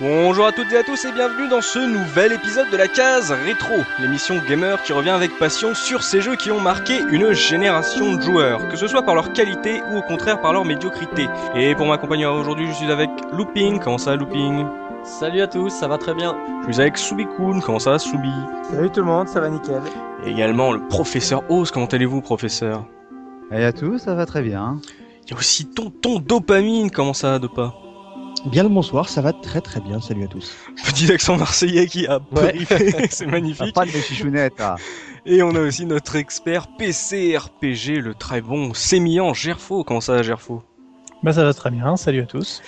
Bonjour à toutes et à tous et bienvenue dans ce nouvel épisode de la case rétro, l'émission gamer qui revient avec passion sur ces jeux qui ont marqué une génération de joueurs, que ce soit par leur qualité ou au contraire par leur médiocrité. Et pour m'accompagner aujourd'hui, je suis avec Looping. Comment ça, Looping? Salut à tous, ça va très bien. Je suis avec Subikun. Comment ça, Subi Salut tout le monde, ça va nickel. Et également le professeur Oz. Comment allez-vous, professeur? Salut à tous, ça va très bien. Il y a aussi Tonton Dopamine. Comment ça, Dopa? Bien le bonsoir, ça va très très bien, salut à tous. Petit accent marseillais qui a briefé, c'est magnifique. Pas de. Ah. Et on a aussi notre expert PC RPG, le très bon sémillant Gerfo. Comment ça, Gerfo Bah ça va très bien, salut à tous.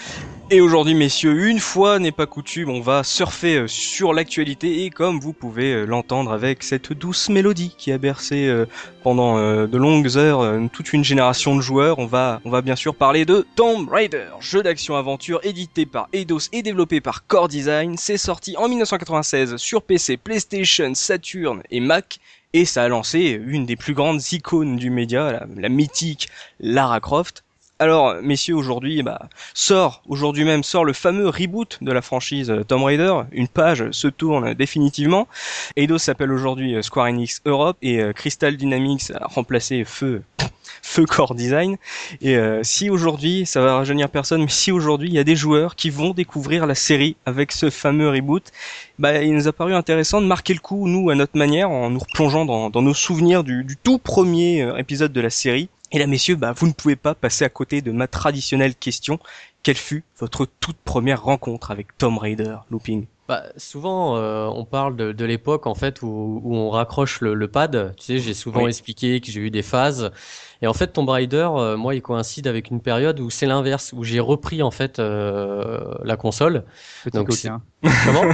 Et aujourd'hui, messieurs, une fois n'est pas coutume, on va surfer euh, sur l'actualité et comme vous pouvez euh, l'entendre avec cette douce mélodie qui a bercé euh, pendant de longues heures toute une génération de joueurs, on va, on va bien sûr parler de Tomb Raider, jeu d'action-aventure édité par Eidos et développé par Core Design. C'est sorti en 1996 sur PC, PlayStation, Saturn et Mac et ça a lancé une des plus grandes icônes du média, la, la mythique Lara Croft. Alors, messieurs, aujourd'hui, bah, sort, aujourd'hui même sort le fameux reboot de la franchise euh, Tomb Raider. Une page se tourne définitivement. Eidos s'appelle aujourd'hui euh, Square Enix Europe et euh, Crystal Dynamics a remplacé Feu Feu Core Design. Et si aujourd'hui, ça va rajeunir personne, mais si aujourd'hui il y a des joueurs qui vont découvrir la série avec ce fameux reboot, bah, il nous a paru intéressant de marquer le coup, nous, à notre manière, en nous replongeant dans, nos souvenirs du tout premier épisode de la série. Et là, messieurs, bah, vous ne pouvez pas passer à côté de ma traditionnelle question. Quelle fut votre toute première rencontre avec Tom Raider, Looping? Bah, souvent, euh, on parle de, de l'époque en fait où, où on raccroche le, le, pad. Tu sais, j'ai souvent expliqué que j'ai eu des phases. Et en fait, Tomb Raider, euh, moi, il coïncide avec une période où c'est l'inverse, où j'ai repris en fait euh, la console. Petit Donc, coquin. Comment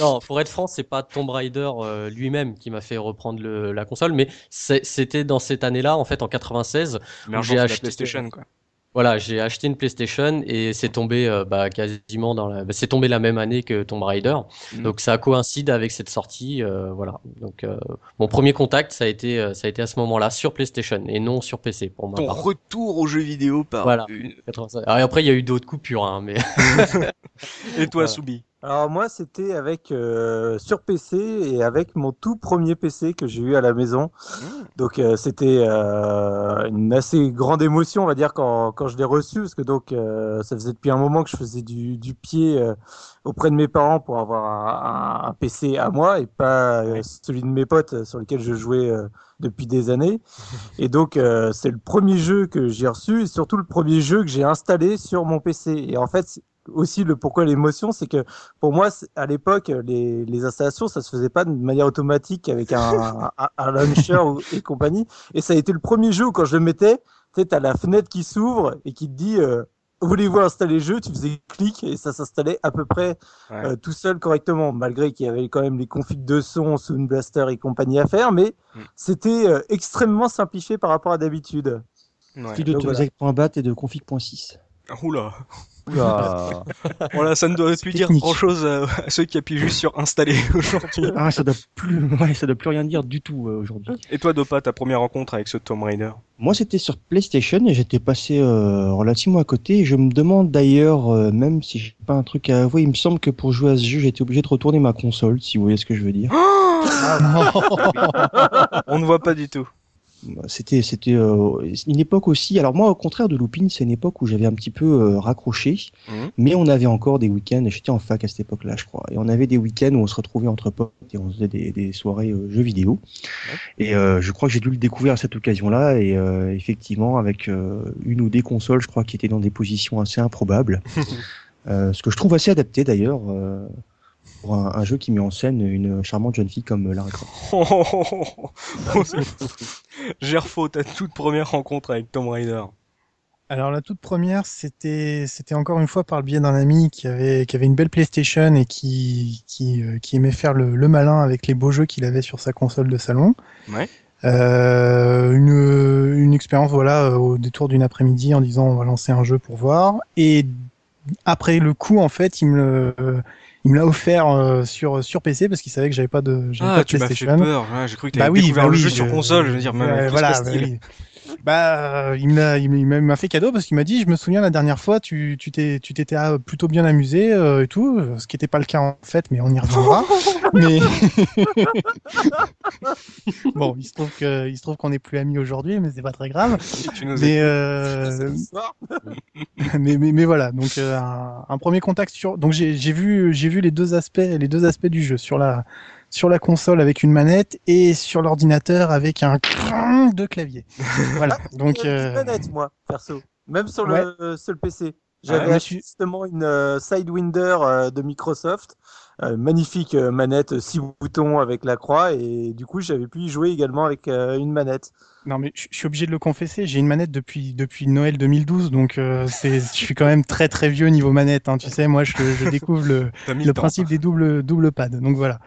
Non, pour être franc, c'est pas Tomb Raider euh, lui-même qui m'a fait reprendre le, la console, mais c'était dans cette année-là, en fait, en 96, où j'ai acheté. PlayStation, quoi. Voilà, j'ai acheté une PlayStation et c'est tombé euh, bah, quasiment dans la, bah, c'est tombé la même année que Tomb Raider, mm. donc ça coïncide avec cette sortie, euh, voilà. Donc euh, mon premier contact ça a été, euh, ça a été à ce moment-là sur PlayStation et non sur PC pour moi. Ton retour aux jeux vidéo par. Voilà. Alors, après il y a eu d'autres coupures, hein, mais. et toi, Soubi? Alors moi, c'était avec euh, sur PC et avec mon tout premier PC que j'ai eu à la maison. Mmh. Donc euh, c'était euh, une assez grande émotion, on va dire, quand, quand je l'ai reçu, parce que donc euh, ça faisait depuis un moment que je faisais du, du pied euh, auprès de mes parents pour avoir un, un, un PC à moi et pas celui de mes potes sur lequel je jouais depuis des années. Et donc c'est le premier jeu que j'ai reçu et surtout le premier jeu que j'ai installé sur mon PC. Et en fait, aussi le pourquoi l'émotion, c'est que pour moi, à l'époque, les, les, installations, ça se faisait pas de manière automatique avec un, un, un launcher et compagnie. Et ça a été le premier jeu où quand je le mettais, tu sais, as la fenêtre qui s'ouvre et qui te dit euh, voulez-vous installer le jeu? Tu faisais clic et ça s'installait à peu près ouais. euh, tout seul correctement, malgré qu'il y avait quand même les configs de son, Sound Blaster et compagnie à faire, mais mm. c'était euh, extrêmement simplifié par rapport à d'habitude. Ouais. de voilà. et de config.6. Oula voilà, ça ne doit plus dire grand chose à, ceux qui appuient juste sur installer aujourd'hui. Ah, ça doit plus, ouais, ça doit plus rien dire du tout euh, aujourd'hui. Et toi, Dopa, ta première rencontre avec ce Tomb Raider Moi, c'était sur PlayStation et j'étais passé euh, relativement à côté. Je me demande d'ailleurs, euh, même si j'ai pas un truc à avouer, il me semble que pour jouer à ce jeu, j'étais obligé de retourner ma console, si vous voyez ce que je veux dire. On ne voit pas du tout. C'était c'était euh, une époque aussi. Alors moi, au contraire de Lupin, c'est une époque où j'avais un petit peu euh, raccroché, mmh. mais on avait encore des week-ends. J'étais en fac à cette époque-là, je crois, et on avait des week-ends où on se retrouvait entre potes et on faisait des, des soirées euh, jeux vidéo. Mmh. Et euh, je crois que j'ai dû le découvrir à cette occasion-là. Et euh, effectivement, avec euh, une ou des consoles, je crois, qui étaient dans des positions assez improbables. ce que je trouve assez adapté d'ailleurs pour un, un, jeu qui met en scène une charmante jeune fille comme Lara Croft. Oh, oh, oh, oh Gerfo, ta toute première rencontre avec Tomb Raider. Alors la toute première, c'était c'était encore une fois par le biais d'un ami qui avait qui avait une belle PlayStation et qui qui, euh, qui aimait faire le, le, malin avec les beaux jeux qu'il avait sur sa console de salon. Ouais. Euh, une une expérience voilà au détour d'une après-midi en disant on va lancer un jeu pour voir et après le coup en fait il me le il me l'a offert euh, sur sur PC parce qu'il savait que j'avais pas de ah, pas de tu m'as fait peur. Ouais, j'ai cru que tu avais bah oui, découvert bah le oui, jeu je... sur console. Je veux dire, ouais, voilà. Bah oui. Bah, il m'a, fait cadeau parce qu'il m'a dit, je me souviens la dernière fois, tu, tu t'es, tu t'étais ah, plutôt bien amusé euh, et tout, ce qui n'était pas le cas en fait, mais on y reviendra. mais bon, il se trouve que, il se trouve qu'on n'est plus amis aujourd'hui, mais c'est pas très grave. Tu nous Mais, as- euh, mais, mais, mais voilà, donc euh, un, un premier contact sur. Donc j'ai j'ai vu, j'ai vu les deux aspects, les deux aspects du jeu sur la sur la console avec une manette et sur l'ordinateur avec un de clavier. Voilà. Donc J'ai une euh, manette, moi, perso. Même sur Ouais. le, sur le PC. Ah, J'avais justement une euh, Sidewinder euh, de Microsoft. Euh, magnifique euh, manette, 6 boutons avec la croix. Et du coup, j'avais pu y jouer également avec euh, une manette. non mais je suis obligé de le confesser, j'ai une manette depuis depuis Noël 2012, donc euh, c'est je suis quand même très très vieux niveau manette. Hein, tu sais, moi je, je découvre le, principe des doubles double pads. Donc voilà.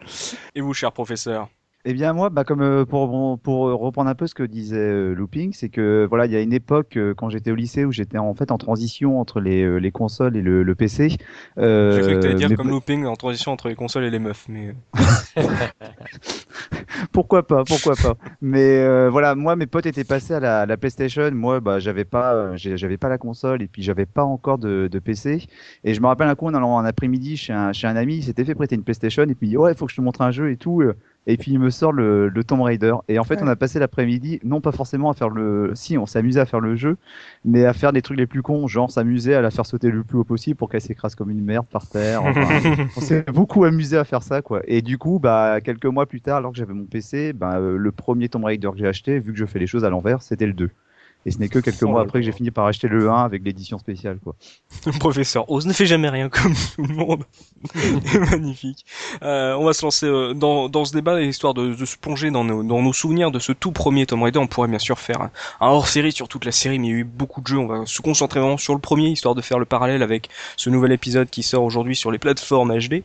Et vous, cher professeur? Eh bien moi, bah, comme euh, pour pour euh, reprendre un peu ce que disait euh, Looping, c'est que voilà, il y a une époque quand j'étais au lycée où j'étais en fait en transition entre les, les consoles et le, le PC. Euh, J'ai cru que t'allais dire mais comme looping en transition entre les consoles et les meufs, mais pourquoi pas, pourquoi pas. Mais euh, voilà, moi mes potes étaient passés à la, à la PlayStation, moi bah j'avais pas, j'avais pas la console et puis j'avais pas encore de, de PC. Et je me rappelle un coup en allant un après-midi chez un, chez un ami, il s'était fait prêter une PlayStation et puis il dit, ouais, il faut que je te montre un jeu et tout. Et puis il me sort le, le Tomb Raider. Et en fait, on a passé l'après-midi, non pas forcément à faire le, si on s'amusait à faire le jeu, mais à faire des trucs les plus cons, genre s'amuser à la faire sauter le plus haut possible pour qu'elle s'écrase comme une merde par terre. Enfin, on s'est beaucoup amusé à faire ça, quoi. Et du coup, bah, quelques mois plus tard, alors que j'avais mon PC, bah, euh, le premier Tomb Raider que j'ai acheté, vu que je fais les choses à l'envers, c'était le 2. Et ce n'est que quelques Oh mois après que j'ai fini par acheter le 1 avec l'édition spéciale, quoi. le professeur Oz ne fait jamais rien comme tout le monde. Magnifique. Euh, on va se lancer euh, dans, dans ce débat, histoire de, de se plonger dans nos, dans nos souvenirs de ce tout premier Tomb Raider. On pourrait bien sûr faire un, un hors-série sur toute la série, mais il y a eu beaucoup de jeux. On va se concentrer vraiment sur le premier, histoire de faire le parallèle avec ce nouvel épisode qui sort aujourd'hui sur les plateformes HD.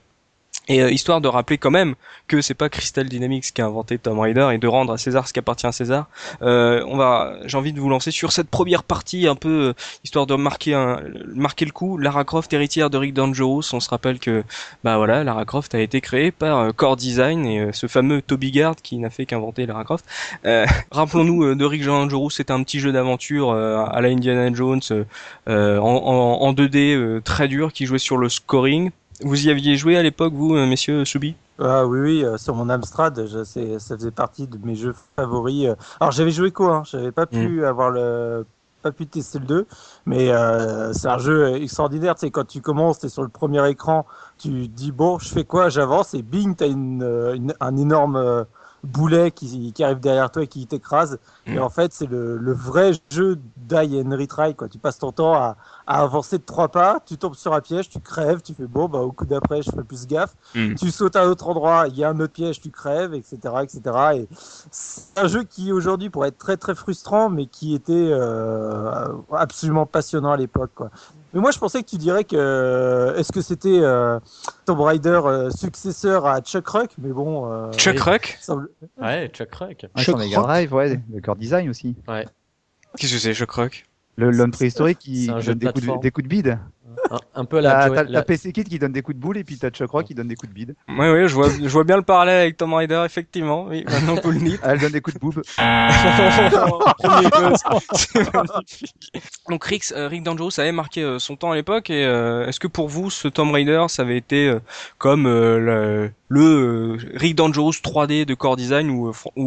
Et euh, histoire de rappeler quand même que c'est pas Crystal Dynamics qui a inventé Tomb Raider et de rendre à César ce qui appartient à César. Euh, on va, j'ai envie de vous lancer sur cette première partie un peu euh, histoire de marquer un, marquer le coup. Lara Croft héritière de Rick Dangerous. On se rappelle que bah voilà, Lara Croft a été créée par euh, Core Design et euh, ce fameux Toby Gard qui n'a fait qu'inventer Lara Croft. Euh, Rappelons-nous de Rick Dangerous, c'était un petit jeu d'aventure à la Indiana Jones en, en, en 2D euh, très dur qui jouait sur le scoring. Vous y aviez joué à l'époque, vous, euh, messieurs Soubi? Ah oui, oui, euh, sur mon Amstrad, je, c'est- ça faisait partie de mes jeux favoris. euh. Alors j'avais joué quoi hein, J'avais pas pu avoir le pas pu tester le 2, mais euh, c'est un jeu extraordinaire. Tu sais, quand tu commences, tu es sur le premier écran, tu dis bon, je fais quoi? J'avance et bing, tu as une, une- un énorme euh, boulet qui, qui arrive derrière toi et qui t'écrase. Mm. Et en fait, c'est le, le vrai jeu die and retry. Quoi. Tu passes ton temps à, à avancer de trois pas, tu tombes sur un piège, tu crèves, tu fais bon, bah, au coup d'après, je fais plus gaffe. Mm. Tu sautes à un autre endroit, il y a un autre piège, tu crèves, etc. etc. Et c'est un jeu qui aujourd'hui pourrait être très très frustrant, mais qui était euh, absolument passionnant à l'époque. quoi. Mais moi, je pensais que tu dirais que est-ce que c'était euh, Tomb Raider euh, successeur à Chuck Ruck, mais bon. euh, Chuck oui. Ruck semble- Ouais, Chuck Ruck. Ah, sur Mega. Drive, ouais, le core design aussi. Qu'est-ce que c'est, Chuck Ruck Le l'homme préhistorique qui C'est un qui jeu donne de des coups, de, plateforme. des coups de bide. Un, un peu la, T'as la- t'as PC Kid qui donne des coups de boule et puis t'as Chuck Rock qui donne des coups de bide. Ouais, ouais, je vois, je vois bien le parallèle avec Tomb Raider, effectivement. Oui, maintenant on peut le. Ah, Elle donne des coups de boob. C'est magnifique. Donc Rick, euh, Rick Dangerous avait marqué euh, son temps à l'époque et euh, est-ce que pour vous ce Tomb Raider ça avait été euh, comme euh, le, le, euh, Rick Dangerous 3D de Core Design où, où,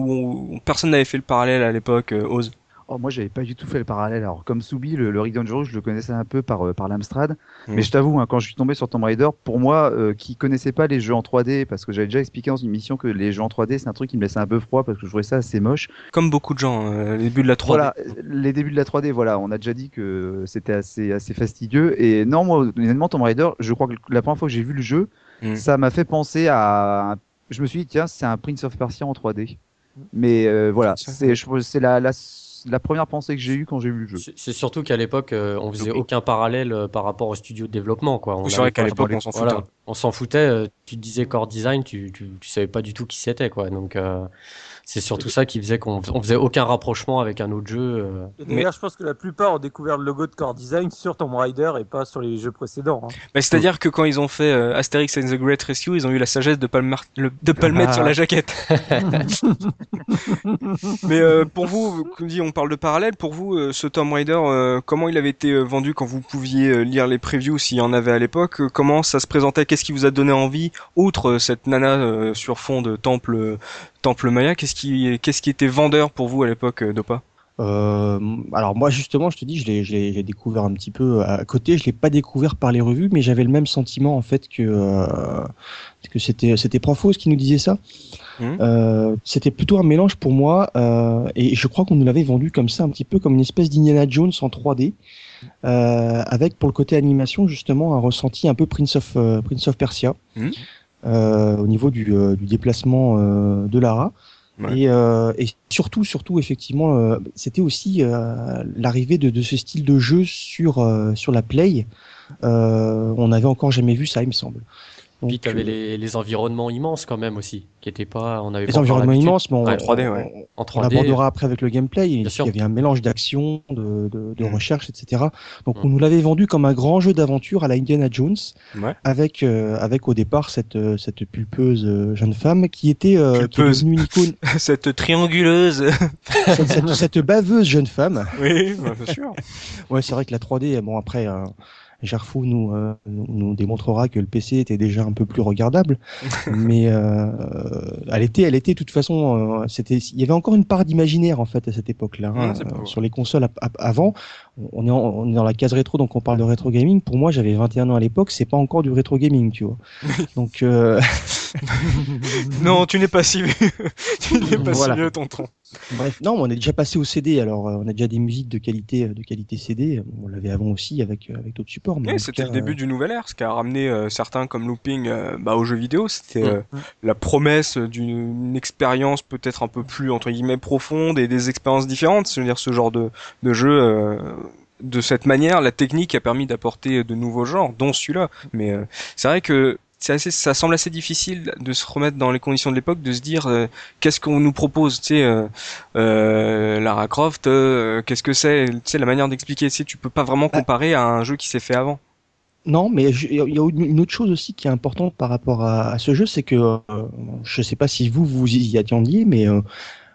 où personne n'avait fait le parallèle à l'époque euh, Oz? Oh, moi, j'avais pas du tout fait le parallèle. Alors, comme Soubi, le, le Rick Dangerous, je le connaissais un peu par, euh, par l'Amstrad. Mhm. Mais je t'avoue, hein, quand je suis tombé sur Tomb Raider, pour moi, euh, qui connaissait pas les jeux en 3D, parce que j'avais déjà expliqué dans une émission que les jeux en 3D, c'est un truc qui me laissait un peu froid parce que je trouvais ça assez moche. Comme beaucoup de gens, euh, les débuts de la 3D. Voilà, les débuts de la 3D, voilà, on a déjà dit que c'était assez, assez fastidieux. Et non, moi, honnêtement, Tomb Raider, je crois que la première fois que j'ai vu le jeu, Mhm. ça m'a fait penser à. Je me suis dit, tiens, c'est un Prince of Persia en 3D. Mais euh, voilà, c'est la, la, la première pensée que j'ai eue quand j'ai vu le jeu. C'est surtout qu'à l'époque, euh, on faisait aucun parallèle euh, par rapport au studio de développement. Quoi. On C'est qu'à l'époque, on s'en voilà, foutait. on s'en foutait. euh, Tu te disais core design, tu, tu, tu savais pas du tout qui c'était. Quoi. Donc, euh, c'est surtout ça qui faisait qu'on on faisait aucun rapprochement avec un autre jeu. euh. Et D'ailleurs, je pense que la plupart ont découvert le logo de Core Design sur Tomb Raider et pas sur les jeux précédents. hein. Bah, C'est-à-dire que quand ils ont fait euh, Asterix and the Great Rescue, ils ont eu la sagesse de pas le, mar- le- de pas le mettre Ah. sur la jaquette. Mais euh, pour vous, comme dit, on, on parle de parallèle, pour vous, ce Tomb Raider, comment il avait été vendu quand vous pouviez lire les previews, s'il y en avait à l'époque Comment ça se présentait Qu'est-ce qui vous a donné envie, outre cette nana sur fond de temple, temple maya Qu'est-ce qui, qu'est-ce qui était vendeur pour vous à l'époque, Dopa? Euh, alors moi justement, je te dis, je l'ai découvert un petit peu à côté. Je l'ai pas découvert par les revues, mais j'avais le même sentiment en fait que euh, que c'était c'était Profos qui nous disait ça. Mmh. Euh, c'était plutôt un mélange pour moi, euh, et je crois qu'on nous l'avait vendu comme ça, un petit peu comme une espèce d'Indiana Jones en 3D, euh, avec pour le côté animation justement un ressenti un peu Prince of Prince of Persia. Mmh. Au niveau du, du déplacement de Lara. Et, euh, et, surtout, surtout, effectivement, euh, c'était aussi euh, l'arrivée de, de, ce style de jeu sur euh, sur la Play. on n'avait encore jamais vu ça, il me semble. Donc, Puis tu avais les, les, environnements immenses quand même aussi, qui étaient pas, on avait les environnements immenses, mais on, en 3D, ouais. on, en 3D, on abordera après avec le gameplay. Il, y avait un mélange d'action, de, de, de mm. recherche, etc. Donc mm. on nous l'avait vendu comme un grand jeu d'aventure à la Indiana Jones, ouais. avec euh, avec au départ cette cette pulpeuse euh, jeune femme qui était euh, qui est une icône. cette trianguleuse. cette, cette, cette, baveuse jeune femme. Oui, bien sûr. ouais, c'est vrai que la 3D, bon après. Euh, Gerfou nous, euh, nous démontrera que le PC était déjà un peu plus regardable, mais euh, elle était, elle était de toute façon, euh, c'était, il y avait encore une part d'imaginaire en fait à cette époque-là. Hein, sur les consoles avant, on est, on est dans la case rétro, donc on parle de rétro gaming. Pour moi, j'avais 21 ans à l'époque, c'est pas encore du rétro gaming, tu vois. donc non, tu n'es pas si vieux, tu n'es pas si vieux, tonton. Bref, non, on est déjà passé au CD. Alors, on a déjà des musiques de qualité, de qualité CD. On l'avait avant aussi avec avec d'autres supports c'était le début euh, du nouvel ère, ce qui a ramené euh, certains comme Looping euh, bah, aux jeux vidéo. C'était la promesse d'une expérience peut-être un peu plus entre guillemets profonde et des expériences différentes. C'est-à-dire ce genre de, de jeu de cette manière, la technique a permis d'apporter de nouveaux genres, dont celui-là. Mais c'est vrai que assez, ça semble assez difficile de se remettre dans les conditions de l'époque, de se dire euh, qu'est-ce qu'on nous propose, tu sais, euh, euh, Lara Croft, qu'est-ce que c'est, tu sais, la manière d'expliquer, tu sais, tu peux pas vraiment bah comparer à un jeu qui s'est fait avant. Non, mais il y a une autre chose aussi qui est importante par rapport à, ce jeu, c'est que je sais pas si vous vous y attendiez, mais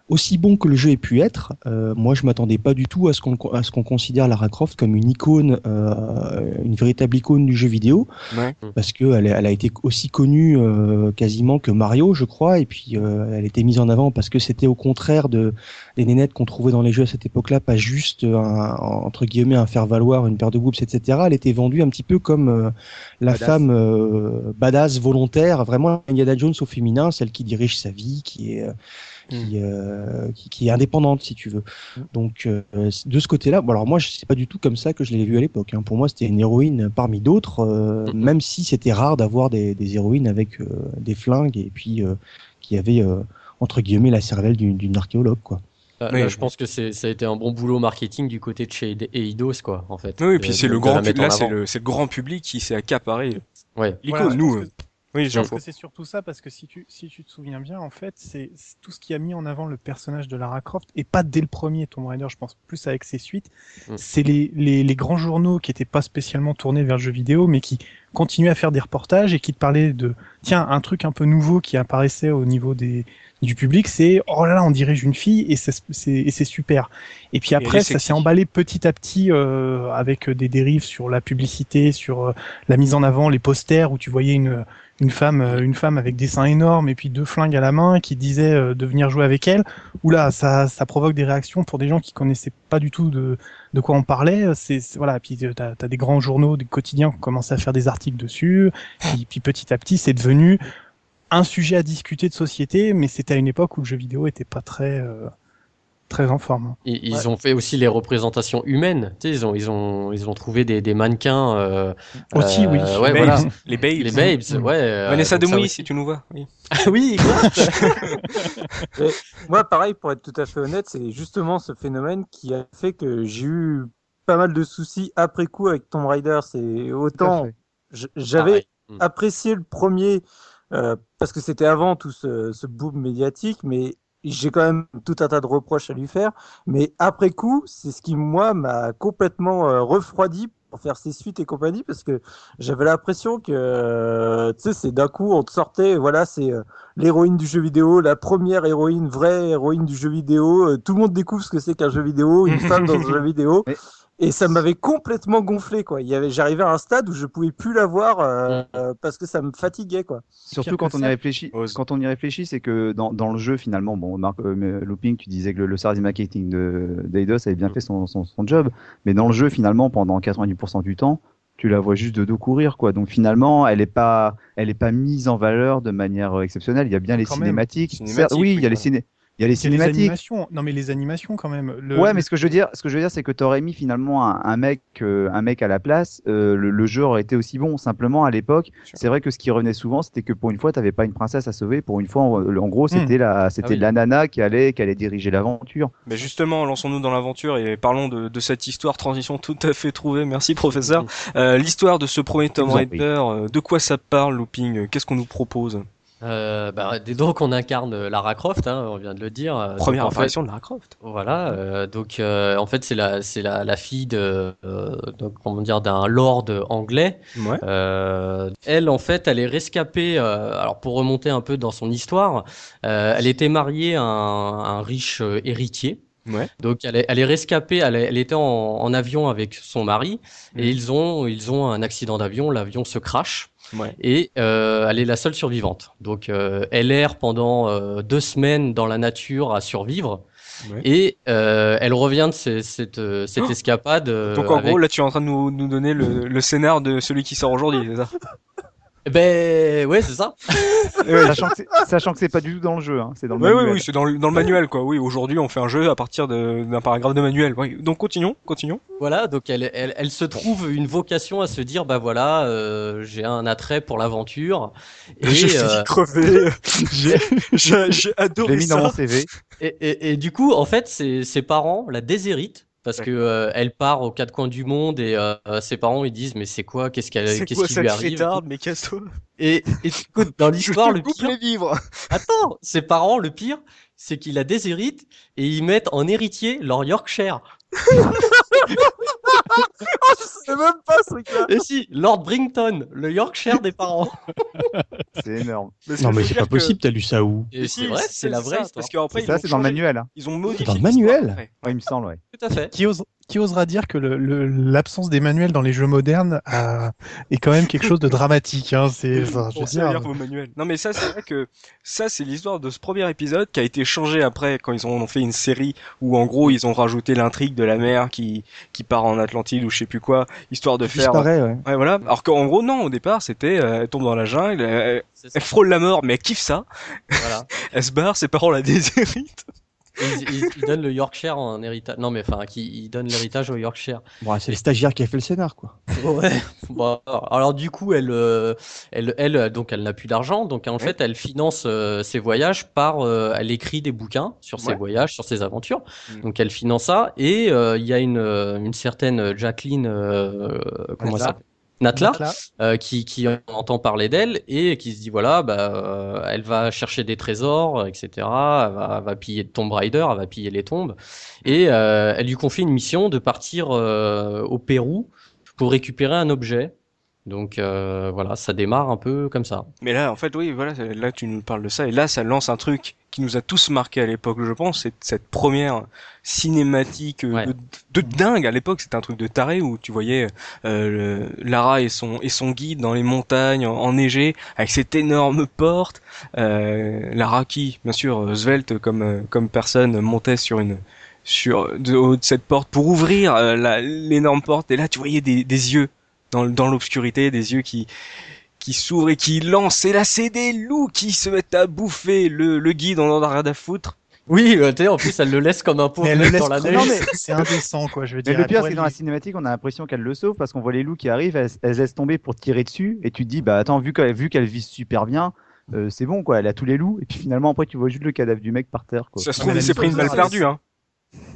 aussi bon que le jeu ait pu être, euh, moi je m'attendais pas du tout à ce qu'on à ce qu'on considère Lara Croft comme une icône, euh, une véritable icône du jeu vidéo, ouais. parce que elle, elle, a été aussi connue euh, quasiment que Mario, je crois, et puis euh, elle était mise en avant parce que c'était au contraire de des nénettes qu'on trouvait dans les jeux à cette époque-là, pas juste un, entre guillemets un faire valoir, une paire de boobs, etc. Elle était vendue un petit peu comme euh, la badass. femme badass volontaire, vraiment Indiana Jones au féminin, celle qui dirige sa vie, qui est qui, mm. euh, qui, qui, est indépendante, si tu veux. Mm. Donc, euh, de ce côté-là, bon, alors moi, c'est pas du tout comme ça que je l'ai vu à l'époque. Hein. Pour moi, c'était une héroïne parmi d'autres, euh, mm. même si c'était rare d'avoir des, des, héroïnes avec euh, des flingues et puis euh, qui avaient entre guillemets la cervelle d'une archéologue, quoi. Oui, là, je pense que ça a été un bon boulot marketing du côté de chez Eidos, quoi, en fait. Oui, et puis c'est le grand, là, c'est le, le, grand public qui s'est accaparé. Ouais. Voilà, nous. Oui, je pense que c'est surtout ça parce que si tu, si tu te souviens bien, en fait, c'est tout ce qui a mis en avant le personnage de Lara Croft et pas dès le premier Tomb Raider, je pense plus avec ses suites. Mm. C'est les, les, les, grands journaux qui étaient pas spécialement tournés vers le jeu vidéo, mais qui continuaient à faire des reportages et qui te parlaient de tiens un truc un peu nouveau qui apparaissait au niveau des du public, c'est oh là là, on dirige une fille et c'est super. Et puis après, et ça s'est emballé petit à petit euh, avec des dérives sur la publicité, sur euh, la mise en avant, les posters où tu voyais une une femme, euh, une femme avec des seins énormes et puis deux flingues à la main qui disait euh, de venir jouer avec elle. Oula, ça, ça provoque des réactions pour des gens qui connaissaient pas du tout de, de quoi on parlait. C'est voilà, puis euh, t'as as des grands journaux, des quotidiens qui ont commencé à faire des articles dessus. Puis, puis petit à petit, c'est devenu un sujet à discuter de société, mais c'était à une époque où le jeu vidéo était pas très très en forme. Ils, ils ouais. ont fait aussi les représentations humaines. Tu sais, ils ont ils ont ils ont trouvé des, des mannequins. Euh, aussi oui. Euh, ouais, babes. voilà. Les babes. Les babes. Ouais. Euh, Vanessa Demouy, si tu nous vois. Oui. oui. moi, pareil, pour être tout à fait honnête, c'est justement ce phénomène qui a fait que j'ai eu pas mal de soucis après coup avec Tomb Raider. C'est autant j'avais hmm. apprécié le premier. Euh, parce que c'était avant tout ce, ce boom médiatique, mais j'ai quand même tout un tas de reproches à lui faire, mais après coup, c'est ce qui moi m'a complètement euh, refroidi pour faire ses suites et compagnie parce que j'avais l'impression que euh, tu sais c'est d'un coup on te sortait voilà c'est l'héroïne du jeu vidéo la première héroïne vraie héroïne du jeu vidéo. Tout le monde découvre ce que c'est qu'un jeu vidéo une femme dans un jeu vidéo et ça m'avait complètement gonflé quoi il y avait j'arrivais à un stade où je pouvais plus la voir euh, euh, parce que ça me fatiguait quoi Surtout quand on y réfléchit, quand on y réfléchit, c'est que dans, dans le jeu finalement, bon, Marc euh, Looping, tu disais que le, le service marketing de d'Eidos avait bien fait son, son, son job, mais dans le jeu finalement, pendant 90% du temps, tu la vois juste de dos courir, quoi. Donc finalement, elle est pas, elle est pas mise en valeur de manière euh, exceptionnelle. Il y a bien les Quand même. cinématiques. Cinématiques, Certes, oui, il y a oui, les ciné, il y a les cinématiques. animations. Non, mais les animations quand même. Le- Ouais, mais ce que je veux dire, ce que je veux dire, c'est que t'aurais mis finalement un, un mec, euh, un mec à la place, euh, le, le jeu aurait été aussi bon. Simplement, à l'époque, c'est vrai que ce qui revenait souvent, c'était que pour une fois, t'avais pas une princesse à sauver. Pour une fois, en, en gros, Hmm. c'était la, c'était Ah oui. la nana qui allait, qui allait diriger l'aventure. Mais justement, lançons-nous dans l'aventure et parlons de, de cette histoire, transition tout à fait trouvée. Merci professeur. Euh, L'histoire de ce premier Tomb Raider, de quoi ça parle, Looping? Qu'est-ce qu'on nous propose? Euh, bah, donc on incarne euh, Lara Croft, hein, on vient de le dire. Euh, Première donc, en fait, apparition de Lara Croft. Voilà, euh, donc euh, en fait c'est la c'est la, la fille de euh, donc, comment dire d'un lord anglais. Ouais. Euh, elle en fait elle est rescapée. euh, alors pour remonter un peu dans son histoire, euh, elle était mariée à un, un riche héritier. Ouais. Donc elle est, elle est rescapée, elle, est- elle était en, en avion avec son mari et ils ont ils ont un accident d'avion, l'avion se crache Ouais. et euh, elle est la seule survivante. Donc euh, elle erre pendant euh, deux semaines dans la nature à survivre Ouais. et elle revient de ces- cette, cette Oh escapade. Donc en avec- gros, là, tu es en train de nous, nous donner le, le scénar de celui qui sort aujourd'hui, c'est ça? Ben ouais c'est ça. sachant que c'est, sachant que c'est pas du tout dans le jeu, hein, c'est dans le Oui, oui, manuel. oui, c'est dans le, dans le manuel, quoi. Oui, aujourd'hui, on fait un jeu à partir d'un paragraphe de manuel. Oui. Donc continuons, continuons. Voilà donc elle, elle elle se trouve une vocation à se dire bah voilà euh, j'ai un attrait pour l'aventure et, J'ai euh, crever. J'ai- adoré mis dans ça. mon CV. Et, et, et du coup, en fait, ses, ses parents la déshéritent parce que euh, elle part aux quatre coins du monde et euh, ses parents ils disent mais c'est quoi? Qu'est-ce qu'elle qu'est-ce qui lui arrive mais casse-toi. et, et écoute, dans l'histoire le pire les vivres. attends ses parents le pire c'est qu'ils la déshéritent et ils mettent en héritier leur Yorkshire je sais même pas ce truc là et si Lord Brington le Yorkshire des parents C'est énorme. Non, mais c'est pas possible, t'as lu ça où et c'est vrai c'est la vraie ça, histoire Parce qu'après, C'est dans le manuel. hein. Ils ont modifié. dans le manuel. Ouais, il me semble, ouais. tout à fait Qui, ose- qui osera dire que le- le- l'absence des manuels dans les jeux modernes a- est quand même quelque chose de dramatique. Hein. C'est, enfin, je veux dire, vos manuels. Non mais ça c'est vrai que ça c'est l'histoire de ce premier épisode qui a été changé après quand ils ont fait une série où en gros ils ont rajouté l'intrigue de la mère qui qui part en Atlantide ou je sais plus quoi histoire de faire ouais. ouais voilà alors qu'en gros non au départ c'était euh, elle tombe dans la jungle elle, elle frôle la mort mais elle kiffe ça voilà elle se barre ses parents la déshéritent ils, ils, ils donnent le Yorkshire en héritage non mais enfin qui ils donnent l'héritage au Yorkshire Bon, c'est le stagiaire qui a fait le scénar, quoi. Ouais. Bon, alors du coup, elle, euh, elle, elle, donc elle n'a plus d'argent, donc en fait, elle finance euh, ses voyages par, euh, elle écrit des bouquins sur ses Ouais. voyages, sur ses aventures. Mm. Donc elle finance ça, et euh, il y a une, une certaine Jacqueline, euh, comment ça s'appelle? Natla, euh, qui, qui entend parler d'elle et qui se dit voilà, bah, euh, elle va chercher des trésors, etc. Elle va, elle va piller de Tomb Raider, elle va piller les tombes, et euh, elle lui confie une mission de partir euh, au Pérou pour récupérer un objet. Donc euh, voilà, ça démarre un peu comme ça. mais là en fait oui voilà là tu nous parles de ça et là ça lance un truc qui nous a tous marqué à l'époque je pense c'est cette première cinématique euh, Ouais. de, de dingue. À l'époque c'était un truc de taré où tu voyais euh, le- Lara et son et son guide dans les montagnes en- enneigées avec cette énorme porte. Euh, Lara qui bien sûr euh, svelte comme euh, comme personne montait sur une sur de de cette porte pour ouvrir euh, l'énorme porte. Et là tu voyais des, des yeux dans dans l'obscurité des yeux qui qui s'ouvrent et qui lancent et là c'est des loups qui se mettent à bouffer le, le guide on en a rien à foutre Oui, euh, tu sais, en plus elle le laisse comme un pauvre elle le mec laisse dans la neige. Non, mais- c'est indécent, quoi. Je veux Mais dire. le pire, Elle c'est que dans la cinématique, on a l'impression qu'elle le sauve parce qu'on voit les loups qui arrivent, elles, elles laissent tomber pour tirer dessus, et tu te dis, bah attends, vu qu'elle vu qu'elle vise super bien, euh, c'est bon quoi, elle a tous les loups, et puis finalement après tu vois juste le cadavre du mec par terre quoi. ça se trouve il s'est pris une balle perdue hein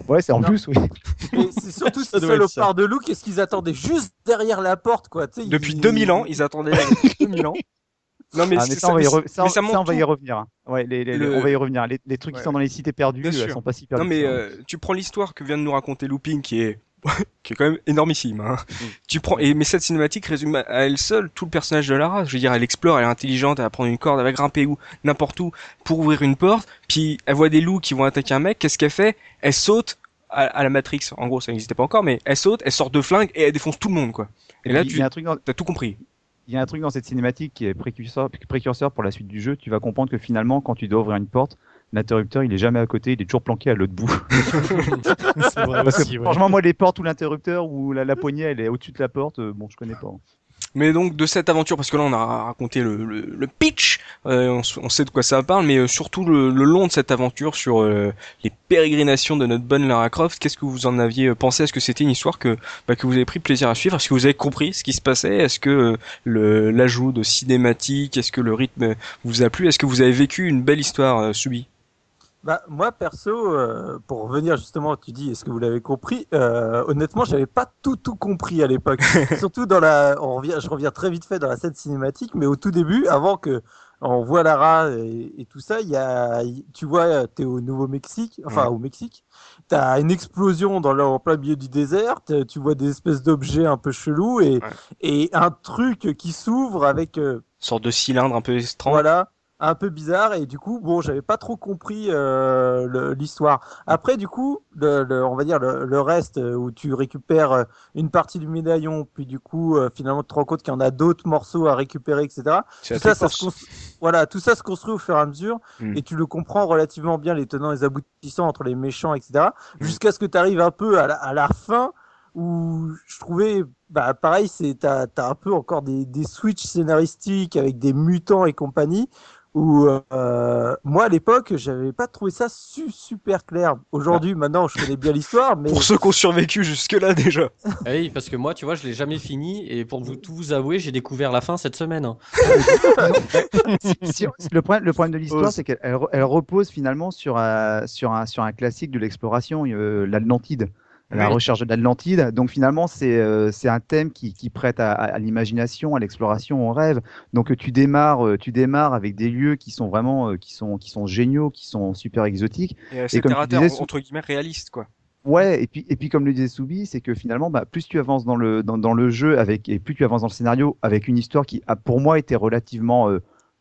Ouais, c'est en Non. plus, oui. Et c'est surtout ça. salopards de loups, qu'est-ce qu'ils attendaient juste derrière la porte, quoi. depuis ils- 2000 ans ils attendaient depuis 2000 ans non mais, Ah, mais ça, on va y, re- ça, mais ça ça, montre on va y tout. revenir. hein. Ouais, les, les- Le- on va y revenir. Les, les trucs Ouais. qui sont dans les cités perdues, elles sont pas si perdues. Non mais ça. euh, tu prends l'histoire que vient de nous raconter Looping qui est qui est quand même énormissime. Hein. Mm. Tu prends et mais cette cinématique résume à elle seule tout le personnage de Lara. Je veux dire, elle explore, elle est intelligente, elle va prendre une corde, elle va grimper où n'importe où pour ouvrir une porte. Puis elle voit des loups qui vont attaquer un mec. Qu'est-ce qu'elle fait? Elle saute à, à la Matrix. En gros, ça n'existait pas encore, mais elle saute, elle sort de flingue et elle défonce tout le monde, quoi. Et là, il tu dans, as tout compris. il y a un truc dans cette cinématique qui est précurseur, précurseur pour la suite du jeu. Tu vas comprendre que finalement, quand tu dois ouvrir une porte, l'interrupteur il est jamais à côté, il est toujours planqué à l'autre bout. C'est vrai Parce que aussi, ouais. franchement, moi, les portes ou l'interrupteur ou la, la poignée, elle est au-dessus de la porte. euh, bon, je connais pas. Mais donc de cette aventure, parce que là on a raconté le, le, le pitch, euh, on, sait de quoi ça parle, mais euh, surtout le, le long de cette aventure sur euh, les pérégrinations de notre bonne Lara Croft, qu'est-ce que vous en aviez pensé? Est-ce que c'était une histoire que bah, que vous avez pris plaisir à suivre? Est-ce que vous avez compris ce qui se passait? Est-ce que euh, le l'ajout de cinématique, est-ce que le rythme vous a plu? Est-ce que vous avez vécu une belle histoire euh, subie? Bah, moi, perso, euh, pour revenir justement, tu dis, est-ce que vous l'avez compris euh, Honnêtement, j'avais pas tout tout compris à l'époque. Surtout dans la, on revient, je reviens très vite fait dans la scène cinématique, mais au tout début, avant que on voit Lara et, et tout ça, il y a, tu vois, t'es au Nouveau-Mexique, enfin au Mexique, t'as une explosion dans le, en plein milieu du désert, tu vois des espèces d'objets un peu chelous et et un truc qui s'ouvre avec euh, Une sorte de cylindre un peu étrange. voilà, un peu bizarre et du coup, bon, j'avais pas trop compris euh, l'histoire. Après, du coup, le, le- on va dire le, le reste euh, où tu récupères euh, une partie du médaillon, puis du coup, euh, finalement, tu te rends compte qu'il y en a d'autres morceaux à récupérer, etc. Tout ça, ça se voilà, tout ça se construit au fur et à mesure Mm. et tu le comprends relativement bien, les tenants et les aboutissants entre les méchants, etc. Jusqu'à ce que tu arrives un peu à la, à la fin où je trouvais, bah, pareil, c'est t'as as un peu encore des, des switches scénaristiques avec des mutants et compagnie. Où euh, moi à l'époque j'avais pas trouvé ça su- super clair. Aujourd'hui maintenant je connais bien l'histoire, mais Pour ceux qui ont survécu jusque là déjà. Ah Oui, parce que moi, tu vois, je l'ai jamais fini et pour vous tout vous avouer, j'ai découvert la fin cette semaine. le, problème, le problème de l'histoire, Oh. c'est qu'elle elle, re- elle repose finalement sur un, sur un, sur un classique de l'exploration, euh, l'Atlantide. La Oui. recherche de l'Atlantide. Donc finalement, c'est euh, un thème qui, qui prête à, l'imagination, à l'exploration, au rêve. Donc euh, tu démarres, euh, tu démarres avec des lieux qui sont vraiment, euh, qui sont, qui sont géniaux, qui sont super exotiques. Et, c'est comme tu disais, entre guillemets réaliste quoi. Ouais, et puis, et puis comme le disait Soubi, c'est que finalement, bah, plus tu avances dans le, dans, dans le jeu avec, et plus tu avances dans le scénario avec une histoire qui, a, pour moi, était relativement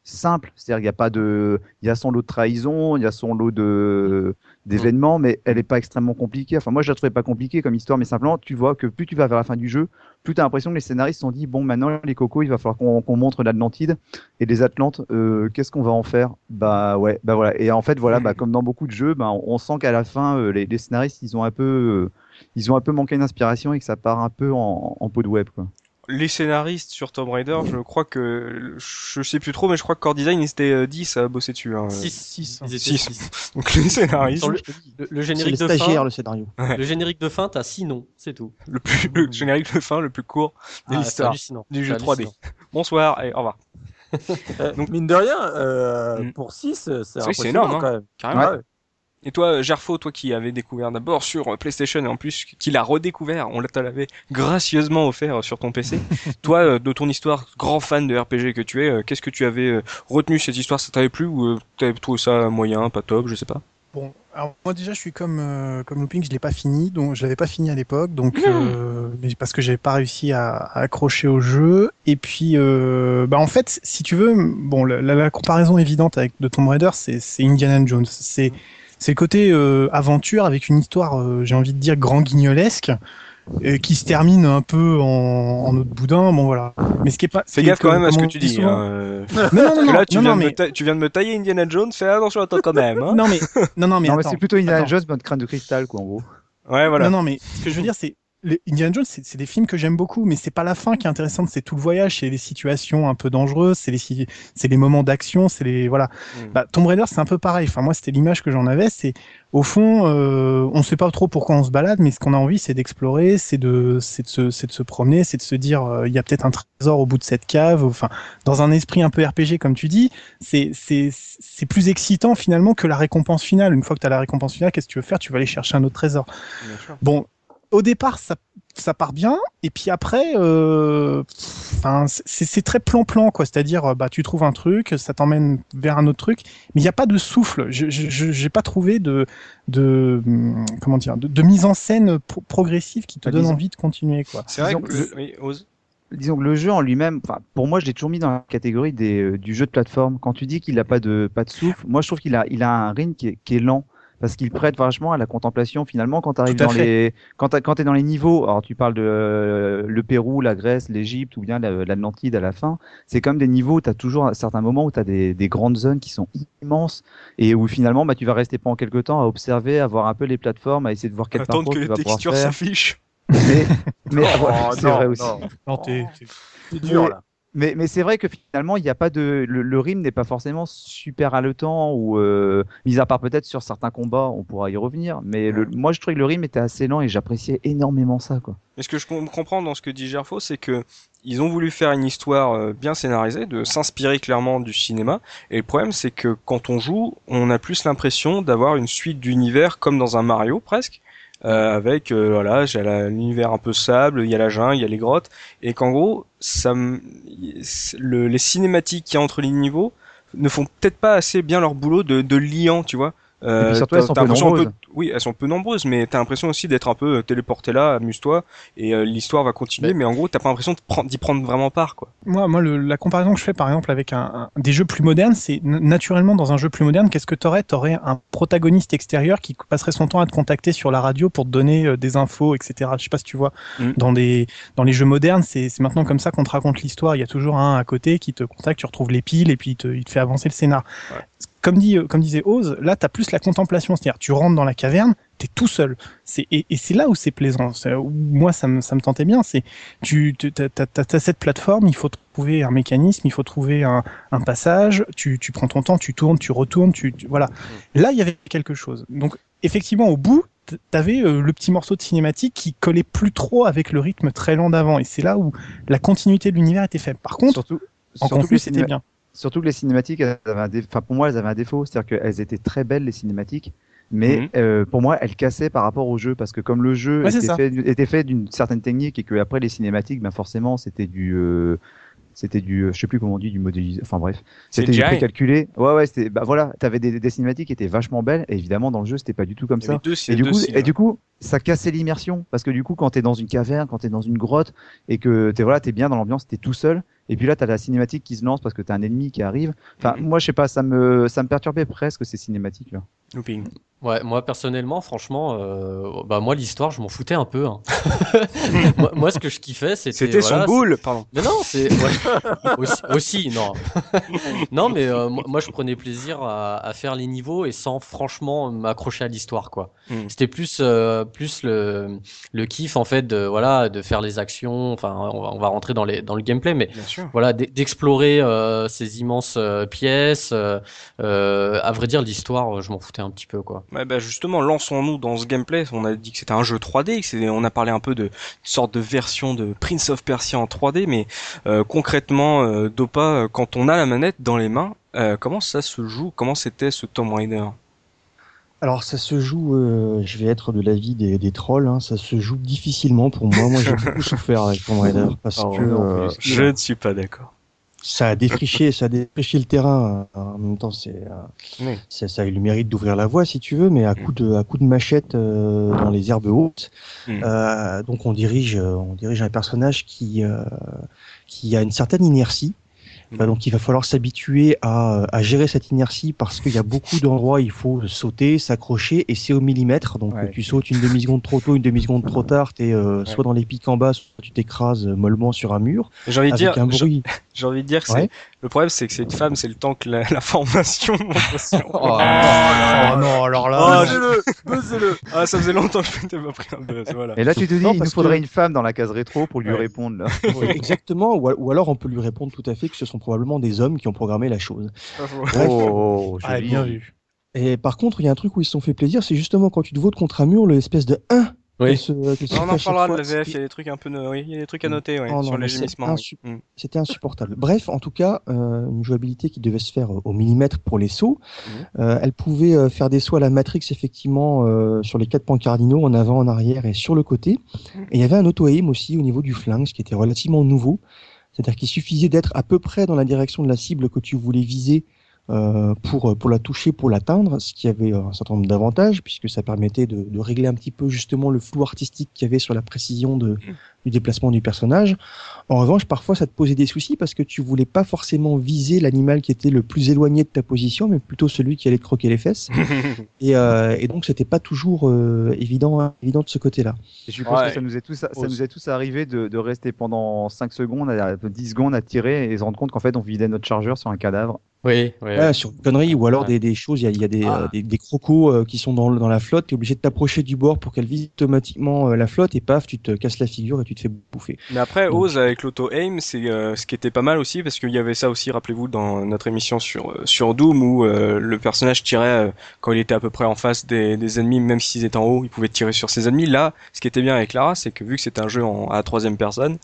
simple. C'est-à-dire qu'il n'y a pas de, il y a son lot de trahison, il y a son lot de, d'événements, mais elle n'est pas extrêmement compliquée. Enfin, moi, je la trouvais pas compliquée comme histoire, mais simplement, tu vois que plus tu vas vers la fin du jeu, plus tu as l'impression que les scénaristes se sont dit, bon, maintenant, les cocos, il va falloir qu'on montre l'Atlantide et les Atlantes, euh, qu'est-ce qu'on va en faire? Bah ouais, bah voilà. Et en fait, voilà, bah, comme dans beaucoup de jeux, bah, on, sent qu'à la fin, euh, les, les scénaristes, ils ont un peu, euh, ils ont un peu manqué d'inspiration et que ça part un peu en, en peau de web, quoi. Les scénaristes sur Tomb Raider, je crois que je sais plus trop, mais je crois que Core Design ils étaient euh, 10 à bosser dessus. hein. 6. Six. Ils étaient Six. six. Donc les scénaristes, le, générique les de fin, le scénario. le générique de fin, t'as 6 noms, c'est tout. le plus le générique de fin le plus court de Ah, c'est l'histoire hallucinant. du jeu 3D. hallucinant. Bonsoir et au revoir. euh, Donc- mine de rien, euh, Mm. pour 6, c'est Oui, c'est impressionnant énorme, hein. quand même. Carrément. Ouais. Et toi, Gerfo, toi qui avais découvert d'abord sur euh, PlayStation et en plus qui l'a redécouvert, on l'avait gracieusement offert euh, sur ton PC. toi, euh, de ton histoire, grand fan de RPG que tu es, euh, qu'est-ce que tu avais euh, retenu cette histoire? Ça t'avait plu ou euh, t'avais trouvé ça moyen, pas top, je sais pas? Bon, alors moi déjà je suis comme euh, comme Looping, je l'ai pas fini, donc je l'avais pas fini à l'époque, donc Mmh. euh, parce que j'avais pas réussi à, à accrocher au jeu. Et puis, euh, bah en fait, si tu veux, bon, la, la- la comparaison évidente avec de Tomb Raider, c'est c'est Indiana Jones. C'est c'est le côté euh, aventure avec une histoire, euh, j'ai envie de dire grand guignolesque. euh, qui se termine un peu en, en autre boudin, bon voilà. Mais ce qui est pas. Fais gaffe quand même à ce que tu dis. souvent- hein, euh, Non, non, non, non, là, tu, non, viens non, de me mais, ta- tu viens de me tailler Indiana Jones, fais attention à toi quand même. Hein non mais, non, non, mais non, mais attends. c'est plutôt Indiana attends. Jones, notre crâne de cristal, quoi, en gros. ouais, voilà. Non, non, mais ce que je veux dire, c'est les Indiana Jones, c'est des films que j'aime beaucoup, mais c'est pas la fin qui est intéressante, c'est tout le voyage, c'est les situations un peu dangereuses, c'est les, c'est les moments d'action, c'est les voilà. Mm. Bah, Tomb Raider, c'est un peu pareil. Enfin, moi, c'était l'image que j'en avais. C'est au fond, euh, on sait pas trop pourquoi on se balade, mais ce qu'on a envie, c'est d'explorer, c'est de, c'est de se, c'est de se promener, c'est de se dire, euh, il y a peut-être un trésor au bout de cette cave. Enfin, dans un esprit un peu RPG, comme tu dis, c'est, c'est, c'est plus excitant finalement que la récompense finale. Une fois que tu as la récompense finale, qu'est-ce que tu veux faire? Tu vas aller chercher un autre trésor. Bon, au départ, ça ça part bien, et puis après, euh, enfin, c'est très plan-plan, quoi. C'est-à-dire, bah, tu trouves un truc, ça t'emmène vers un autre truc, mais il n'y a pas de souffle. Je n'ai pas trouvé de, de comment dire, de, mise en scène progressive qui te bah, donne envie de continuer, quoi. C'est vrai que, oui, ose disons que le jeu en lui-même, pour moi, je l'ai toujours mis dans la catégorie des, euh, du jeu de plateforme. Quand tu dis qu'il n'a pas de, pas de souffle, moi, je trouve qu'il a, il a un rythme qui est, qui est lent parce qu'il prête vachement à la contemplation finalement quand tu arrives dans les quand tu es dans les niveaux. Alors tu parles de euh, le Pérou la Grèce l'Égypte ou bien l'Atlantide à la fin. C'est comme des niveaux où tu as toujours à certains moments où tu as des, des, grandes zones qui sont immenses et où finalement bah, tu vas rester pendant quelques temps à observer à voir un peu les plateformes à essayer de voir quel parcours que tu vas pouvoir faire. s'affichent. Mais, mais oh, c'est vrai aussi. Non, c'est dur là mais, mais c'est vrai que finalement, il n'y a pas de le, le rythme n'est pas forcément super haletant ou euh, mis à part peut-être sur certains combats, on pourra y revenir. Mais le, moi, je trouvais que le rythme était assez lent et j'appréciais énormément ça, quoi. Mais ce que je comprends dans ce que dit Gerfo, c'est que ils ont voulu faire une histoire euh, bien scénarisée, de s'inspirer clairement du cinéma. Et le problème, c'est que quand on joue, on a plus l'impression d'avoir une suite d'univers comme dans un Mario presque avec euh, voilà, j'ai l'univers un peu sable, il y a la jungle, il y a les grottes, et qu'en gros, ça, le, les cinématiques qui y a entre les niveaux ne font peut-être pas assez bien leur boulot de, de liant, tu vois. Euh, surtout, elles sont peu nombreuses. oui, elles sont peu nombreuses, mais t'as l'impression aussi d'être un peu téléporté là, amuse-toi, et euh, l'histoire va continuer, mais... en gros, t'as pas l'impression d'y prendre, vraiment part, quoi. Moi, moi, le, la comparaison que je fais, par exemple, avec un, des jeux plus modernes, c'est naturellement dans un jeu plus moderne, qu'est-ce que t'aurais? T'aurais un protagoniste extérieur qui passerait son temps à te contacter sur la radio pour te donner euh, des infos, etc. Je sais pas si tu vois. Mm. Dans des dans les jeux modernes, c'est maintenant comme ça qu'on te raconte l'histoire. Il y a toujours un à côté qui te contacte, tu retrouves les piles et puis il te, il te fait avancer le scénar. Ouais comme, dit, euh, comme disait Oz, là, tu as plus la contemplation. C'est-à-dire, tu rentres dans la caverne, tu es tout seul. Et, et c'est là où c'est plaisant. Moi, ça me, ça me tentait bien. C'est tu as, cette plateforme, il faut trouver un mécanisme, il faut trouver un, un passage. Tu, tu, prends ton temps, tu tournes, tu retournes. Tu, voilà. Mmh. Là, il y avait quelque chose. Donc, effectivement, au bout, t'avais euh, le petit morceau de cinématique qui collait plus trop avec le rythme très lent d'avant. Et c'est là où la continuité de l'univers était faible. Par contre, surtout, en conflit, c'était bien. Surtout que les cinématiques, elles avaient un enfin pour moi, elles avaient un défaut, c'est-à-dire qu'elles étaient très belles les cinématiques, mais mhm. euh, pour moi, elles cassaient par rapport au jeu. Parce que comme le jeu était, fait, était, fait, d'une certaine technique et que après les cinématiques, ben forcément, c'était du euh, c'était du je sais plus comment on dit du modélisé enfin bref. C'était du précalculé. Ouais ouais c'était bah voilà. T'avais des, des cinématiques qui étaient vachement belles et évidemment dans le jeu c'était pas du tout comme ça. et du coup et du coup ça cassait l'immersion. Parce que du coup quand t'es dans une caverne quand t'es dans une grotte et que t'es voilà t'es bien dans l'ambiance t'es tout seul et puis là, tu as la cinématique qui se lance parce que tu as un ennemi qui arrive. Enfin, mhm. moi, je sais pas, ça me, ça me perturbait presque ces cinématiques-là. Looping. Ouais, moi personnellement, franchement, euh, bah moi l'histoire, je m'en foutais un peu. Hein. moi, ce que je kiffais, c'était. C'était son boule, pardon. Mais non, c'est aussi, aussi, non. non, mais euh, moi, je prenais plaisir à, à, faire les niveaux et sans franchement m'accrocher à l'histoire, quoi. Hmm. C'était plus, euh, plus le, le kiff en fait de voilà de faire les actions. Enfin, on va, on va rentrer dans les dans le gameplay, mais voilà d'explorer euh, ces immenses pièces. à vrai dire, l'histoire, je m'en foutais un petit peu, quoi. Ouais, bah justement, lançons-nous dans ce gameplay. On a dit que c'était un jeu 3D, on a parlé un peu de une sorte de version de Prince of Persia en 3D, mais euh, concrètement, euh, Dopa, euh, quand on a la manette dans les mains, euh, comment ça se joue? Comment c'était ce Tomb Raider? Alors ça se joue, je vais être de l'avis des, des trolls, hein, ça se joue difficilement pour moi. Moi j'ai beaucoup souffert avec Tomb Raider parce oh, que je ne suis pas d'accord ça a défriché, ça a défriché le terrain. En même temps, c'est, euh, ça a eu le mérite d'ouvrir la voie, si tu veux, mais à coup de, à coup de machette euh, dans les herbes hautes. Mm. Euh, donc, on dirige, on dirige un personnage qui, qui a une certaine inertie. Donc il va falloir s'habituer à, à, gérer cette inertie parce qu'il y a beaucoup d'endroits où il faut sauter, s'accrocher et c'est au millimètre. Donc tu sautes une demi-seconde trop tôt, une demi-seconde trop tard, tu es euh, soit dans les pics en bas, soit tu t'écrases mollement sur un mur. J'ai envie de dire, j'ai envie de dire que le problème c'est que c'est une femme, c'est le temps que la, la formation. oh, oh, non, alors là. Oh, le Ah, ça faisait longtemps que je m'étais pas pris un buzz. Voilà. Et là tu te dis, il nous faudrait une femme dans la case rétro pour lui répondre là. exactement, ou, ou alors on peut lui répondre tout à fait que ce sont probablement des hommes qui ont programmé la chose. oh, ah, bien vu. Et par contre, il y a un truc où ils se sont fait plaisir, c'est justement quand tu te votes contre un mur, l'espèce de 1 Oui. ce- on en parlera de la VF, il y a des trucs un peu, oui, il y a des trucs à noter, ouais, Oh non, sur les gémissements. oui. Mm. C'était insupportable. Bref, en tout cas, euh, une jouabilité qui devait se faire euh, au millimètre pour les sauts. Mhm. Euh, elle pouvait euh, faire des sauts à la Matrix, effectivement, euh, sur les quatre points cardinaux, en avant, en arrière et sur le côté. Et il y avait un auto-aim aussi au niveau du flingue, ce qui était relativement nouveau. C'est-à-dire qu'il suffisait d'être à peu près dans la direction de la cible que tu voulais viser euh, pour, pour la toucher, pour l'atteindre, ce qui avait euh, un certain nombre d'avantages, puisque ça permettait de, de régler un petit peu justement le flou artistique qu'il y avait sur la précision de, du déplacement du personnage. En revanche, parfois, ça te posait des soucis parce que tu voulais pas forcément viser l'animal qui était le plus éloigné de ta position, mais plutôt celui qui allait te croquer les fesses. et, euh, et donc, c'était pas toujours euh, évident, évident de ce côté-là. Et je pense Ouais. que ça nous est tous, ça nous est tous arrivé de, de rester pendant 5 secondes, à- 10 secondes à tirer et se rendre compte qu'en fait on vidait notre chargeur sur un cadavre. Oui, oui. Ouais, sur une connerie, ou alors Ouais. des, des choses, il y a, il y a des, Ah. euh, des, des crocos euh, qui sont dans, le- dans la flotte, tu es obligé de t'approcher du bord pour qu'elle vise automatiquement euh, la flotte, et paf, tu te casses la figure et tu te fais bouffer. Mais après, Donc- Oz avec l'auto-aim, c'est euh, ce qui était pas mal aussi, parce qu'il y avait ça aussi, rappelez-vous, dans notre émission sur, euh, sur Doom, où euh, le personnage tirait euh, quand il était à peu près en face des, des ennemis, même s'ils étaient en haut, il pouvait tirer sur ses ennemis. Là, ce qui était bien avec Lara, c'est que vu que c'était un jeu en, à troisième personne,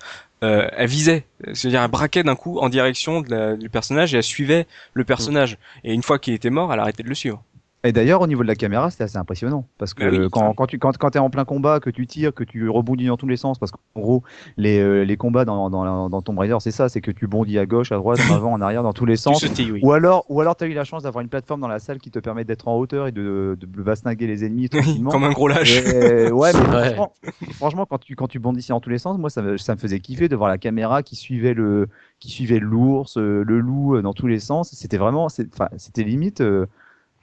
euh, elle visait, c'est-à-dire elle braquait d'un coup en direction du personnage et elle suivait le personnage. Et une fois qu'il était mort, elle arrêtait de le suivre. Et d'ailleurs, au niveau de la caméra, c'était assez impressionnant. Parce que Bah oui, quand, quand tu quand, quand es en plein combat, que tu tires, que tu rebondis dans tous les sens, parce qu'en gros, les, euh, les combats dans, dans, dans Tomb Raider, c'est ça, c'est que tu bondis à gauche, à droite, en avant, en arrière, dans tous les sens. Oui. Ou alors, ou alors tu as eu la chance d'avoir une plateforme dans la salle qui te permet d'être en hauteur et de, de, bastinguer les ennemis tranquillement. Comme un gros lâche. Et, ouais, mais franchement, franchement, quand tu quand tu bondissais dans tous les sens, moi ça me, ça me faisait kiffer de voir la caméra qui suivait le qui suivait l'ours, euh, le loup euh, dans tous les sens. C'était vraiment, c'était limite. euh,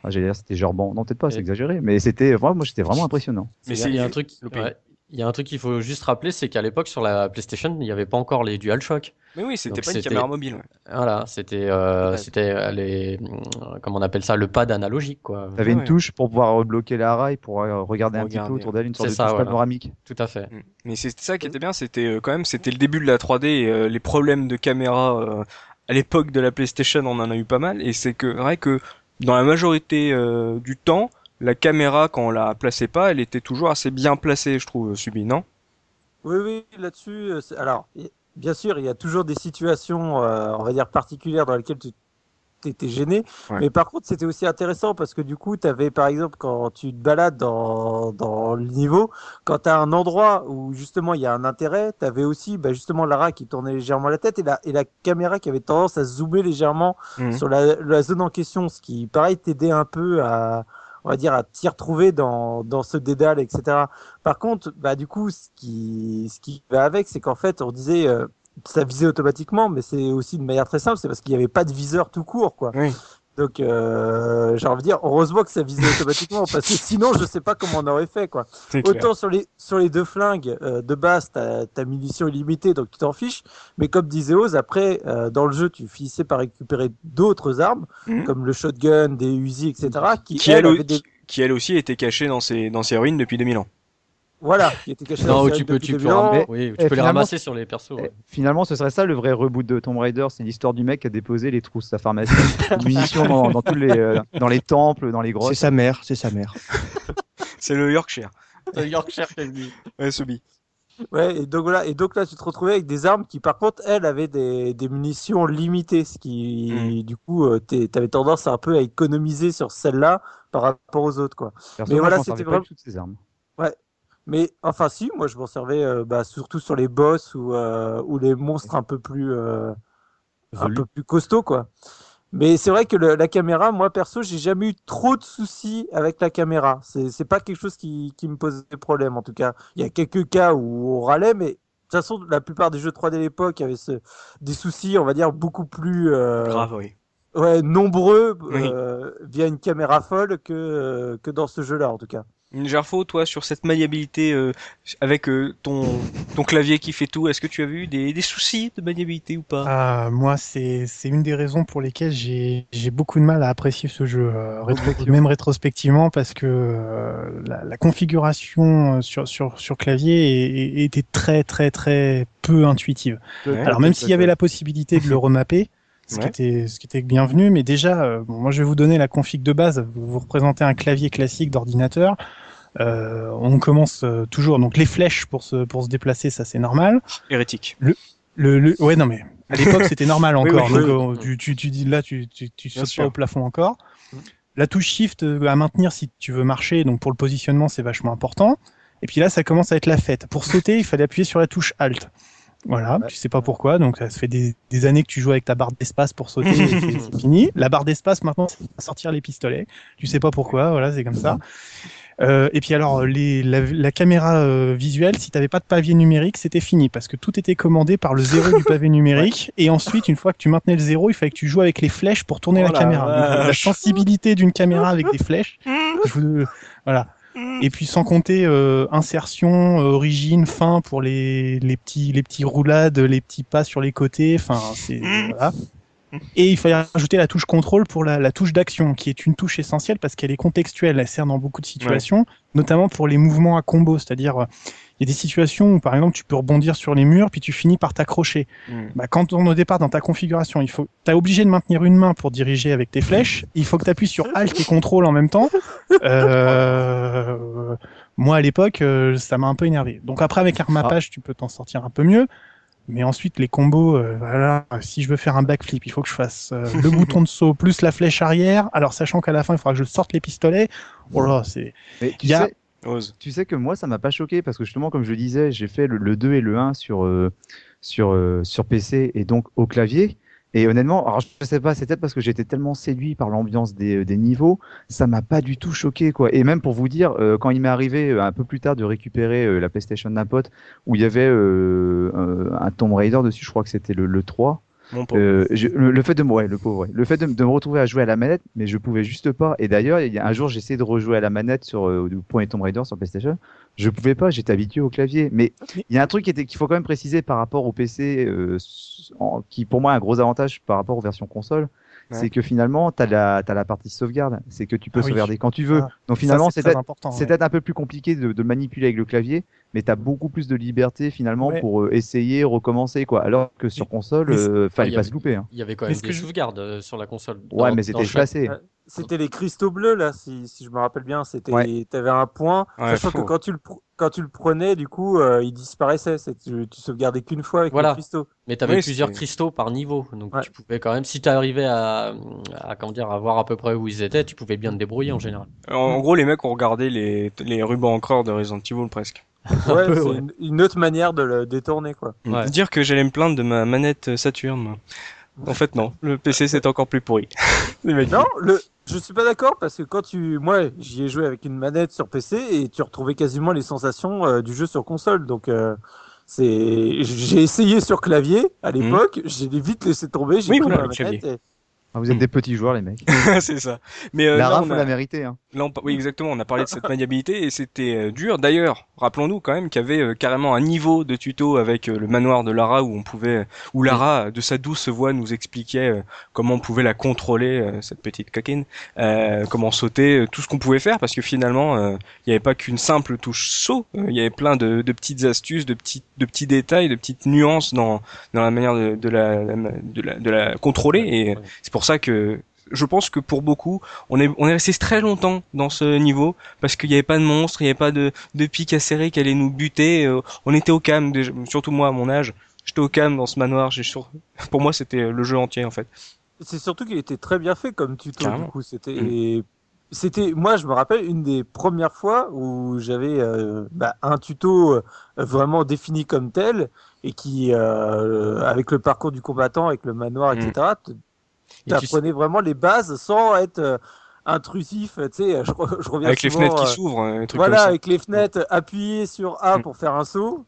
enfin, j'allais dire c'était genre bon, non peut-être pas, c'est exagéré, mais c'était vraiment, moi j'étais vraiment impressionnant. Mais il y a- un truc. loupé. ouais. Il y a un truc qu'il faut juste rappeler, c'est qu'à l'époque sur la PlayStation, il n'y avait pas encore les DualShock. Mais oui, c'était pas une caméra mobile. ouais. Voilà, c'était euh, Ouais. c'était euh, les comment on appelle ça, le pad analogique quoi. T'avais Ouais, une ouais. touche pour pouvoir rebloquer la rail, pour euh, regarder un petit peu autour d'elle, une sorte C'est de ça, touche voilà. panoramique. Tout à fait. Mm. Mais c'est ça qui était bien, c'était euh, quand même, c'était le début de la 3D et euh, les problèmes de caméra euh, à l'époque de la PlayStation, on en a eu pas mal et c'est que vrai que dans la majorité euh, du temps, la caméra quand on la plaçait pas, elle était toujours assez bien placée, je trouve, Subi, non? Oui, oui, là-dessus. euh, Alors, bien sûr, il y a toujours des situations, euh, on va dire, particulières dans lesquelles tu étais gêné. Ouais. Mais par contre, c'était aussi intéressant parce que du coup, tu avais, par exemple, quand tu te balades dans, dans le niveau, quand tu as un endroit où justement il y a un intérêt, tu avais aussi bah, justement Lara qui tournait légèrement la tête et la, et la caméra qui avait tendance à zoomer légèrement Mhm. sur la, la zone en question, ce qui, pareil, t'aidait un peu à, on va dire, à t'y retrouver dans, dans ce dédale, etc. Par contre, bah, du coup, ce qui, ce qui va avec, c'est qu'en fait, on disait, euh, ça visait automatiquement, mais c'est aussi de manière très simple, c'est parce qu'il n'y avait pas de viseur tout court, quoi. Oui. Donc, euh, j'ai envie de dire, heureusement que ça visait automatiquement, parce que sinon, je sais pas comment on aurait fait, quoi. Autant sur les, sur les deux flingues, euh, de base, t'as, t'as munition illimitée, donc tu t'en fiches. Mais comme disait Oz, après, euh, dans le jeu, tu finissais par récupérer d'autres armes, Mhm. comme le shotgun, des Uzi, etc., qui, Qui, elles, elle, avaient des... qui, qui, elle aussi était cachée dans ses, dans ses ruines depuis 2000 ans. Voilà, qui étaient cachées Non, dans tu peux, tu peux, 2000 ans. ram- oui, tu peux les finalement, ramasser sur les persos. ouais. Finalement, ce serait ça le vrai reboot de Tomb Raider, c'est l'histoire du mec qui a déposé les trousses, sa pharmacie, les munitions dans, dans tous les, euh, dans les temples, dans les C'est grottes. sa mère, c'est sa mère. C'est le Yorkshire. Yorkshire Kennedy. Ouais, Subi. Ouais, et donc voilà, et donc là tu te retrouvais avec des armes qui par contre elles avaient des, des munitions limitées, ce qui du coup euh, t'avais tendance un peu à économiser sur celles-là par rapport aux autres quoi. Mais voilà, c'était vraiment- de toutes ces armes. Mais enfin si, moi je m'en servais euh, bah, surtout sur les boss ou euh, ou les monstres un peu plus euh, un peu plus costauds quoi. Mais c'est vrai que le- la caméra, moi perso, j'ai jamais eu trop de soucis avec la caméra. C'est pas quelque chose qui, qui me posait problème en tout cas. Il y a quelques cas où on râlait, mais de toute façon, la plupart des jeux 3D à l'époque avaient ce, des soucis, on va dire, beaucoup plus euh, Grave, oui. ouais, nombreux Oui. euh, via une caméra folle que, que dans ce jeu-là en tout cas. Gerfo, toi, sur cette maniabilité euh, avec euh, ton, ton clavier qui fait tout, est-ce que tu as vu des, des soucis de maniabilité ou pas? Ah, moi, c'est c'est une des raisons pour lesquelles j'ai j'ai beaucoup de mal à apprécier ce jeu, euh, rétro- même rétrospectivement, parce que euh, la, la configuration euh, sur, sur, sur clavier est- est- était très, très, très peu intuitive. Ouais. Alors, même s'il y avait la possibilité de le remapper, ce, Ouais. qui était, ce qui était bienvenu, mais déjà, euh, bon, moi, je vais vous donner la config de base. Vous, vous représentez un clavier classique d'ordinateur. Euh, on commence euh, toujours donc les flèches pour se pour se déplacer, ça c'est normal. Hérétique. Le, le ouais non mais à l'époque c'était normal encore. oui, donc, tu, tu, tu dis là tu tu, tu sautes sûr. pas au plafond encore. Mm. La touche shift euh, à maintenir si tu veux marcher, donc pour le positionnement c'est vachement important. Et puis là ça commence à être la fête. Pour sauter il fallait appuyer sur la touche alt. Voilà, Ouais. tu sais pas pourquoi, donc ça se fait des, des années que tu joues avec ta barre d'espace pour sauter, et c'est c'est fini. La barre d'espace maintenant, c'est sortir les pistolets. Tu sais pas pourquoi, voilà, c'est comme ça. Euh, et puis alors, les, la, la caméra euh, visuelle, si t'avais pas de pavé numérique, c'était fini parce que tout était commandé par le zéro du pavé numérique. Et ensuite, une fois que tu maintenais le zéro, il fallait que tu joues avec les flèches pour tourner Oh la la caméra. Donc, la sensibilité d'une caméra avec des flèches, je vous- voilà. Et puis sans compter euh, insertion, euh, origine, fin pour les, les petits les petits roulades, les petits pas sur les côtés. Enfin, c'est voilà. Et il fallait rajouter la touche contrôle pour la, la touche d'action, qui est une touche essentielle parce qu'elle est contextuelle. Elle sert dans beaucoup de situations, notamment pour les mouvements à combo. C'est-à-dire, euh, il y a des situations où, par exemple, tu peux rebondir sur les murs, puis tu finis par t'accrocher. Mm. Bah, quand on au départ dans ta configuration, il faut, t'as obligé de maintenir une main pour diriger avec tes flèches. Il faut que tu appuies sur Alt et Contrôle en même temps. Euh, moi à l'époque, euh, ça m'a un peu énervé. Donc après avec un remappage, tu peux t'en sortir un peu mieux. Mais ensuite les combos, euh, voilà, si je veux faire un backflip, il faut que je fasse euh, le bouton de saut plus la flèche arrière. Alors sachant qu'à la fin il faudra que je sorte les pistolets. Oh là, c'est. Tu Il y a- sais. Tu sais que moi, ça m'a pas choqué parce que justement, comme je le disais, j'ai fait le, le 2 et le 1 sur, euh, sur, euh, sur PC et donc au clavier. Et honnêtement, alors je sais pas, c'est peut-être parce que j'étais tellement séduit par l'ambiance des, des niveaux, ça m'a pas du tout choqué quoi. Et même pour vous dire, euh, quand il m'est arrivé euh, un peu plus tard de récupérer euh, la PlayStation d'un pote où il y avait euh, euh, un Tomb Raider dessus, je crois que c'était le, le 3. Mon pauvre. Euh, je- le, le fait de me, ouais, le pauvre, ouais. le fait de, de me retrouver à jouer à la manette, mais je pouvais juste pas. Et d'ailleurs, il y a un jour, j'ai essayé de rejouer à la manette sur euh, le premier Tomb Raider sur PlayStation. Je pouvais pas, j'étais habitué au clavier. Mais il y a un truc qui était- qu'il faut quand même préciser par rapport au PC, euh, en- qui pour moi est un gros avantage par rapport aux versions console. Ouais. C'est que finalement, tu as la, t'as la partie sauvegarde. C'est que tu peux Ah oui. sauvegarder quand tu veux. Ah, Donc finalement, c'est peut-être ouais. un peu plus compliqué de, de le manipuler avec le clavier, mais tu as beaucoup plus de liberté finalement Ouais. pour euh, essayer, recommencer quoi. Alors que sur console, euh, fallait y pas avait- se louper. Hein. Il y avait quand Mais même des que je- sauvegardes euh, sur la console. Ouais, Dans- mais c'était chaque- effacé. Ouais. C'était les cristaux bleus là, si, si je me rappelle bien. C'était, Ouais. t'avais un point, Ouais, sachant que quand tu le quand tu le prenais, du coup, euh, il disparaissait. C'est- Tu, tu sauvegardais qu'une fois avec Voilà. les cristaux. Mais tu avais Oui, plusieurs cristaux par niveau, donc Ouais. tu pouvais quand même, si tu arrivais à, à, comment dire, à voir à peu près où ils étaient, tu pouvais bien te débrouiller en général. En, en gros, les mecs ont regardé les, les rubans encreurs de Resident Evil presque. Ouais, peu, ouais. une, une autre manière de le détourner quoi. Ouais. Dire que j'allais me plaindre de ma manette Saturn. En fait, non. Le PC, c'est encore plus pourri. Non, le, je suis pas d'accord parce que quand tu, moi, j'y ai joué avec une manette sur PC et tu retrouvais quasiment les sensations euh, du jeu sur console. Donc, euh, c'est, j'ai essayé sur clavier à l'époque, j'ai vite laissé tomber, j'ai Oui, pris voilà, ma manette. et- Ah, vous êtes des petits joueurs, les mecs. c'est ça. Mais euh, là, Lara, on faut a- la mériter. Hein. Là, on oui, exactement. On a parlé de cette maniabilité et c'était euh, dur. D'ailleurs, rappelons-nous quand même qu'il y avait euh, carrément un niveau de tuto avec euh, le manoir de Lara où on pouvait, où Lara, de sa douce voix, nous expliquait euh, comment on pouvait la contrôler, euh, cette petite coquine, euh, comment sauter, euh, tout ce qu'on pouvait faire, parce que finalement, euh, il n'y avait pas qu'une simple touche saut. euh, Il y avait plein de, de petites astuces, de petits, de petits détails, de petites nuances dans dans la manière de, de la, de la de la contrôler. Et c'est pour ça que je pense que pour beaucoup, on est, on est resté très longtemps dans ce niveau parce qu'il n'y avait pas de monstres, il n'y avait pas de, de pics à serrer qui allaient nous buter. euh, on était au calme, déjà, surtout moi à mon âge. J'étais au calme dans ce manoir. J'ai sur... Pour moi, c'était le jeu entier en fait. C'est surtout qu'il était très bien fait comme tuto. Carrément. Du coup, c'était, Mm. c'était, moi, je me rappelle une des premières fois où j'avais euh, bah, un tuto euh, vraiment défini comme tel et qui, euh, avec le parcours du combattant, avec le manoir, Mm. etc. te- Et tu sais- T'apprenais vraiment les bases sans être euh, intrusif. Tu sais, je, re- je reviens Avec les fenêtres qui euh, s'ouvrent, euh, trucs Voilà, comme ça. avec les fenêtres, appuyer sur A Mm. pour faire un saut.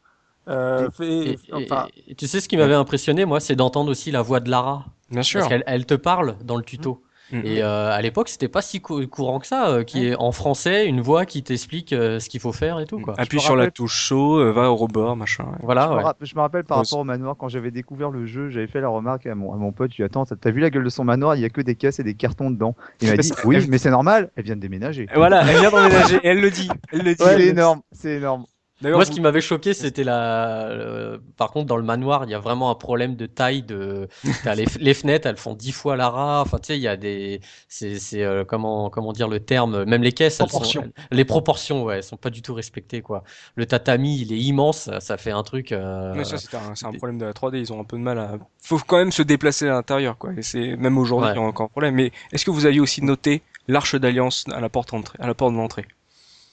Euh, fait- Et, et- enfin, et tu sais ce qui m'avait impressionné, moi, c'est d'entendre aussi la voix de Lara. Bien sûr. Parce qu'elle elle te parle dans le tuto. Mm. Et euh, à l'époque, c'était pas si cou- courant que ça, euh, qui est en français, une voix qui t'explique euh, ce qu'il faut faire et tout. Quoi. Appuie me sur la touche saut, euh, va au rebord, machin. Voilà, Je, me ouais. rapp- je me rappelle par rapport au manoir, quand j'avais découvert le jeu, j'avais fait la remarque à mon, à mon pote, je lui ai dit, attends, t'as vu la gueule de son manoir, il y a que des caisses et des cartons dedans. Il m'a dit, oui, elle- mais c'est normal, elle vient de déménager. Et voilà, elle vient d'emménager, elle le dit, elle le dit. Ouais, c'est énorme, c'est énorme. Moi, ce qui m'avait choqué, c'était la. euh, par contre, dans le manoir, il y a vraiment un problème de taille. De... t'as les, les fenêtres, elles font 10 fois Lara. Enfin, tu sais, il y a des. C'est, c'est, euh, comment, comment dire le terme Même les caisses, elles sont- Proportions. les proportions, ouais, elles sont pas du tout respectées, quoi. Le tatami, il est immense. Ça, ça fait un truc. euh, Mais ça, c'est un, c'est un problème de la 3D. Ils ont un peu de mal à. Faut quand même se déplacer à l'intérieur, quoi. Et c'est même aujourd'hui, Ouais. il y a encore un problème. Mais est-ce que vous aviez aussi noté l'arche d'alliance à la porte d'entrée, à la porte de l'entrée,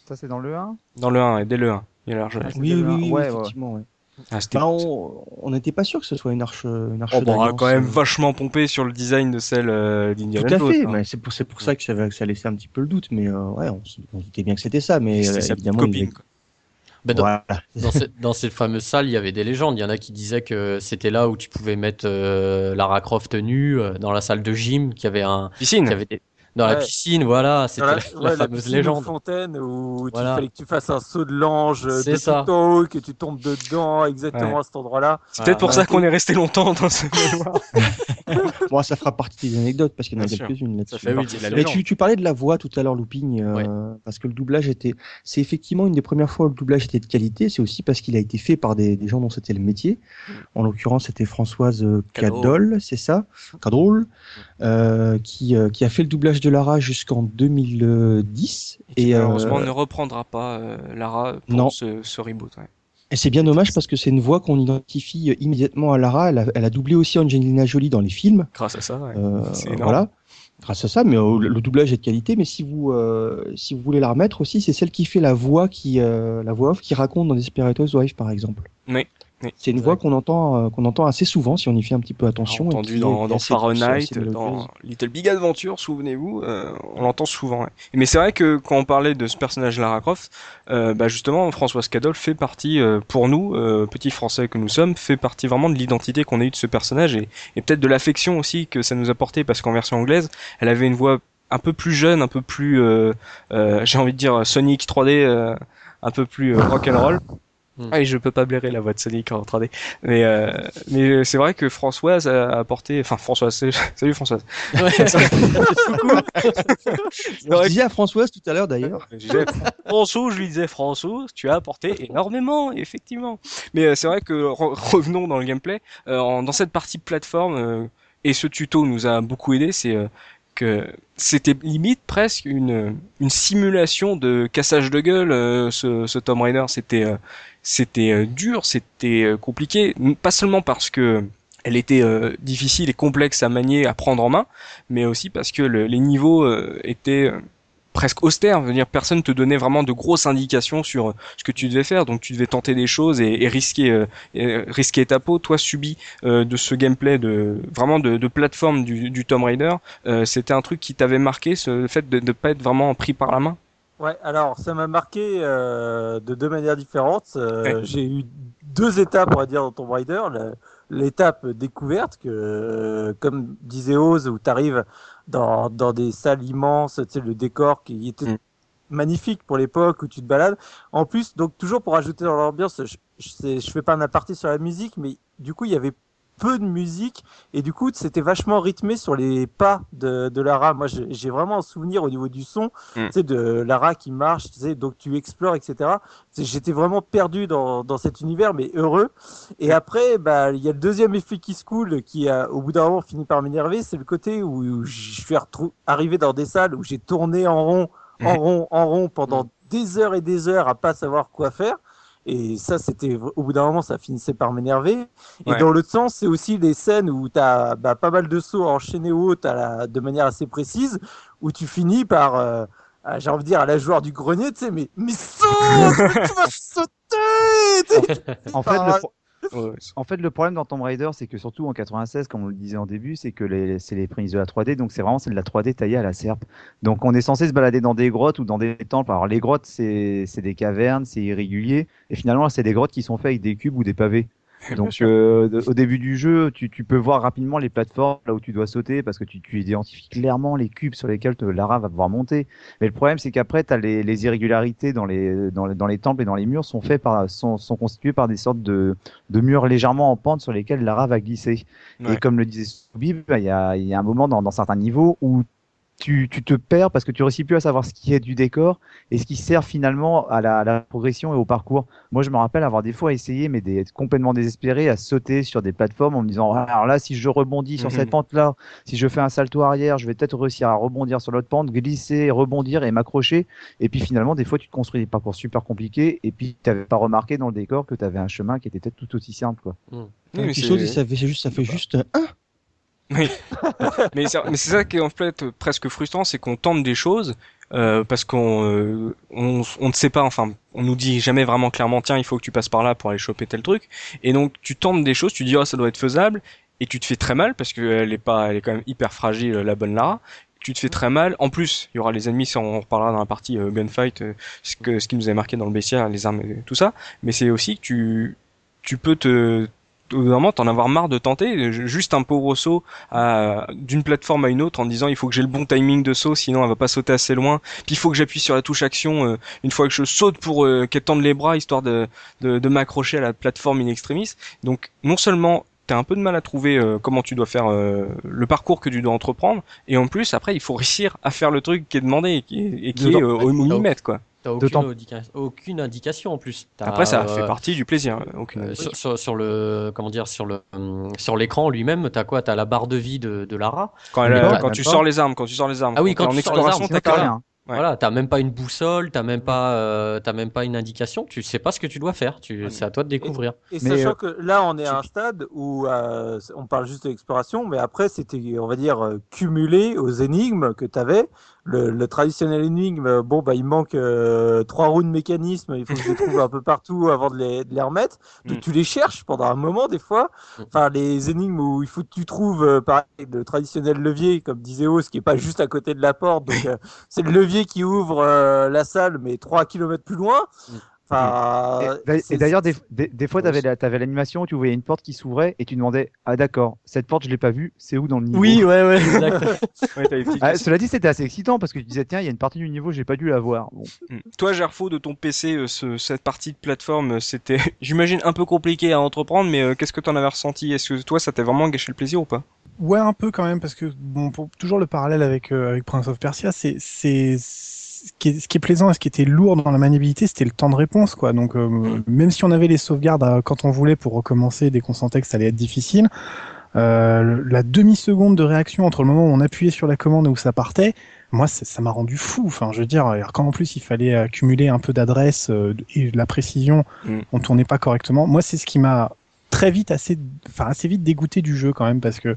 Ça, c'est dans le 1 dans le 1 et dès le 1, il y a l'arche. Ah, c'était Oui, oui, oui, oui, Ouais, ouais. effectivement. ouais. Ah. Bah, on n'était pas sûr que ce soit une arche, une arche Oh, bon, on a quand même euh, vachement pompé sur le design de celle euh, d'Indiana Tout à fait, hein. mais c'est pour, c'est pour ça que ça, ça laissait un petit peu le doute, mais euh, ouais, on, on doutait bien que c'était ça, mais euh, sa évidemment, copine. quoi. bah, dans, voilà. dans, ces, dans ces fameuses salles, il y avait des légendes. Il y en a qui disaient que c'était là où tu pouvais mettre euh, Lara Croft nue, dans la salle de gym, qu'il y avait un. Piscine. qu'il y avait des- Dans la Ouais. piscine, voilà, c'était la, la ouais, fameuse piscine ou légende. fontaine où il Voilà. fallait que tu fasses un saut de l'ange de C'est ça. tout en haut, que tu tombes dedans exactement Ouais. à cet endroit-là. C'est peut-être pour Ouais. ça qu'on est resté longtemps dans ce manoir. Bon, ça fera partie des anecdotes parce qu'il y en a quelques-unes là-dessus. oui, de la tu, tu parlais de la voix tout à l'heure, Looping, euh, parce que le doublage était. C'est effectivement une des premières fois où le doublage était de qualité. C'est aussi parce qu'il a été fait par des, des gens dont c'était le métier. En l'occurrence, c'était Françoise euh. Cadol, c'est ça? Cadrol, euh, qui, euh, qui a fait le doublage de Lara jusqu'en 2010. Et, euh, Malheureusement, on ne reprendra pas Lara pour Non. ce, ce reboot. ouais. Et c'est bien dommage parce que c'est une voix qu'on identifie immédiatement à Lara. Elle a, elle a doublé aussi Angelina Jolie dans les films. Grâce à ça, ouais. C'est énorme. voilà. Grâce à ça, mais euh, le, doublage est de qualité. Mais si vous si vous voulez la remettre aussi, c'est celle qui fait la voix qui la voix off qui raconte dans Desperate Housewives par exemple. Oui, oui, C'est une voix qu'on entend euh, qu'on entend assez souvent si on y fait un petit peu attention. et entendu dans, dans Fahrenheit, dans Little Big Adventure, souvenez-vous, euh, on l'entend souvent. ouais. Mais c'est vrai que quand on parlait de ce personnage Lara Croft, euh, bah justement, Françoise Cadol fait partie, euh, pour nous, euh, petits Français que nous sommes, fait partie vraiment de l'identité qu'on a eue de ce personnage et, et peut-être de l'affection aussi que ça nous a porté parce qu'en version anglaise, elle avait une voix un peu plus jeune, un peu plus, euh, euh, j'ai envie de dire Sonic 3D, euh, un peu plus rock'n'roll. Mm. Ah, et je peux pas blairer la voix de Sonic en 3D. Mais, euh, mais c'est vrai que Françoise a apporté, enfin Françoise, salut Françoise. Ouais. Je disais à Françoise tout à l'heure d'ailleurs. François, je lui disais François, tu as apporté énormément, effectivement. Mais euh, c'est vrai que re- revenons dans le gameplay, euh, en- dans cette partie plateforme, euh, et ce tuto nous a beaucoup aidé, c'est euh, que c'était limite presque une, une simulation de cassage de gueule, euh, ce, ce Tomb Raider. C'était euh, c'était euh, dur, c'était euh, compliqué, pas seulement parce que elle était euh, difficile et complexe à manier, à prendre en main, mais aussi parce que le- les niveaux euh, étaient euh, presque austères. Dire, personne te donnait vraiment de grosses indications sur ce que tu devais faire, donc tu devais tenter des choses et, et risquer euh, risquer ta peau. Toi, subi de ce gameplay de vraiment de, de plateforme du, du Tomb Raider, c'était un truc qui t'avait marqué, ce fait de ne pas être vraiment pris par la main? Ouais, alors ça m'a marqué euh, de deux manières différentes. Euh, Ouais. J'ai eu deux étapes, on va dire, dans Tomb Raider. L'étape découverte, que euh, comme disait Oz, où tu arrives dans, dans des salles immenses, tu sais, le décor qui était Mm. magnifique pour l'époque où tu te balades. En plus, donc toujours pour ajouter dans l'ambiance, je, je, je fais pas un aparté sur la musique, mais du coup il y avait peu de musique et du coup c'était vachement rythmé sur les pas de, de Lara. Moi j'ai vraiment un souvenir au niveau du son, Mm. tu sais, de Lara qui marche, tu sais, donc tu explores, etc. J'étais vraiment perdu dans, dans cet univers, mais heureux. Et après, bah, il y a le deuxième effet qui se coule, qui a, au bout d'un moment finit par m'énerver, c'est le côté où, où je suis arrivé dans des salles où j'ai tourné en rond, en Mhm. rond, en rond pendant des heures et des heures à pas savoir quoi faire. Et ça, c'était au bout d'un moment, ça finissait par m'énerver. Et Ouais. dans l'autre sens, c'est aussi les scènes où tu as bah, pas mal de sauts enchaînés hautes à la, de manière assez précise, où tu finis par, euh, à- j'ai envie de dire, à la joueur du grenier, tu sais, mais, mais saute mais Tu vas sauter En fait, le, pro- En fait, le problème dans Tomb Raider, c'est que surtout en 96, comme on le disait en début, c'est que c'est les prémices de la 3D, donc c'est vraiment c'est de la 3D taillée à la serpe. Donc on est censé se balader dans des grottes ou dans des temples. Alors les grottes, c'est c'est des cavernes, c'est irrégulier, et finalement c'est des grottes qui sont faites avec des cubes ou des pavés. Donc euh, au début du jeu, tu, tu peux voir rapidement les plateformes là où tu dois sauter parce que tu, tu identifies clairement les cubes sur lesquels te- Lara va pouvoir monter. Mais le problème c'est qu'après t'as les, les irrégularités dans les, dans les dans les temples et dans les murs sont faits par sont, sont constitués par des sortes de, de murs légèrement en pente sur lesquels Lara va glisser. Ouais. Et comme le disait Soubi, bah, il y, a, y a un moment dans, dans certains niveaux où tu, tu te perds parce que tu réussis plus à savoir ce qui est du décor et ce qui sert finalement à la, à la progression et au parcours. Moi, je me rappelle avoir des fois essayé, mais d'être complètement désespéré à sauter sur des plateformes en me disant, ah, alors là, si je rebondis sur Mhm. cette pente-là, si je fais un salto arrière, je vais peut-être réussir à rebondir sur l'autre pente, glisser, rebondir et m'accrocher. Et puis finalement, des fois, tu te construis des parcours super compliqués et puis tu n'avais pas remarqué dans le décor que tu avais un chemin qui était peut-être tout aussi simple. Quoi. Oui, Et mais et ça fait juste, ça fait juste un. c'est mais c'est ça qui est en fait presque frustrant, c'est qu'on tente des choses euh, parce qu'on euh, on, ne sait pas, enfin, on nous dit jamais vraiment clairement, tiens, il faut que tu passes par là pour aller choper tel truc, et donc tu tentes des choses, tu dis, oh, ça doit être faisable, et tu te fais très mal parce qu'elle est pas, elle est quand même hyper fragile, la bonne Lara. Tu te fais très mal. En plus, il y aura les ennemis, on reparlera dans la partie euh, gunfight, ce, que, ce qui nous avait marqué dans le bestiaire, les armes, et tout ça. Mais c'est aussi que tu, tu peux te, moment, t'en avoir marre de tenter, juste un pauvre saut à- d'une plateforme à une autre en disant il faut que j'ai le bon timing de saut, sinon elle va pas sauter assez loin. Puis il faut que j'appuie sur la touche action euh, une fois que je saute pour euh, qu'elle tende les bras histoire de, de, de m'accrocher à la plateforme in extremis. Donc non seulement t'as un peu de mal à trouver euh, comment tu dois faire euh, le parcours que tu dois entreprendre, et en plus après il faut réussir à faire le truc qui est demandé et qui est, et qui est euh, au millimètre quoi. T'as aucune, D'autant- indica- aucune indication en plus. T'as, Après ça euh, fait partie du plaisir. euh, Aucune... Euh, sur, sur, sur le comment dire sur le hum, sur l'écran lui-même t'as quoi? T'as la barre de vie de, de Lara? Quand, elle, euh, quand tu pas. sors les armes, quand tu sors les armes. Ah oui, quand en tu sors les exploration, armes, t'as rien. Ouais. voilà t'as même pas une boussole t'as même pas euh, t'as même pas une indication tu sais pas ce que tu dois faire tu c'est à toi de découvrir Et Mais, sachant euh, que là, on est à un stade où euh, on parle juste de l'exploration, mais après, c'était, on va dire, euh, cumulé aux énigmes que tu avais. Le, le traditionnel énigme, bon, bah, il manque euh, trois roues de mécanisme, il faut que je les trouve un peu partout avant de les, de les remettre. Donc, Mm. tu les cherches pendant un moment, des fois. Mm. Enfin, les énigmes où il faut que tu trouves, euh, pareil, le traditionnel levier, comme disait Os, qui est pas juste à côté de la porte. Donc, euh, c'est le levier qui ouvre euh, la salle, mais trois kilomètres plus loin. Mm. Enfin, Et d'ailleurs, des, des, des fois, tu avais l'animation où tu voyais une porte qui s'ouvrait et tu demandais Ah, d'accord, cette porte, je l'ai pas vue, c'est où dans le niveau ouais ouais exact Ouais, Ah. Cela dit, c'était assez excitant parce que tu disais Tiens, il y a une partie du niveau, j'ai pas dû la voir. Bon. Mm. Toi, Gerfo, de ton PC, euh, ce- cette partie de plateforme, euh, c'était, j'imagine, un peu compliqué à entreprendre, mais euh, qu'est-ce que t'en avais ressenti? Est-ce que toi, ça t'a vraiment gâché le plaisir ou pas? Ouais, un peu quand même, parce que bon, pour toujours le parallèle avec, euh, avec Prince of Persia, c'est ce qui, est, ce qui est plaisant et ce qui était lourd dans la maniabilité, c'était le temps de réponse, quoi. Donc euh, même si on avait les sauvegardes euh, quand on voulait pour recommencer dès qu'on sentait que ça allait être difficile, euh, la demi seconde de réaction entre le moment où on appuyait sur la commande et où ça partait, moi ça m'a rendu fou. Enfin, je veux dire, quand en plus il fallait accumuler un peu d'adresse et de la précision, Mm. on tournait pas correctement. Moi, c'est ce qui m'a très vite assez, enfin assez vite dégoûté du jeu quand même parce que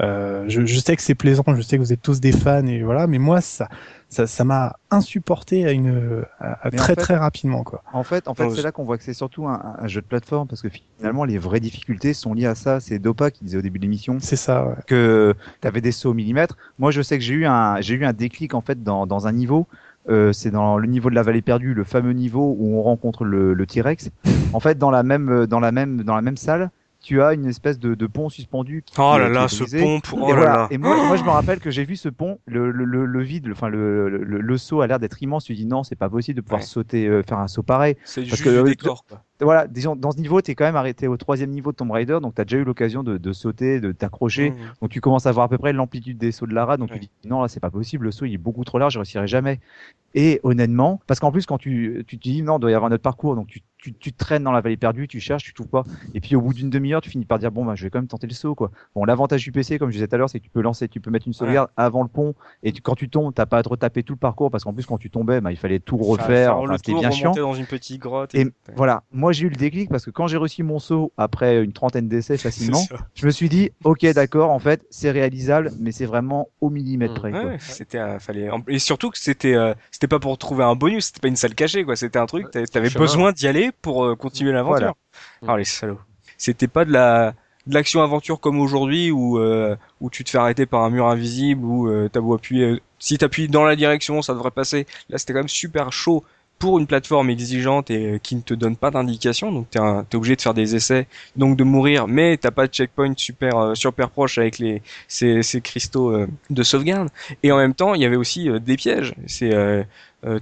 euh, je, je sais que c'est plaisant, je sais que vous êtes tous des fans et voilà, mais moi ça, ça, ça m'a insupporté à une, à, à Mais en très fait- très rapidement quoi. En fait, en fait c'est je- là qu'on voit que c'est surtout un, un jeu de plateforme parce que finalement, les vraies difficultés sont liées à ça. C'est Dopa qui disait au début de l'émission C'est ça. Ouais. que tu avais des sauts au millimètre. Moi, je sais que j'ai eu un, j'ai eu un déclic en fait dans, dans un niveau. Euh, c'est dans le niveau de la vallée perdue, le fameux niveau où on rencontre le, le T-Rex. En fait, dans la même, dans la même, dans la même salle, tu as une espèce de, de pont suspendu. Qui, Oh là là, ce pompe, oh et, là voilà. là. et moi, moi, je me rappelle que j'ai vu ce pont, le, le, le, le vide, le- enfin le, le, saut a l'air d'être immense. Tu dis non, c'est pas possible de pouvoir Ouais. sauter, euh, faire un saut pareil. C'est juste que, du euh, décor, quoi. Voilà, disons, dans ce niveau, tu es quand même arrêté au troisième niveau de Tomb Raider, donc tu as déjà eu l'occasion de, de sauter, de t'accrocher. Mmh. Donc tu commences à voir à peu près l'amplitude des sauts de Lara, donc Ouais. tu dis non là c'est pas possible, le saut il est beaucoup trop large, je réussirai jamais. Et honnêtement, parce qu'en plus quand tu, tu te dis non, il doit y avoir un autre parcours, donc tu, tu, tu traînes dans la vallée perdue, tu cherches, tu trouves pas. Et puis au bout d'une demi-heure, tu finis par dire bon bah je vais quand même tenter le saut quoi. Bon l'avantage du PC comme je disais tout à l'heure, c'est que tu peux lancer, tu peux mettre une sauvegarde avant le pont et tu- quand tu tombes, t'as pas à te retaper tout le parcours parce qu'en plus quand tu tombais, bah, il fallait tout refaire, Faire enfin, c'était bien chiant. dans une petite grotte. Et voilà, moi j'ai eu le déclic parce que quand j'ai réussi mon saut après une trentaine d'essais facilement, je me suis dit, ok, d'accord, en fait, c'est réalisable, mais c'est vraiment au millimètre près. quoi. Ouais, c'était euh, fallait et surtout que c'était euh, c'était pas pour trouver un bonus, c'était pas une salle cachée quoi, c'était un truc t'a- t'avais besoin d'y aller pour euh, continuer l'aventure. Voilà. Ah les salauds. C'était pas de la de l'action aventure comme aujourd'hui où euh, où tu te fais arrêter par un mur invisible ou euh, t'as beau appuyer euh, si t'appuies dans la direction, ça devrait passer. Là, c'était quand même super chaud pour une plateforme exigeante et qui ne te donne pas d'indication, donc t'es t'es obligé de faire des essais, donc de mourir, mais t'as pas de checkpoint super euh, super proche avec les ces, ces cristaux euh, de sauvegarde. Et en même temps, il y avait aussi des pièges. C'est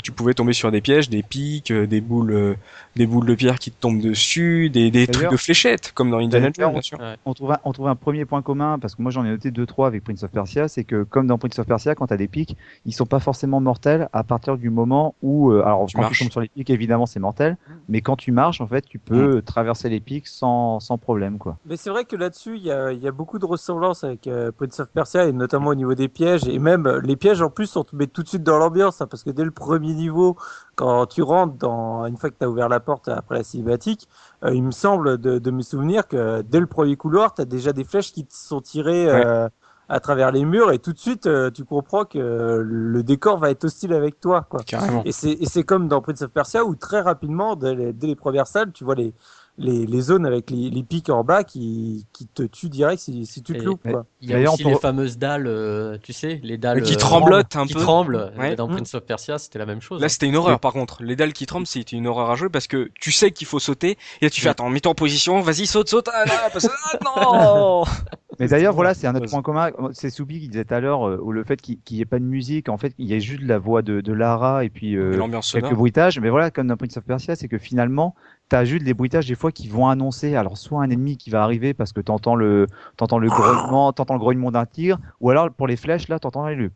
tu pouvais tomber sur des pièges, des pics, des boules, des boules de pierre qui te tombent dessus, des, des trucs de fléchettes, comme dans Indiana Jones, bien sûr. on trouve, un, on trouve un premier point commun, parce que moi j'en ai noté deux trois avec Prince of Persia, c'est que comme dans Prince of Persia, quand t'as des pics, ils sont pas forcément mortels à partir du moment où, euh, alors Tu quand marches. tu tombes sur les pics, évidemment c'est mortel, mais quand tu marches, en fait, tu peux traverser les pics sans, sans problème, quoi. Mais c'est vrai que là-dessus, il y a, il y a beaucoup de ressemblances avec euh, Prince of Persia, et notamment au niveau des pièges. Et même les pièges, en plus, on te met tout de suite dans l'ambiance, hein, parce que dès le premier niveau, quand tu rentres, dans, une fois que tu as ouvert la porte après la cinématique, euh, il me semble de, de me souvenir que dès le premier couloir, tu as déjà des flèches qui te sont tirées euh, à travers les murs, et tout de suite, euh, tu comprends que le décor va être hostile avec toi. Quoi. Carrément. Et c'est, et c'est comme dans Prince of Persia où très rapidement, dès les, dès les premières salles, tu vois les, les, les zones avec les, les pics en bas qui, qui te tuent direct si, si tu te Et- loupes. Quoi. Il y a aussi les fameuses dalles, euh, tu sais, les dalles Qui euh, tremblotent un qui peu. tremblent. Ouais. Dans Mm. Prince of Persia, c'était la même chose. Là, hein. c'était une horreur, par contre. Les dalles qui tremblent, c'était une horreur à jouer parce que tu sais qu'il faut sauter. Et là, tu fais, attends, mets-toi en position, vas-y, saute, saute, ah, là, parce ah, non! Mais d'ailleurs, voilà, c'est un autre point commun. C'est Soubi qui disait tout à l'heure, euh, où le fait qu'il n'y ait pas de musique, en fait, il y a juste la voix de, de Lara et puis euh, quelques bruitages. Mais voilà, comme dans Prince of Persia, c'est que finalement, t'as juste des bruitages des fois qui vont annoncer, alors soit un ennemi qui va arriver parce que t'entends le, t'entends le grognement, t'entends le grognement d'un tigre, ou alors pour les flèches, là, t'entends le,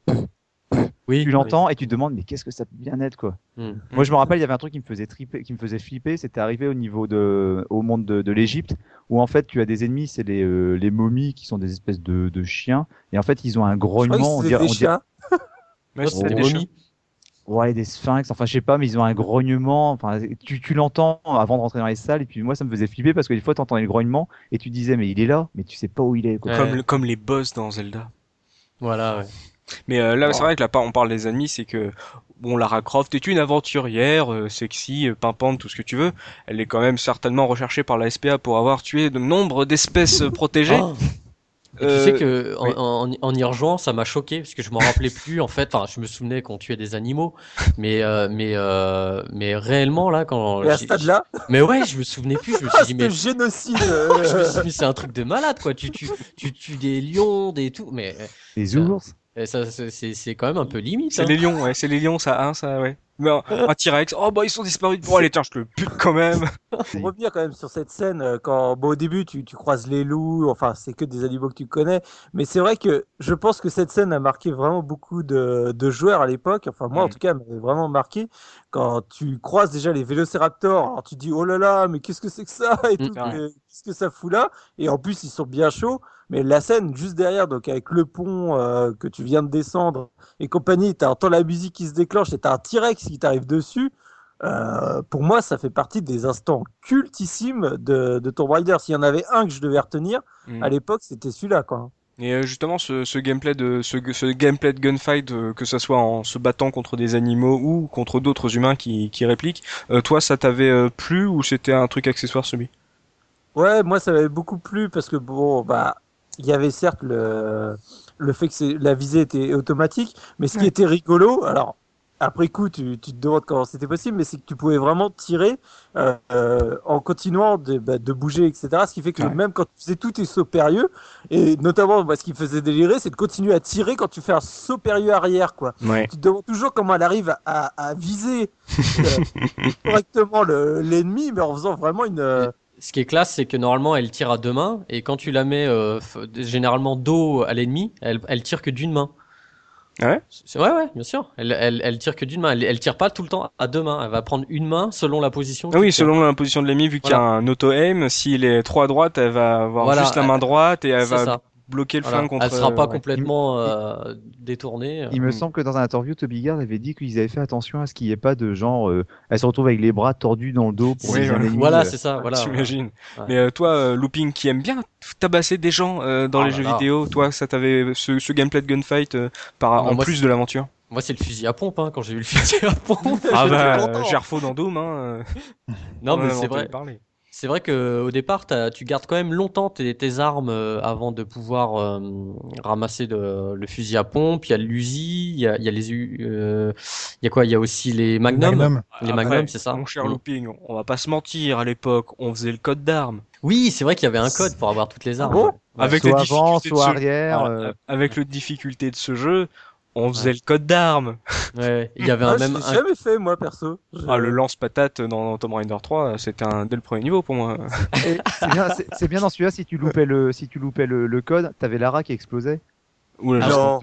oui, tu l'entends et tu te demandes, mais qu'est-ce que ça peut bien être, quoi? oui. Mm. Moi, je me rappelle, il y avait un truc qui me faisait triper, qui me faisait flipper. C'était arrivé au niveau de, au monde de, de l'Égypte, où en fait, tu as des ennemis, c'est les, euh, les momies qui sont des espèces de, de chiens, et en fait, ils ont un Je crois grognement. on dirait- on C'est des momies. Ouais, des sphinx, enfin je sais pas, mais ils ont un grognement. Enfin, tu, tu l'entends avant de rentrer dans les salles, et puis moi ça me faisait flipper parce que des fois t'entendais le grognement et tu disais mais il est là, mais tu sais pas où il est. Quoi. Comme, comme les boss dans Zelda. Voilà, ouais. Mais euh, là, c'est vrai que là, on parle des ennemis, c'est que bon, Lara Croft est une aventurière, euh, sexy, euh, pimpante, tout ce que tu veux. Elle est quand même certainement recherchée par la SPA pour avoir tué de nombre d'espèces euh, protégées. Ah. Euh, tu sais que en, oui. en, en y rejoignant, ça m'a choqué parce que je m'en rappelais plus en fait. Enfin, je me souvenais qu'on tuait des animaux, mais euh, mais euh, mais réellement là quand Et à ce stade-là, mais ouais, je me souvenais plus. Je me suis dit c'était mais génocide. je me euh, suis dit, c'est un truc de malade quoi. Tu tu tu tues des lions, des tout, mais Les ours. euh, ça c'est c'est c'est quand même un peu limite. C'est hein. les lions, ouais, c'est les lions, ça, hein, ça, ouais. Mais un, un T-Rex, oh bah ils sont disparus. Bon allez, tiens, je te le bute quand même. Pour revenir quand même sur cette scène, euh, quand bon, au début tu, tu croises les loups, enfin c'est que des animaux que tu connais, mais c'est vrai que je pense que cette scène a marqué vraiment beaucoup de, de joueurs à l'époque, enfin moi en tout cas, elle m'avait vraiment marqué quand tu croises déjà les vélociraptors, alors tu te dis oh là là, mais qu'est-ce que c'est que ça et tout. Ouais. mais qu'est-ce que ça fout là? Et en plus ils sont bien chauds, mais la scène juste derrière, donc avec le pont euh, que tu viens de descendre et compagnie, t'entends la musique qui se déclenche et t'as un T-Rex qui t'arrive dessus. Euh, pour moi, ça fait partie des instants cultissimes de, de Tomb Raider. S'il y en avait un que je devais retenir, Mm. à l'époque, c'était celui-là, quoi. Et euh, justement, ce, ce gameplay de ce, ce gameplay de gunfight, euh, que ce soit en se battant contre des animaux ou contre d'autres humains qui, qui répliquent, euh, toi, ça t'avait euh, plu ou c'était un truc accessoire celui Ouais, moi, ça m'avait beaucoup plu parce que bon, bah, il y avait certes le, le fait que la visée était automatique, mais ce qui était rigolo, alors, après coup, tu, tu te demandes comment c'était possible, mais c'est que tu pouvais vraiment tirer euh, euh, en continuant de, bah, de bouger, etc. Ce qui fait que Ouais. même quand tu faisais tous tes sauts périlleux, et notamment, moi, ce qui me faisait délirer, c'est de continuer à tirer quand tu fais un saut périlleux arrière, quoi. Ouais. Tu te demandes toujours comment elle arrive à, à viser euh, correctement le- l'ennemi, mais en faisant vraiment une. euh, Ce qui est classe, c'est que normalement elle tire à deux mains et quand tu la mets euh, généralement dos à l'ennemi, elle, elle tire que d'une main. Ouais Ouais, ouais, bien sûr. Elle, elle, elle tire que d'une main. Elle, elle tire pas tout le temps à deux mains. Elle va prendre une main selon la position. Ah oui, selon la position de l'ennemi, vu qu'il y a un auto-aim, s'il est trop à droite, elle va avoir Voilà, juste la main droite et elle va ça. Bloquer le Voilà. flingue contre. Elle sera pas ouais. complètement euh, détournée. Il me semble que dans un interview, Toby Gard avait dit qu'ils avaient fait attention à ce qu'il n'y ait pas de genre, euh, elle se retrouve avec les bras tordus dans le dos pour viser un voilà. euh, c'est ça. Voilà. J'imagine. Ouais. Mais euh, toi, euh, Looping, qui aime bien tabasser des gens euh, dans Ah les là jeux là. vidéo, toi, ça t'avait ce, ce gameplay de gunfight euh, par en moi, plus de l'aventure? Moi, c'est le fusil à pompe. Hein, quand j'ai eu le fusil à pompe. Ah bah, euh, Gerfo dans Doom, hein. euh, Non, mais c'est vrai. C'est vrai que au départ, tu gardes quand même longtemps tes, tes armes euh, avant de pouvoir euh, ramasser de- le fusil à pompe. Il y a l'Uzi, il y a, il y a les, euh, il y a quoi? Il y a aussi les Magnum. Magnum. Les Magnum, c'est ça. Mon cher Mm. Looping, on va pas se mentir, à l'époque, on faisait le code d'armes. Oui, c'est vrai qu'il y avait un code pour avoir toutes les armes. bon? Ouais. Avec soit les avant, de ce- arrière. Voilà, euh, Avec le difficulté de ce jeu, On faisait le code d'armes. Ouais, il y avait Ah, un je même. l'ai un- jamais fait, moi, perso. Je- Ah, le lance-patate dans Tomb Raider 3, c'était un dès le premier niveau pour moi. C'est bien, dans celui-là, si tu loupais le, si tu loupais le, le code, t'avais Lara qui explosait. Ouh là Ah.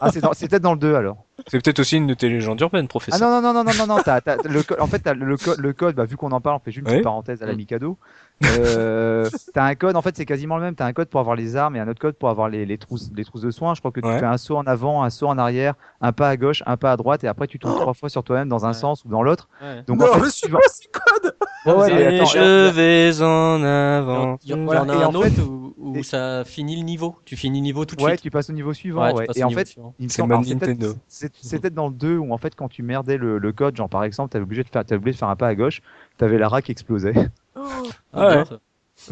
Ah, c'est peut-être dans le 2 alors. C'est peut-être aussi une de tes légendes urbaines, Ah professeur. non, non, non, non, non, non, non, le co- en fait, t'as le, co- le code, bah, vu qu'on en parle, on fait juste une Ouais. petite parenthèse à la Mikado. Euh, t'as un code, en fait, c'est quasiment le même. T'as un code pour avoir les armes et un autre code pour avoir les, les trousses, les trousses de soins. Je crois que tu Ouais. fais un saut en avant, un saut en arrière, un pas à gauche, un pas à droite, et après tu tournes trois fois sur toi-même dans un Ouais. sens ou dans l'autre. Ouais. Donc non, en fait, tu vas- ces codes Ouais, ouais, Et attends, je vais en avant. Il y en Voilà, y en et a en un autre fait- où, où et- ça finit le niveau? Tu finis le niveau tout de ouais, suite. tu passes au niveau suivant. Ouais, tu ouais. passes Et au en niveau fait, suivant. il me C'est Nintendo. peut-être dans le 2 où en fait quand tu merdais le, le code, genre par exemple, t'avais obligé de faire, t'avais oublié de faire un pas à gauche, t'avais Lara qui explosait. Ah ouais. bien, ça.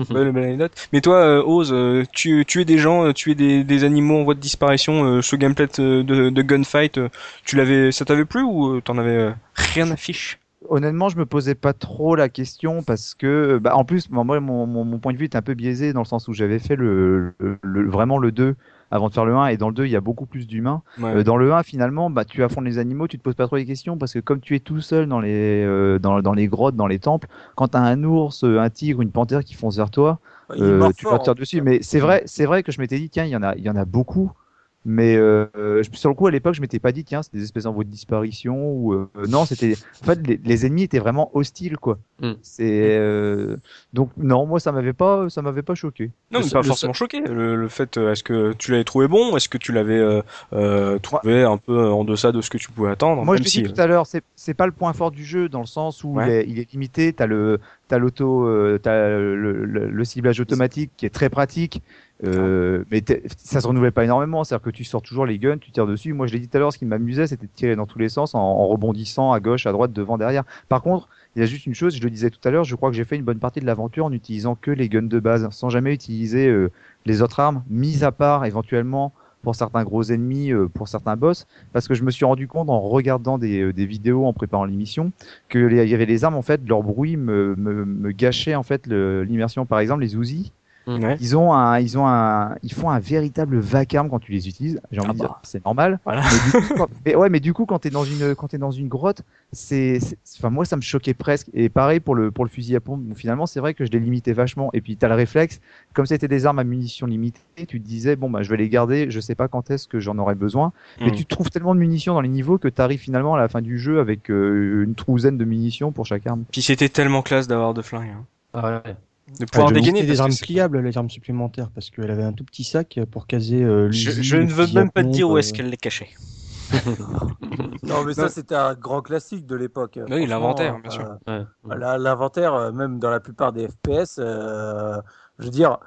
Belle, belle anecdote. Mais toi, euh, Oz, euh, tu, tuer des gens, euh, tuer des, des animaux en voie de disparition, euh, ce gameplay de, de, de gunfight, euh, tu l'avais, ça t'avait plu ou t'en avais euh, rien à fiche? Honnêtement, je me posais pas trop la question parce que, bah, en plus, moi, mon, mon, mon point de vue est un peu biaisé dans le sens où j'avais fait le, le- le- vraiment le 2 avant de faire le 1 et dans le 2 il y a beaucoup plus d'humains. Ouais. Euh, dans le 1 finalement, bah, tu affrontes les animaux, tu te poses pas trop les questions parce que comme tu es tout seul dans les, euh, dans, dans les grottes, dans les temples, quand t'as un ours, un tigre, une panthère qui fonce vers toi, euh, tu vas te plus. dessus. Mais c'est vrai, c'est vrai que je m'étais dit, tiens, il y en a, il y en a beaucoup. Mais euh, euh, je- sur le coup, à l'époque, je m'étais pas dit, tiens, c'est des espèces en voie de disparition ou euh, non, c'était. En fait, les, les ennemis étaient vraiment hostiles, quoi. Mm. C'est euh, donc non, moi, ça m'avait pas, ça m'avait pas choqué. Non, mais Le- pas forcément choqué. Le, le fait, euh, est-ce que tu l'avais trouvé bon? Est-ce que tu l'avais euh, euh, trouvé un peu en deçà de ce que tu pouvais attendre? Moi, je l'ai si, dit tout à l'heure, c'est c'est pas le point fort du jeu dans le sens où Ouais. il, est, il est limité. T'as le, t'as l'auto, euh, t'as le, le, le ciblage automatique qui est très pratique. Euh, mais ça se renouvelle pas énormément, c'est-à-dire que tu sors toujours les guns, tu tires dessus. Moi, je l'ai dit tout à l'heure, ce qui m'amusait, c'était de tirer dans tous les sens en, rebondissant à gauche, à droite, devant, derrière. Par contre, il y a juste une chose, je le disais tout à l'heure, je crois que j'ai fait une bonne partie de l'aventure en utilisant que les guns de base, sans jamais utiliser euh, les autres armes, mis à part éventuellement pour certains gros ennemis, euh, pour certains boss, parce que je me suis rendu compte en regardant des, euh, vidéos en préparant l'émission que les- y avait les armes en fait, leur bruit me, me, me gâchait en fait l'immersion. Par exemple, les Uzi, Ouais. ils ont un, ils ont un, ils font un véritable vacarme quand tu les utilises. J'ai envie Ah de bah. dire, c'est normal. Voilà. Mais du coup, quand, mais ouais, mais du coup, quand t'es dans une, quand t'es dans une grotte, c'est, enfin moi ça me choquait presque. Et pareil pour le, pour le fusil à pompe. Bon, finalement, c'est vrai que je l'ai limité vachement. Et puis t'as le réflexe, comme c'était des armes à munitions limitées, tu te disais bon bah je vais les garder. Je sais pas quand est-ce que j'en aurai besoin. Mais Mm. tu trouves tellement de munitions dans les niveaux que t'arrives finalement à la fin du jeu avec euh, une trouzaine de munitions pour chaque arme. Puis c'était tellement classe d'avoir de flingues. hein. Ah ouais. De pouvoir Ah, de dégainer. des armes pliables, les armes supplémentaires, parce qu'elle avait un tout petit sac pour caser. euh, Je, ne veux même pas te dire où est-ce euh, qu'elle les cachait. Non, mais ça, c'était un grand classique de l'époque. Oui, l'inventaire, bien sûr. euh, Ouais. la- L'inventaire, même dans la plupart des FPS, euh, je veux dire,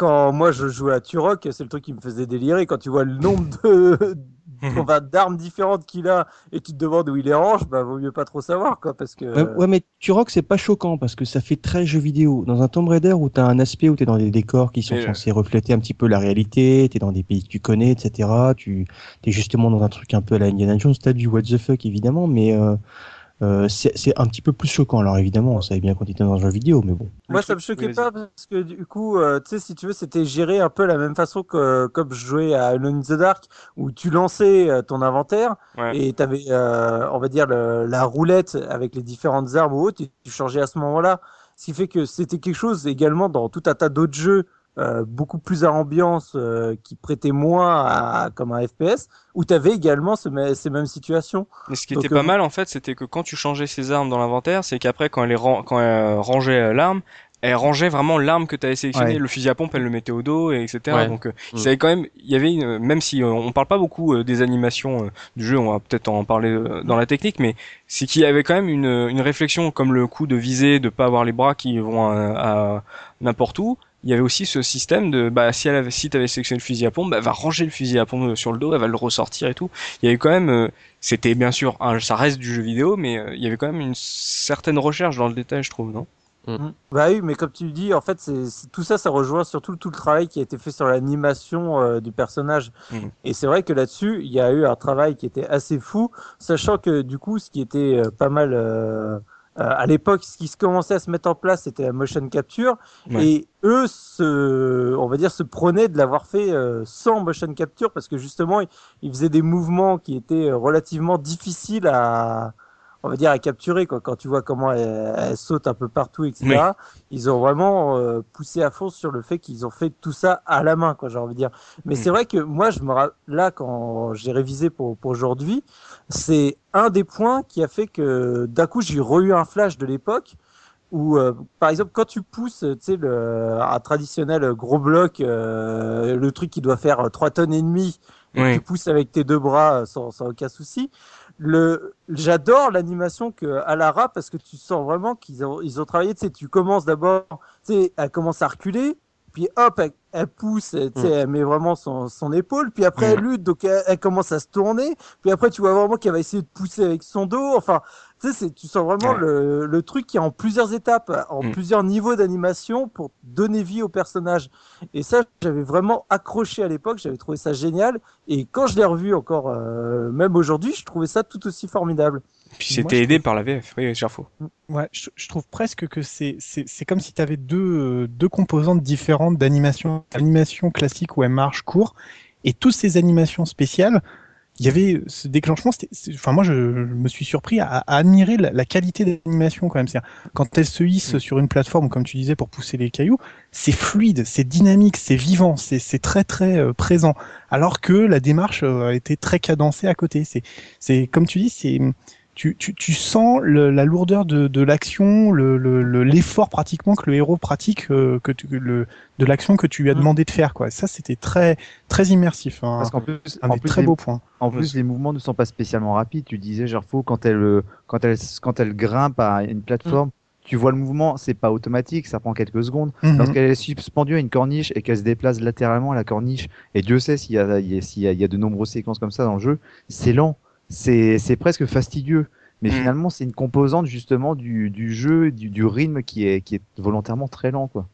quand moi je jouais à Turok, c'est le truc qui me faisait délirer. Quand tu vois le nombre de d'armes différentes qu'il a et tu te demandes où il les range, bah vaut mieux pas trop savoir quoi, parce que. Ouais, ouais, mais Turok, c'est pas choquant parce que ça fait très jeu vidéo. Dans un Tomb Raider où t'as un aspect où t'es dans des décors qui sont Et, censés refléter un petit peu la réalité, t'es dans des pays que tu connais, etc. Tu t'es justement dans un truc un peu à la Indiana Jones, t'as du what the fuck évidemment, mais euh, euh, c'est c'est un petit peu plus choquant. Alors évidemment, on savait bien qu'on était dans un jeu vidéo, mais bon. Moi, ça me choquait oui, pas parce que du coup, euh, tu sais, si tu veux, c'était géré un peu la même façon que comme je jouais à Alone in the Dark, où tu lançais euh, ton inventaire Ouais. et tu avais, on va dire, le- la roulette avec les différentes armes ou autres, et tu changeais à ce moment-là. Ce qui fait que c'était quelque chose également dans tout un tas d'autres jeux. Euh, beaucoup plus à ambiance, euh, qui prêtait moins à, comme un FPS, où tu avais également ce ces mêmes situations. Mais ce qui Donc, était pas euh, mal en fait, c'était que quand tu changeais ses armes dans l'inventaire, c'est qu'après quand elle, est ran- quand elle euh, rangeait l'arme, elle rangeait vraiment l'arme que tu avais sélectionnée. Ouais. Le fusil à pompe, elle le mettait au dos, et etc. Ouais. Donc, euh, Mm. il savait quand même, il y avait, une- même si euh, on parle pas beaucoup euh, des animations euh, du jeu, on va peut-être en parler euh, dans la technique, mais c'est qu'il y avait quand même une, une réflexion comme le coup de viser, de pas avoir les bras qui vont à, à n'importe où. Il y avait aussi ce système de, bah, si elle avait, si t'avais sélectionné le fusil à pompe, bah, elle va ranger le fusil à pompe sur le dos, elle va le ressortir et tout. Il y avait quand même, euh, c'était bien sûr, un- ça reste du jeu vidéo, mais euh, il y avait quand même une certaine recherche dans le détail, je trouve, non? Bah oui, mais comme tu le dis, en fait, c'est tout ça, ça rejoint surtout tout le travail qui a été fait sur l'animation euh, du personnage. Mhm. Et c'est vrai que là-dessus, il y a eu un travail qui était assez fou, sachant que du coup, ce qui était euh, pas mal euh, à l'époque, ce qui se commençait à se mettre en place, c'était la motion capture, Ouais. et eux, se, on va dire, se prenaient de l'avoir fait euh, sans motion capture parce que justement, ils, ils faisaient des mouvements qui étaient euh, relativement difficiles à, on va dire, à capturer. Quoi. Quand tu vois comment elle, elle saute un peu partout, etc. Oui. Ils ont vraiment euh, poussé à fond sur le fait qu'ils ont fait tout ça à la main, quoi. J'ai envie de dire. Mais Mm. c'est vrai que moi, je me là, quand j'ai révisé pour, pour aujourd'hui, c'est un des points qui a fait que d'un coup, j'ai re-eu un flash de l'époque où, euh, par exemple, quand tu pousses, tu sais, le, un traditionnel gros bloc, euh, le truc qui doit faire 3 tonnes et demie, Oui. tu pousses avec tes deux bras sans, sans aucun souci. Le, j'adore l'animation que Alara parce que tu sens vraiment qu'ils ont, ils ont travaillé. Tu sais, tu commences d'abord, tu sais, elle commence à reculer, puis hop, elle, elle pousse, tu sais, Mm. elle met vraiment son, son épaule, puis après Mm. elle lutte, donc elle, elle commence à se tourner, puis après tu vois vraiment qu'elle va essayer de pousser avec son dos. Enfin, tu sais, c'est- tu sens vraiment Ouais. le, le truc qui est en plusieurs étapes, en Mm. plusieurs niveaux d'animation pour donner vie au personnage. Et ça, j'avais vraiment accroché à l'époque, j'avais trouvé ça génial. Et quand je l'ai revu encore, euh, même aujourd'hui, je trouvais ça tout aussi formidable. Puis c'était aidé trouve- par la VF. Oui, Gerfo. Ouais, je, je trouve presque que c'est c'est c'est comme si tu avais deux euh, deux composantes différentes d'animation, animation classique où elle marche court et toutes ces animations spéciales. Il y avait ce déclenchement. Enfin, moi, je, je me suis surpris à, à admirer la, la qualité d'animation quand même. Quand elle se hisse Mm. sur une plateforme, comme tu disais, pour pousser les cailloux, c'est fluide, c'est dynamique, c'est vivant, c'est c'est très très euh, présent. Alors que la démarche euh, a été très cadencée à côté. C'est c'est comme tu dis, c'est tu, tu, tu sens le- la lourdeur de, de l'action, le, le, le- l'effort pratiquement que le héros pratique euh, que tu, le, de l'action que tu lui as Mm. demandé de faire. Quoi. Ça, c'était très, très immersif. hein. Parce qu'en plus, un en plus, très les- beaux points. En plus, les mouvements ne sont pas spécialement rapides. Tu disais, Gerfo, quand elle, quand elle, quand elle grimpe à une plateforme, tu vois le mouvement, c'est pas automatique, ça prend quelques secondes. Lorsqu'elle est suspendue à une corniche et qu'elle se déplace latéralement à la corniche, et Dieu sait s'il y y y a de nombreuses séquences comme ça dans le jeu, c'est lent, c'est, c'est presque fastidieux. Mais Mhm. finalement, c'est une composante justement du, du jeu, du, du rythme qui est, qui est volontairement très lent, quoi.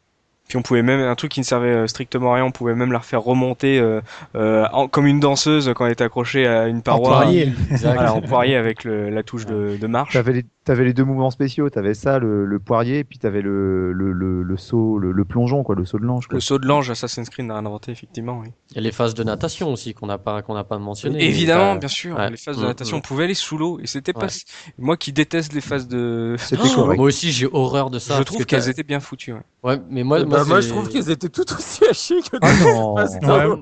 Puis on pouvait même un truc qui ne servait euh, strictement à rien, on pouvait même la refaire remonter euh, euh, en- comme une danseuse quand elle était accrochée à une En paroi. poirier. Exact. Voilà, en poirier avec le- la touche de, de marche. T'avais les, t'avais les deux mouvements spéciaux, t'avais ça, le, le poirier, et puis t'avais le, le, le, le saut, le, le plongeon, quoi, le saut de l'ange, quoi. Le saut de l'ange, Assassin's Creed n'a rien inventé, effectivement. Oui. Il y a les phases de natation aussi qu'on n'a pas qu'on n'a pas mentionné. Évidemment, bien sûr, ouais. les phases de Mm, natation, mm. on pouvait aller sous l'eau, et c'était pas... Ouais. Moi qui déteste les phases de... C'était Oh, correct. Moi aussi, j'ai horreur de ça. je trouve que qu'elles étaient bien foutues. ouais. Ouais, mais moi, Bah, moi, je trouve qu'elles étaient tout aussi à chier que Ah phases Ouais.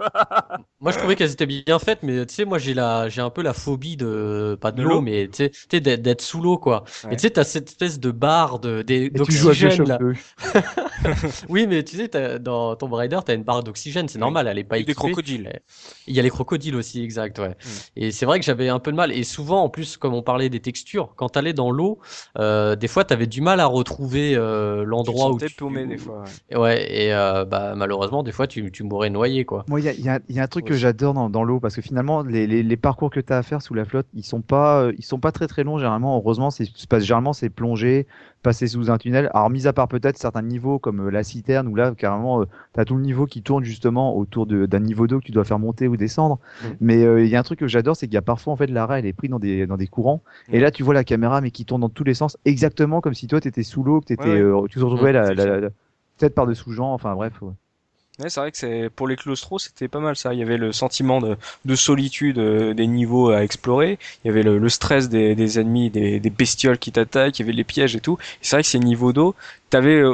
Moi, je trouvais qu'elles étaient bien faites, mais tu sais, moi, j'ai la, j'ai un peu la phobie de, pas de, De l'eau, mais tu sais, d'être, sous l'eau, quoi. Ouais. Et tu sais, t'as cette espèce de barre de, d'oxygène, là. Oui, mais tu sais, dans Tomb Raider, t'as une barre d'oxygène, c'est Oui. normal, elle est pas Et des équipée. crocodiles. Il y a les crocodiles aussi, exact, ouais. Mm. Et c'est vrai que j'avais un peu de mal. Et souvent, en plus, comme on parlait des textures, quand t'allais dans l'eau, euh, des fois, t'avais du mal à retrouver euh, l'endroit où tu... paumé des fois. Ouais. Et Ouais, euh, bah, malheureusement, des fois, tu, tu mourrais noyé, quoi. Moi, il y y a- il y a un truc que j'adore dans, dans l'eau parce que finalement, les, les, les parcours que tu as à faire sous la flotte, ils sont pas, euh, ils sont pas très très longs généralement. Heureusement, c'est généralement c'est plonger, passer sous un tunnel. Alors, mis à part peut-être certains niveaux comme euh, la citerne où là, carrément, tu as tout le niveau qui tourne justement autour de- d'un niveau d'eau que tu dois faire monter ou descendre. Mm. Mais euh, il y a un truc que j'adore, c'est qu'il y a parfois en fait l'arrêt, elle est pris dans des, dans des courants. Et Mm. là, tu vois la caméra mais qui tourne dans tous les sens, exactement comme si toi tu étais sous l'eau, que t'étais, Ouais, ouais. euh, tu te retrouvais Mm, la, c'est la, ça. la- peut-être par dessous Jean. Enfin bref. ouais. Ouais, c'est vrai que c'est pour les claustros, c'était pas mal ça. Il y avait le sentiment de, de solitude euh, des niveaux à explorer. Il y avait le, le stress des, des ennemis, des, des bestioles qui t'attaquent. Il y avait les pièges et tout. Et c'est vrai que ces niveaux d'eau, t'avais euh,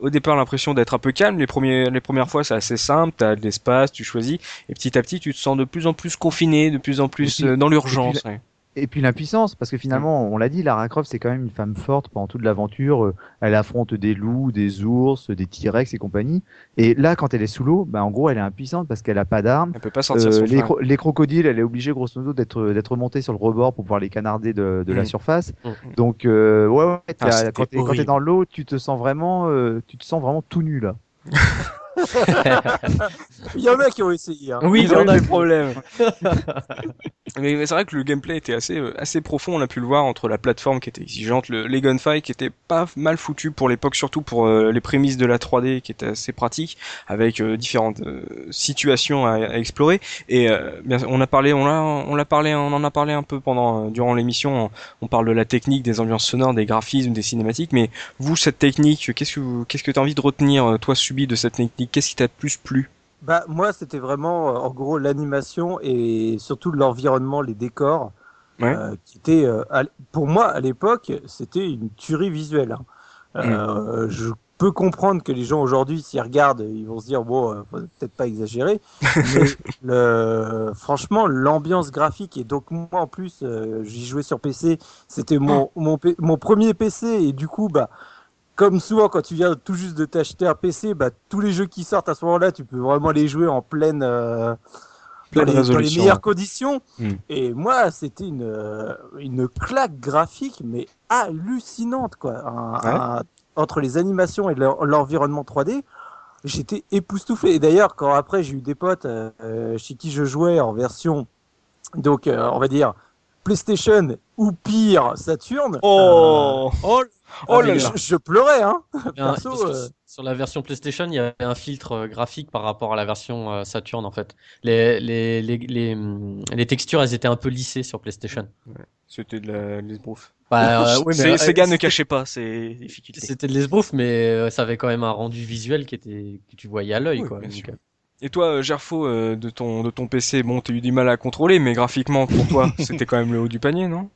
au, au départ l'impression d'être un peu calme. Les premiers, les premières fois, c'est assez simple. T'as de l'espace, tu choisis. Et petit à petit, tu te sens de plus en plus confiné, de plus en plus puis- euh, dans l'urgence. ouais. Et puis l'impuissance, parce que finalement, on l'a dit, Lara Croft, c'est quand même une femme forte pendant toute l'aventure. Euh, Elle affronte des loups, des ours, des T-Rex et compagnie. Et là, quand elle est sous l'eau, bah, en gros, elle est impuissante parce qu'elle a pas d'armes. Elle peut pas sortir Euh, son les, cro- les crocodiles, elle est obligée grosso modo d'être d'être montée sur le rebord pour pouvoir les canarder de, de la Mm. surface. Mm. Donc euh, ouais, ouais Ah, quand t'es dans l'eau, tu te sens vraiment, euh, tu te sens vraiment tout nu là. Il y en a qui ont essayé. Hein. Oui, il y en a problèmes. Mais, c'est vrai que le gameplay était assez euh, assez profond. On a pu le voir entre la plateforme qui était exigeante, le, les gunfights qui étaient pas mal foutus pour l'époque, surtout pour euh, les prémices de la 3D qui étaient assez pratiques, avec euh, différentes situations à, à, explorer. Et bien, on a parlé, on l'a on l'a parlé, on en a parlé un peu pendant durant l'émission. On, parle de la technique, des ambiances sonores, des graphismes, des cinématiques. Mais vous, cette technique, qu'est-ce que qu'est-ce que t'as envie de retenir, toi, subi de cette technique Qu'est-ce qui t'a plus plu? Bah, moi, c'était vraiment, euh, en gros, l'animation et surtout l'environnement, les décors, euh, qui étaient, euh, pour moi, à l'époque, c'était une tuerie visuelle. Hein. Euh, mm. Je peux comprendre que les gens aujourd'hui, s'ils regardent, ils vont se dire, bon, faut peut-être pas exagérer. mais le, franchement, l'ambiance graphique, et donc moi, en plus, j'y jouais sur PC, c'était mon, mon, mon premier PC, et du coup, bah, comme souvent quand tu viens tout juste de t'acheter un PC, bah, tous les jeux qui sortent à ce moment-là, tu peux vraiment les jouer en pleine, euh, dans, les, meilleures conditions. Hmm. Et moi, c'était une, euh, une claque graphique, mais hallucinante, quoi. entre les animations et l'environnement 3D, j'étais époustouflé. Et d'ailleurs, quand après j'ai eu des potes euh, chez qui je jouais en version, donc on va dire PlayStation ou pire Saturn. Oh, oh Oh ah, là Je, pleurais, hein. Euh. Sur la version PlayStation, il y avait un filtre euh, graphique par rapport à la version euh, Saturn, en fait. Les, les, les, les, hum, les textures, elles étaient un peu lissées sur PlayStation. C'était de l'esbrouf. Bah, oui, mais Sega ne cachait pas ces difficultés. C'était de l'esbrouf, mais ça avait quand même un rendu visuel qui était que tu voyais à l'œil, quoi. Et toi, Gerfo, de ton de ton PC, bon, t'as eu du mal à contrôler, mais graphiquement, pour toi, c'était quand même le haut du panier, non?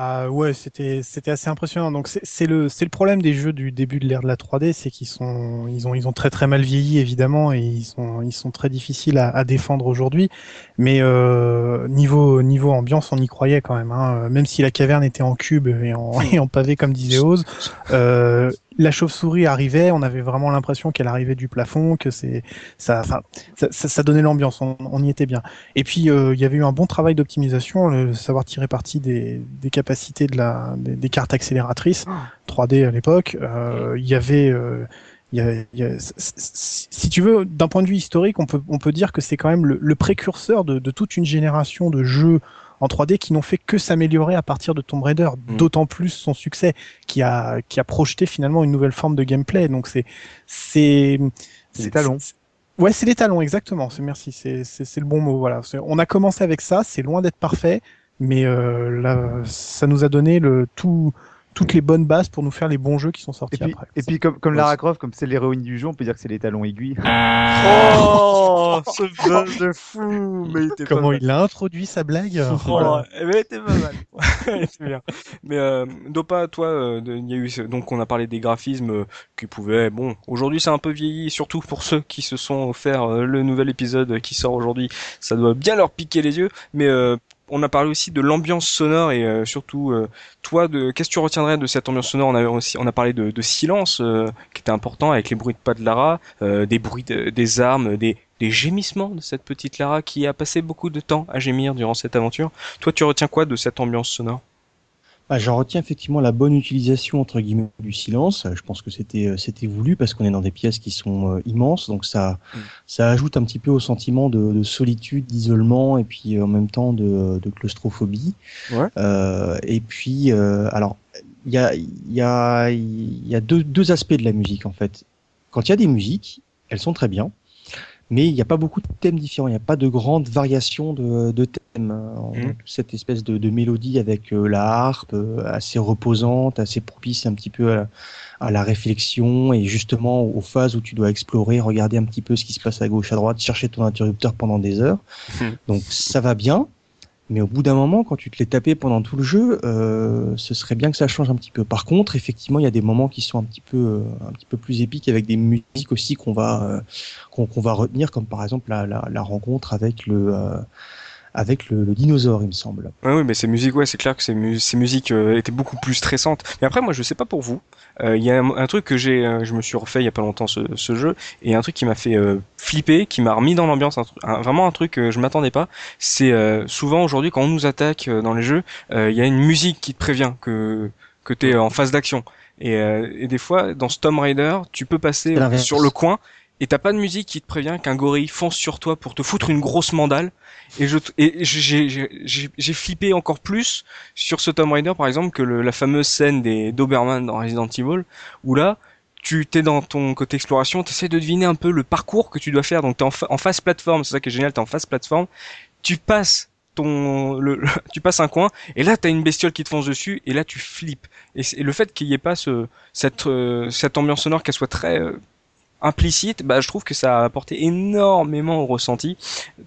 Ah ouais, c'était c'était assez impressionnant. Donc c'est le c'est le problème des jeux du début de l'ère de la 3D, c'est qu'ils sont ils ont ils ont très très mal vieilli évidemment et ils sont ils sont très difficiles à, à défendre aujourd'hui. Mais euh, niveau niveau ambiance, on y croyait quand même. Hein. Même si la caverne était en cube et en, et en pavé comme disait Oz, euh, la chauve-souris arrivait, on avait vraiment l'impression qu'elle arrivait du plafond, que c'est ça, enfin, ça, ça, donnait l'ambiance, on, y était bien. Et puis euh, il y avait eu un bon travail d'optimisation, le savoir tirer parti des, des capacités de la, des, cartes accélératrices 3D à l'époque. Euh, il y avait euh, il y a, y a, si tu veux, d'un point de vue historique, on peut, on peut dire que c'est quand même le, le précurseur de, de, toute une génération de jeux en 3D qui n'ont fait que s'améliorer à partir de Tomb Raider, mm. d'autant plus son succès qui a qui a projeté finalement une nouvelle forme de gameplay. Donc c'est c'est les talons. Ouais, c'est les talons exactement. C'est merci, c'est c'est le bon mot. Voilà, on a commencé avec ça, c'est loin d'être parfait, mais euh, là, ça nous a donné le tout toutes les bonnes bases pour nous faire les bons jeux qui sont sortis et puis, après. Et puis comme, comme Lara Croft, comme c'est l'héroïne du jeu, on peut dire que c'est les talons aiguilles. oh, ce buzz de fou mais il Comment il a introduit sa blague oh, Mais était pas mal. bien. Mais euh, Dopa, toi, euh, il y a eu donc on a parlé des graphismes euh, qui pouvaient. Bon, aujourd'hui c'est un peu vieilli, surtout pour ceux qui se sont offert euh, le nouvel épisode qui sort aujourd'hui. Ça doit bien leur piquer les yeux, mais on a parlé aussi de l'ambiance sonore et euh, surtout euh, toi de qu'est-ce que tu retiendrais de cette ambiance sonore? On a aussi on a parlé de, de silence euh, qui était important avec les bruits de pas de Lara des bruits des armes des, des gémissements de cette petite Lara qui a passé beaucoup de temps à gémir durant cette aventure. Toi tu retiens quoi de cette ambiance sonore? Bah, J'en retiens effectivement la bonne utilisation entre guillemets du silence. Je pense que c'était euh, c'était voulu parce qu'on est dans des pièces qui sont euh, immenses, donc ça mm. ça ajoute un petit peu au sentiment de, de solitude, d'isolement et puis euh, en même temps de, de claustrophobie. Ouais. Euh, et puis alors il y a il y a il y a deux deux aspects de la musique en fait. Quand il y a des musiques, elles sont très bien mais il n'y a pas beaucoup de thèmes différents, il n'y a pas de grandes variations de, de thèmes. Mmh. Cette espèce de, de, mélodie avec euh, la harpe, euh, assez reposante, assez propice un petit peu à, à, la réflexion et justement aux phases où tu dois explorer, regarder un petit peu ce qui se passe à gauche, à droite, chercher ton interrupteur pendant des heures. Mmh. Donc ça va bien. Mais au bout d'un moment, quand tu te l'es tapé pendant tout le jeu, euh, ce serait bien que ça change un petit peu. Par contre, effectivement, il y a des moments qui sont un petit peu, euh, un petit peu plus épiques avec des musiques aussi qu'on va, euh, qu'on va retenir, comme par exemple la, rencontre avec le, avec le, le, dinosaure, il me semble. Ouais, oui, mais ces musiques, ouais, c'est clair que ces, mu ces musiques euh, étaient beaucoup plus stressantes. Mais après, moi, je sais pas pour vous. Euh, il y a un, truc que j'ai, euh, je me suis refait il y a pas longtemps ce, ce jeu, et un truc qui m'a fait flipper, qui m'a remis dans l'ambiance, vraiment un truc que je m'attendais pas. C'est souvent aujourd'hui quand on nous attaque dans les jeux, il y a une musique qui te prévient que que t'es en phase d'action. Et, et, des fois, dans Storm Raider, tu peux passer sur le coin et t'as pas de musique qui te prévient qu'un gorille fonce sur toi pour te foutre une grosse mandale. Et j'ai flippé encore plus sur ce Tomb Raider par exemple que le, la fameuse scène des Doberman dans Resident Evil où là tu t'es dans ton côté exploration, tu essaies de deviner un peu le parcours que tu dois faire. Donc t'es en, en face plateforme, c'est ça qui est génial, t'es en face plateforme. Tu passes ton, le, tu passes un coin et là t'as une bestiole qui te fonce dessus et là tu flippes. Et, le fait qu'il y ait pas ce, cette, euh, cette ambiance sonore qu'elle soit très euh, implicite, bah, je trouve que ça a apporté énormément au ressenti.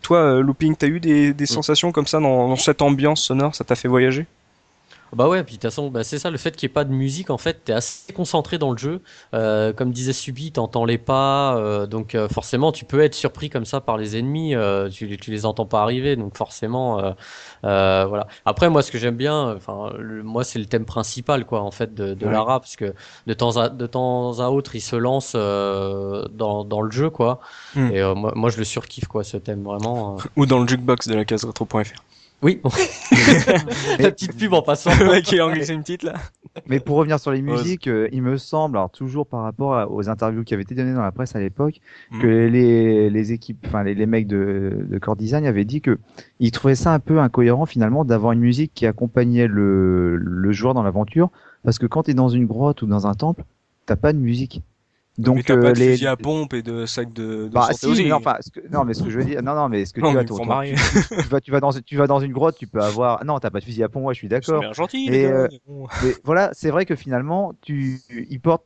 Toi, euh, Looping, t'as eu des, des sensations comme ça dans, dans cette ambiance sonore, ça t'a fait voyager? Bah ouais, puis de toute façon, bah c'est ça, le fait qu'il n'y ait pas de musique, en fait, t'es assez concentré dans le jeu. Euh, comme disait Subi, t'entends les pas, euh, donc euh, forcément, tu peux être surpris comme ça par les ennemis, euh, tu, tu les entends pas arriver, donc forcément, voilà. Après, moi, ce que j'aime bien, enfin, moi, c'est le thème principal, quoi, en fait, de, de Lara, parce que de temps à, de temps à autre, il se lance dans, dans le jeu, quoi. Hmm. Et moi, moi, je le surkiffe, quoi, ce thème, vraiment. Ou dans le jukebox de la case retro.fr. Oui. La petite pub en passant. qui est anglais, une petite là. Mais pour revenir sur les musiques, euh, il me semble, alors toujours par rapport aux interviews qui avaient été données dans la presse à l'époque, mm. que les, les équipes, enfin les, les, mecs de, de Core Design avaient dit que ils trouvaient ça un peu incohérent finalement d'avoir une musique qui accompagnait le, le joueur dans l'aventure, parce que quand tu es dans une grotte ou dans un temple, t'as pas de musique. Donc mais t'as pas de les... fusil à pompe et de sac de, de bah, si, non, enfin, que... non, mais ce que je veux dire, non, non, mais ce que non, tu, as, ton, ton, tu, tu, vas, tu vas dans, tu vas dans une grotte, tu peux avoir, non, t'as pas de fusil à pompe, ouais, je suis d'accord. gentil. Mais, euh, mais voilà, c'est vrai que finalement, tu, il porte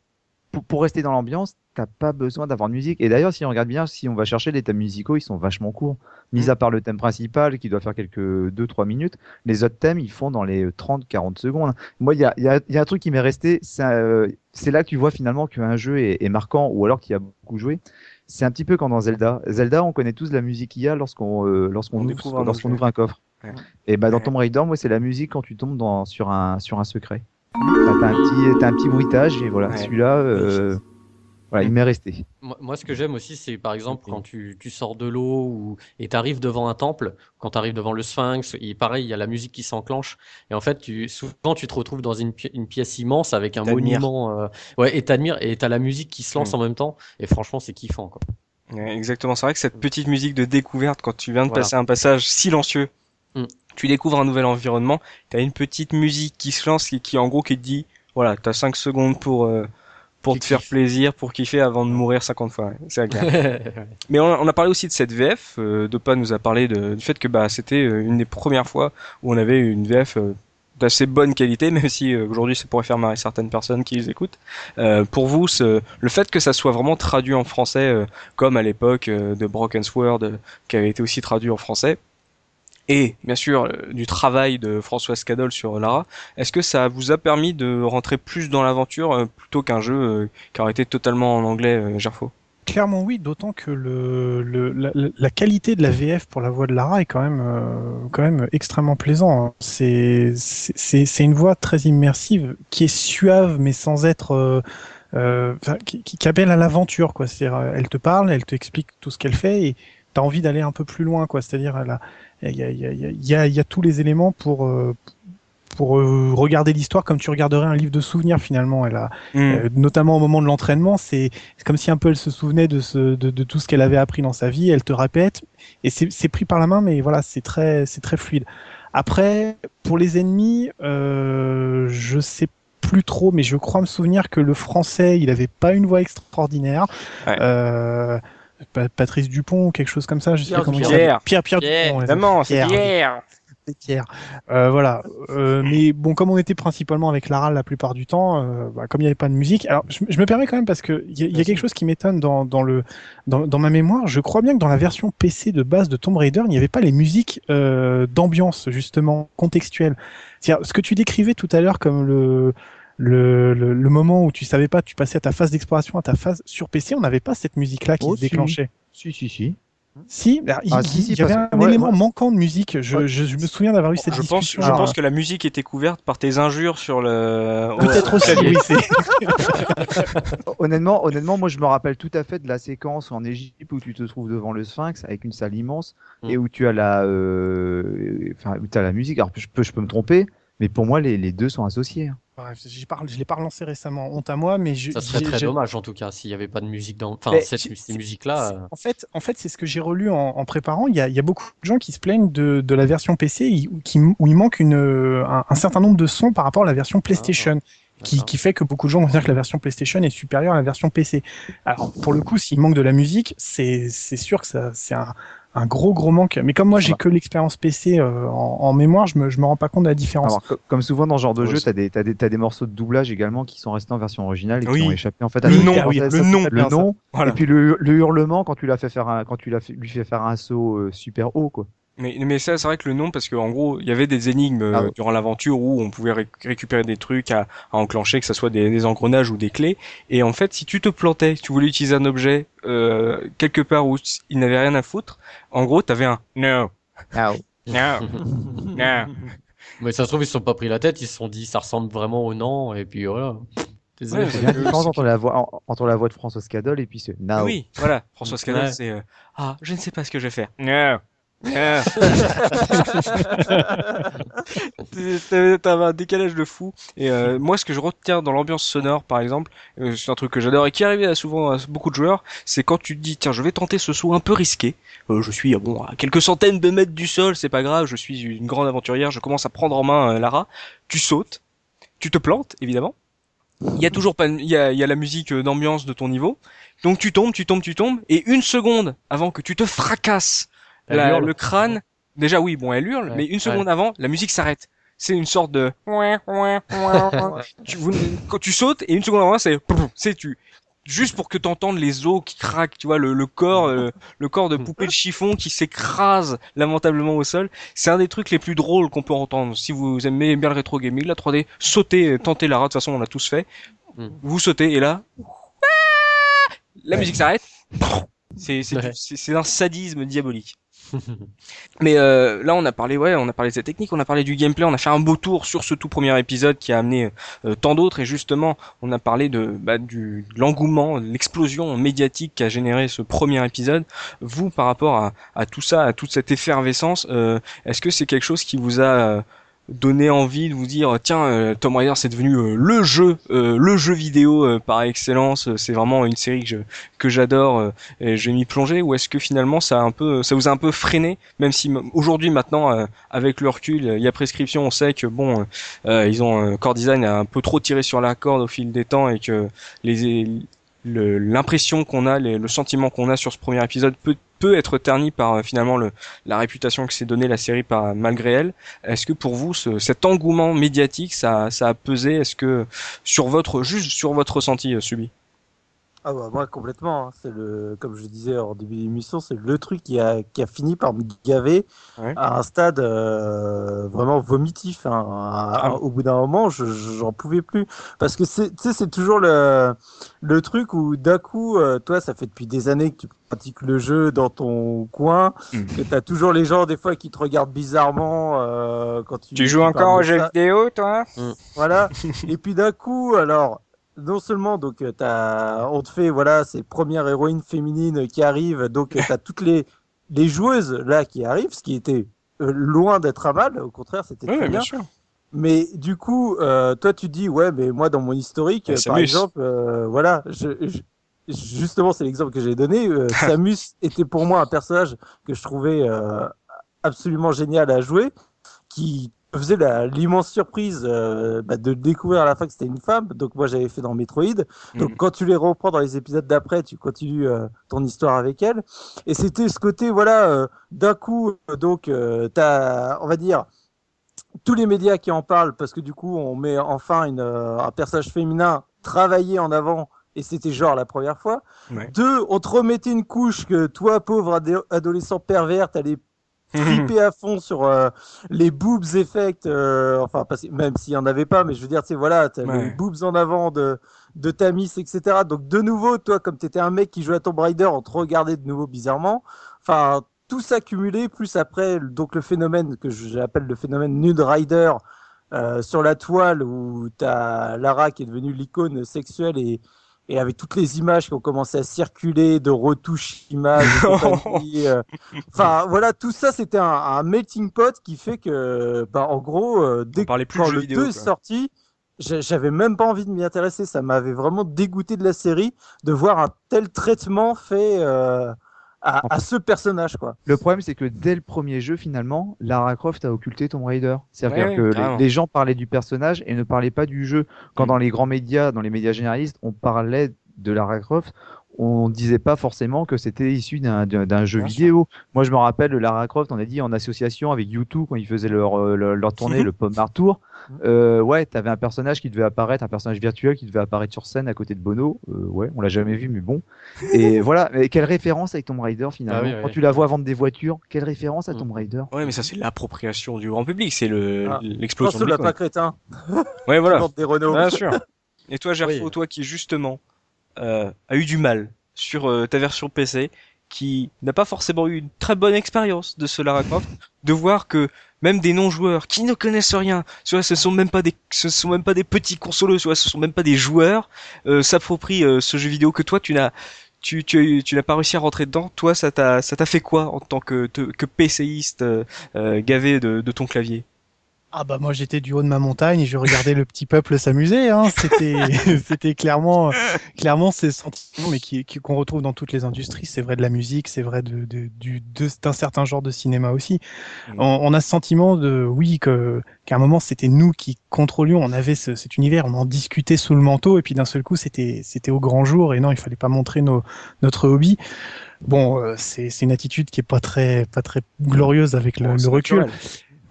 pour, pour rester dans l'ambiance, t'as pas besoin d'avoir de musique. Et d'ailleurs, si on regarde bien, si on va chercher les thèmes musicaux, ils sont vachement courts. Mis mm. à part le thème principal qui doit faire quelques 2-3 minutes, les autres thèmes, ils font dans les 30-40 secondes. Moi, il y a, y, a, y a, un truc qui m'est resté, c'est euh, là que tu vois finalement qu'un jeu est, est, marquant ou alors qu'il y a beaucoup joué. C'est un petit peu comme dans Zelda. Zelda, on connaît tous la musique qu'il y a lorsqu'on euh, lorsqu'on ouvre, lorsqu'on ouvre un coffre. Ouais. Et bah dans Tomb Raider, moi, c'est la musique quand tu tombes dans, sur un sur un secret. T'as un petit, as un petit bruitage et voilà. Celui-là. Euh, il m'est resté. Moi, ce que j'aime aussi, c'est par exemple quand tu, tu sors de l'eau ou, et tu arrives devant un temple, quand tu arrives devant le sphinx, et pareil, il y a la musique qui s'enclenche. Et en fait, tu, souvent, tu te retrouves dans une, une pièce immense avec un monument. Euh, ouais, et t'admires, et t'as la musique qui se lance mm. en même temps. Et franchement, c'est kiffant, quoi. exactement. C'est vrai que cette petite musique de découverte, quand tu viens de passer un passage silencieux, mm. Tu découvres un nouvel environnement, tu as une petite musique qui se lance et qui, en gros, qui te dit, voilà, tu as 5 secondes pour. Euh, pour te faire plaisir, pour kiffer avant de mourir 50 fois. C'est Mais on, a parlé aussi de cette VF. Euh, Dopa nous a parlé de, du fait que bah c'était euh, une des premières fois où on avait une VF euh, d'assez bonne qualité, même si euh, aujourd'hui ça pourrait faire marrer certaines personnes qui les écoutent. Euh, pour vous, ce, le fait que ça soit vraiment traduit en français, comme à l'époque de Broken Sword, qui avait été aussi traduit en français, et bien sûr euh, du travail de François Cadol sur Lara, est-ce que ça vous a permis de rentrer plus dans l'aventure euh, plutôt qu'un jeu euh, qui aurait été totalement en anglais, Gerfo? Clairement oui, d'autant que le, le la, la, qualité de la VF pour la voix de Lara est quand même, euh, quand même extrêmement plaisant. Hein. C'est, une voix très immersive qui est suave mais sans être euh, euh, qui, qui, appelle à l'aventure quoi. C'est-à-dire, elle te parle, elle te explique tout ce qu'elle fait et t'as envie d'aller un peu plus loin quoi. C'est-à-dire, elle a, il y a, y, a, y, a, y a, tous les éléments pour euh, pour euh, regarder l'histoire comme tu regarderais un livre de souvenirs finalement. Elle a, mm. euh, notamment au moment de l'entraînement, c'est comme si un peu elle se souvenait de, ce, de, de tout ce qu'elle avait appris dans sa vie. Elle te répète et c'est pris par la main, mais voilà, c'est très c'est très fluide. Après, pour les ennemis, euh, je sais plus trop, mais je crois me souvenir que le français, il avait pas une voix extraordinaire. Ouais. Euh, Patrice Dupont ou quelque chose comme ça, je sais pas comment Pierre. Pierre, Pierre, Dupont. Évidemment, c'est Pierre. C'est Pierre. Euh, voilà. Euh, mais bon, comme on était principalement avec Lara la plupart du temps, euh, bah, comme il n'y avait pas de musique, alors je, je, me permets quand même parce que il y, y, a quelque chose qui m'étonne dans, dans le dans, dans, ma mémoire. Je crois bien que dans la version PC de base de Tomb Raider, il n'y avait pas les musiques euh, d'ambiance justement contextuelles. C'est-à-dire ce que tu décrivais tout à l'heure comme le le, le, le, moment où tu savais pas, tu passais à ta phase d'exploration, à ta phase sur PC, on n'avait pas cette musique-là qui oh, se déclenchait. Si, si, si. Si, il, ah, si, si, y avait un ouais, élément ouais. manquant de musique. Je, je, je me souviens d'avoir eu cette je discussion. Pense, je pense que la musique était couverte par tes injures sur le. Peut-être aussi. oui, honnêtement, honnêtement, moi je me rappelle tout à fait de la séquence en Égypte où tu te trouves devant le Sphinx avec une salle immense mm. et où tu as la, euh, enfin, où tu as la musique. Alors je peux, je peux me tromper, mais pour moi les, les deux sont associés. Hein. Bref, j'y parle, je l'ai pas relancé récemment, honte à moi, mais je, Ça serait très dommage en tout cas s'il n'y avait pas de musique dans. Enfin, Mais cette ces musiques-là. euh, En fait, en fait, c'est ce que j'ai relu en, en préparant. Il y, a, il y a beaucoup de gens qui se plaignent de, de la version PC où, qui- où il manque une, un, un certain nombre de sons par rapport à la version PlayStation. Qui, qui fait que beaucoup de gens vont dire que la version PlayStation est supérieure à la version PC. Alors pour le coup, s'il manque de la musique, c'est sûr que c'est un, un gros gros manque. Mais comme moi j'ai que l'expérience PC euh, en, en mémoire, je me je me rends pas compte de la différence. Alors, co- comme souvent dans ce genre de jeu, c'est- t'as des, t'as des, t'as des morceaux de doublage également qui sont restés en version originale et qui Oui. ont échappé en fait à Le la nom, version oui, le nom. le nom. Voilà. Et puis le, le hurlement quand tu l'as fait faire un, quand tu l'as fait, lui fais faire un saut euh, super haut quoi. Mais, mais ça, c'est vrai que le nom, parce qu'en gros, il y avait des énigmes euh, Ah durant l'aventure où on pouvait ré- récupérer des trucs à, à enclencher, que ce soit des, des engrenages ou des clés. Et en fait, si tu te plantais, si tu voulais utiliser un objet euh, quelque part où il n'avait rien à foutre, en gros, t'avais un no, no, no. Mais ça se trouve, ils se sont pas pris la tête, ils se sont dit ça ressemble vraiment au nom, et puis voilà. Désolé. Ouais, c'est entre la voix en- entre la voix de François Scadol et puis ce now. Oui, voilà. François Ouais. c'est euh, ah, je ne sais pas ce que je vais faire. No. T'avais un décalage de fou. Et euh, moi, ce que je retiens dans l'ambiance sonore, par exemple, euh, c'est un truc que j'adore et qui arrive souvent à beaucoup de joueurs, c'est quand tu te dis tiens, je vais tenter ce saut un peu risqué. Euh, je suis bon à quelques centaines de mètres du sol, c'est pas grave. Je suis une grande aventurière. Je commence à prendre en main euh, Lara. Tu sautes, tu te plantes, évidemment. Il y a toujours pas, il y a, il y a la musique euh, d'ambiance de ton niveau. Donc tu tombes, tu tombes, tu tombes, et une seconde avant que tu te fracasses la- hurle. le crâne, déjà oui, bon, elle hurle, Ouais, mais une seconde avant, la musique s'arrête. C'est une sorte de tu, vous- quand tu sautes et une seconde avant, c'est c'est tu juste pour que t'entendes les os qui craquent, tu vois le, le corps euh, le corps de poupée de chiffon qui s'écrase lamentablement au sol. C'est un des trucs les plus drôles qu'on peut entendre. Si vous aimez bien le rétro gaming, la 3D, sautez, euh, tentez la rate, de toute façon on l'a tous fait. Mm. Vous sautez et là la musique s'arrête. C'est c'est du- Ouais. c'est c'est un sadisme diabolique. Mais euh, là, on a parlé, ouais, on a parlé de cette technique, on a parlé du gameplay, on a fait un beau tour sur ce tout premier épisode qui a amené euh, tant d'autres, et justement, on a parlé de, bah, du de l'engouement, l'explosion médiatique qu'a généré ce premier épisode. Vous, par rapport à, à tout ça, à toute cette effervescence, euh, est-ce que c'est quelque chose qui vous a euh, donné envie de vous dire tiens euh, Tomb Raider c'est devenu euh, le jeu euh, le jeu vidéo euh, par excellence. Euh, c'est vraiment une série que je que j'adore euh, et je vais m'y plonger. Ou est-ce que finalement ça a un peu ça vous a un peu freiné? Même si aujourd'hui maintenant euh, avec le recul il y a prescription on sait que bon euh, euh, ils ont euh, Core Design a un peu trop tiré sur la corde au fil des temps et que les le- l'impression qu'on a les- le sentiment qu'on a sur ce premier épisode peut peut être terni par euh, finalement le, la réputation que s'est donnée la série par malgré elle. Est-ce que pour vous ce, cet engouement médiatique ça, ça a pesé? Est-ce que sur votre juste sur votre ressenti euh, subi? Ah bah moi complètement, hein. c'est le comme je disais en début d'émission, c'est le truc qui a qui a fini par me gaver Ouais. à un stade euh, vraiment vomitif. hein. À- Ah. Au bout d'un moment, je j'en pouvais plus parce que c'est tu sais c'est toujours le le truc où d'un coup euh, toi ça fait depuis des années que tu pratiques le jeu dans ton coin, Mm. que t'as toujours les gens des fois qui te regardent bizarrement euh, quand tu Tu joues encore aux jeux vidéo toi? Voilà. Et puis d'un coup, alors, non seulement donc euh, t'as, on te fait voilà ces premières héroïnes féminines qui arrivent, donc euh, t'as toutes les les joueuses là qui arrivent, ce qui était euh, loin d'être un mal. Au contraire, c'était Oui, très bien. Mais du coup, euh, toi tu dis ouais, mais moi dans mon historique, Ouais, par Samus. exemple, euh, voilà, je, je- justement c'est l'exemple que j'ai donné. euh, Samus était pour moi un personnage que je trouvais euh, absolument génial à jouer, qui faisait l'immense surprise euh, bah, de découvrir à la fin que c'était une femme. Donc moi j'avais fait dans Metroid. Donc Mhm. quand tu les reprends dans les épisodes d'après, tu continues euh, ton histoire avec elle. Et c'était ce côté voilà, euh, d'un coup donc t'as, on va dire tous les médias qui en parlent parce que du coup on met enfin une, un personnage féminin travaillé en avant et c'était genre la première fois. Ouais. Deux, on te remettait une couche que toi pauvre adolescent pervers t'allais triper à fond sur euh, les boobs effects, euh, enfin parce même s'il y en avait pas, mais je veux dire, tu sais, voilà, t'as Ouais. les boobs en avant de de Tamis, etc. Donc de nouveau, toi, comme t'étais un mec qui jouait à Tomb Raider, on te regardait de nouveau bizarrement. Enfin, tout ça cumulé, plus après, donc le phénomène que j'appelle le phénomène Nude Rider euh, sur la toile où t'as Lara qui est devenue l'icône sexuelle et et avec toutes les images qui ont commencé à circuler de retouches images, euh, enfin voilà, tout ça c'était un, un melting pot qui fait que, bah, en gros, euh, dès plus quand le vidéo, 2 est quoi. sorti, j'avais même pas envie de m'y intéresser. Ça m'avait vraiment dégoûté de la série de voir un tel traitement fait euh, à, ce personnage. Quoi. Le problème, c'est que dès le premier jeu, finalement, Lara Croft a occulté Tomb Raider. C'est-à-dire que les, gens parlaient du personnage et ne parlaient pas du jeu. Quand mm. dans les grands médias, dans les médias généralistes, on parlait de Lara Croft, on disait pas forcément que c'était issu d'un jeu vidéo. Moi, je me rappelle Lara Croft, on a dit en association avec YouTube quand ils faisaient leur, euh, leur, tournée, le Pommard Tour. Euh, ouais, t'avais un personnage qui devait apparaître, un personnage virtuel qui devait apparaître sur scène à côté de Bono. Euh, ouais, on l'a jamais vu, mais bon. Et voilà, mais quelle référence avec Tomb Raider finalement? ah Quand tu la vois vendre des voitures, quelle référence à mm. Tomb Raider? Ouais, mais ça c'est l'appropriation du grand public, c'est le ah. l'explosion de pas crétin. ouais, voilà. Des Bien sûr. Et toi, Gerfo, toi qui justement a eu du mal sur euh, ta version PC, qui n'a pas forcément eu une très bonne expérience de ce Lara Croft, de voir que même des non-joueurs qui ne connaissent rien, vois, ce sont même pas des, ce sont même pas des petits consolos, tu vois, ce sont même pas des joueurs, euh, s'approprient euh, ce jeu vidéo que toi tu n'as, tu, tu, tu n'as pas réussi à rentrer dedans. Toi, ça t'a, ça t'a fait quoi en tant que, que PCiste euh, gavé de, de ton clavier? Ah bah moi j'étais du haut de ma montagne et je regardais le petit peuple s'amuser. Hein. C'était c'était clairement clairement ces sentiments mais qui qu'on retrouve dans toutes les industries. C'est vrai de la musique, c'est vrai de, de, du d'un certain genre de cinéma aussi. Mmh. On, a ce sentiment de oui que qu'à un moment c'était nous qui contrôlions. On avait ce, cet univers, on en discutait sous le manteau et puis d'un seul coup c'était c'était au grand jour et non il fallait pas montrer nos, notre hobby. Bon, euh, c'est une attitude qui est pas très pas très glorieuse avec le, le recul.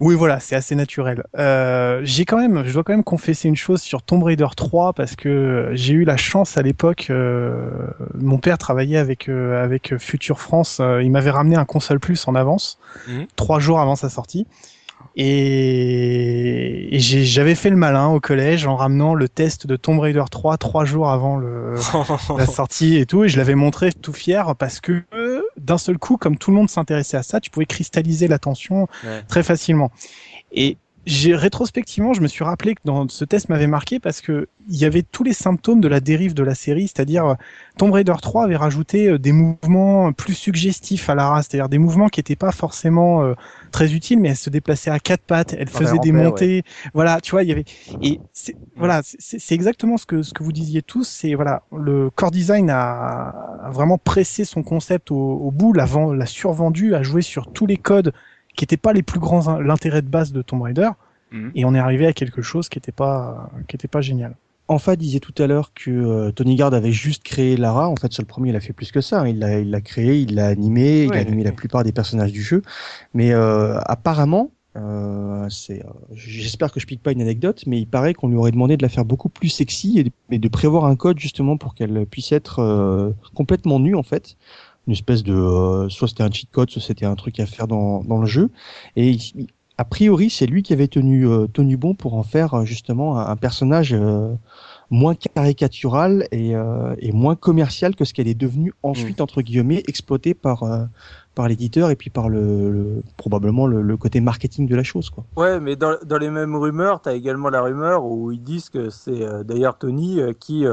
Oui, voilà, c'est assez naturel. Euh, j'ai quand même, je dois quand même confesser une chose sur Tomb Raider 3 parce que j'ai eu la chance à l'époque. Euh, mon père travaillait avec euh, avec Future France. Il m'avait ramené un console plus en avance, mhm. trois jours avant sa sortie. Et, j'avais fait le malin au collège en ramenant le test de Tomb Raider 3 trois jours avant le, la sortie et tout. Et je l'avais montré tout fier parce que d'un seul coup, comme tout le monde s'intéressait à ça, tu pouvais cristalliser l'attention très facilement. Et j'ai rétrospectivement, je me suis rappelé que dans ce test m'avait marqué parce que il y avait tous les symptômes de la dérive de la série, c'est-à-dire euh, Tomb Raider 3 avait rajouté euh, des mouvements plus suggestifs à Lara, c'est-à-dire des mouvements qui n'étaient pas forcément euh, très utiles, mais elle se déplaçait à quatre pattes, elle faisait des montées, voilà, tu vois, il y avait et voilà, c'est exactement ce que ce que vous disiez tous, c'est voilà, le core design a, vraiment pressé son concept au, au bout, l'a survendu, a joué sur tous les codes qui n'étaient pas les plus grands l'intérêt de base de Tomb Raider. Mhm. Et on est arrivé à quelque chose qui n'était pas qui était pas génial. Enfin, disait tout à l'heure que euh, Tony Gard avait juste créé Lara. En fait, sur le premier, il a fait plus que ça. Hein. Il l'a, il l'a créé, il l'a animé, il a animé la plupart des personnages du jeu. Mais euh, apparemment, euh, c'est, euh, j'espère que je pique pas une anecdote, mais il paraît qu'on lui aurait demandé de la faire beaucoup plus sexy et de, prévoir un code justement pour qu'elle puisse être euh, complètement nue en fait une espèce de euh, soit c'était un cheat code, soit c'était un truc à faire dans, dans le jeu. Et a priori, c'est lui qui avait tenu euh, tenu bon pour en faire euh, justement un, personnage moins caricatural et, et, moins commercial que ce qu'elle est devenue ensuite mm. entre guillemets exploité par par l'éditeur et puis par le, probablement le, côté marketing de la chose quoi. Ouais, mais dans, dans les mêmes rumeurs, tu as également la rumeur où ils disent que c'est d'ailleurs Tony qui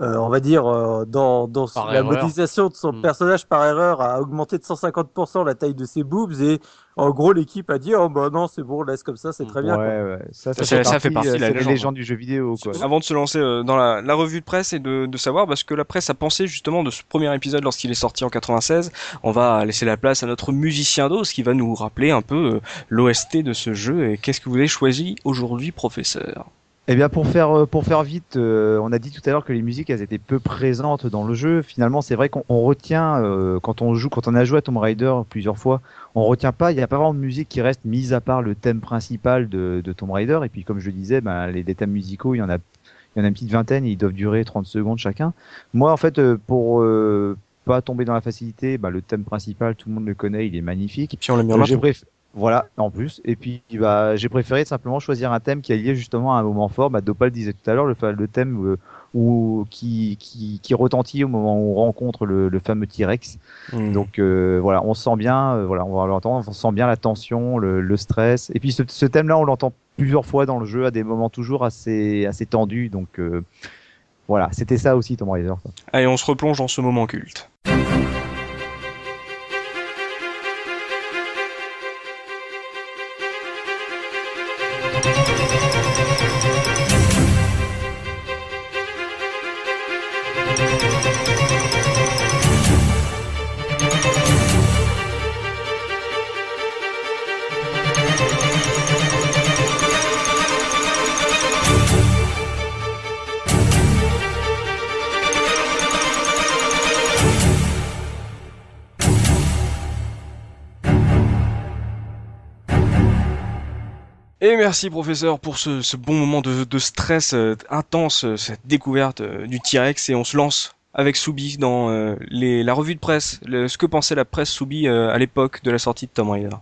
euh, on va dire, euh, dans, dans la modélisation de son hmm. personnage par erreur, a augmenté de 150% la taille de ses boobs et en gros l'équipe a dit oh bah non c'est bon laisse comme ça c'est très bien. Ouais, ouais. Ça, ça, fait partie, de la légende du jeu vidéo. Quoi. Avant de se lancer euh, dans la, la, revue de presse et de, de, savoir parce que la presse a pensé justement de ce premier épisode lorsqu'il est sorti en 96, on va laisser la place à notre musicien d'os qui va nous rappeler un peu l'OST de ce jeu et qu'est-ce que vous avez choisi aujourd'hui professeur? Eh bien, pour faire euh, pour faire vite, euh, on a dit tout à l'heure que les musiques elles étaient peu présentes dans le jeu. Finalement, c'est vrai qu'on retient euh, quand on joue, quand on a joué à Tomb Raider plusieurs fois, on retient pas. Il n'y a pas vraiment de musique qui reste mise à part le thème principal de, de Tomb Raider. Et puis, comme je disais, ben, les, thèmes musicaux, il y en a il y en a une petite vingtaine et ils doivent durer 30 secondes chacun. Moi, en fait, pour pas tomber dans la facilité, ben, le thème principal, tout le monde le connaît, il est magnifique. Et puis on l'a mis en voilà, en plus. Et puis, bah, j'ai préféré simplement choisir un thème qui est lié justement à un moment fort. Bah, Dopal disait tout à l'heure, le, le thème euh, où, qui, qui, qui, retentit au moment où on rencontre le, le fameux T-Rex. Hmm. Donc, euh, voilà, on sent bien, euh, voilà, on va l'entendre, on sent bien la tension, le, le stress. Et puis, ce, ce thème-là, on l'entend plusieurs fois dans le jeu à des moments toujours assez, assez tendus. Donc, voilà, c'était ça aussi Tomb Raider. Allez, on se replonge dans ce moment culte. Merci professeur pour ce, bon moment de, stress euh, intense, euh, cette découverte euh, du T-Rex et on se lance avec Soubi dans la revue de presse, ce que pensait la presse Soubi à l'époque de la sortie de Tomb Raider.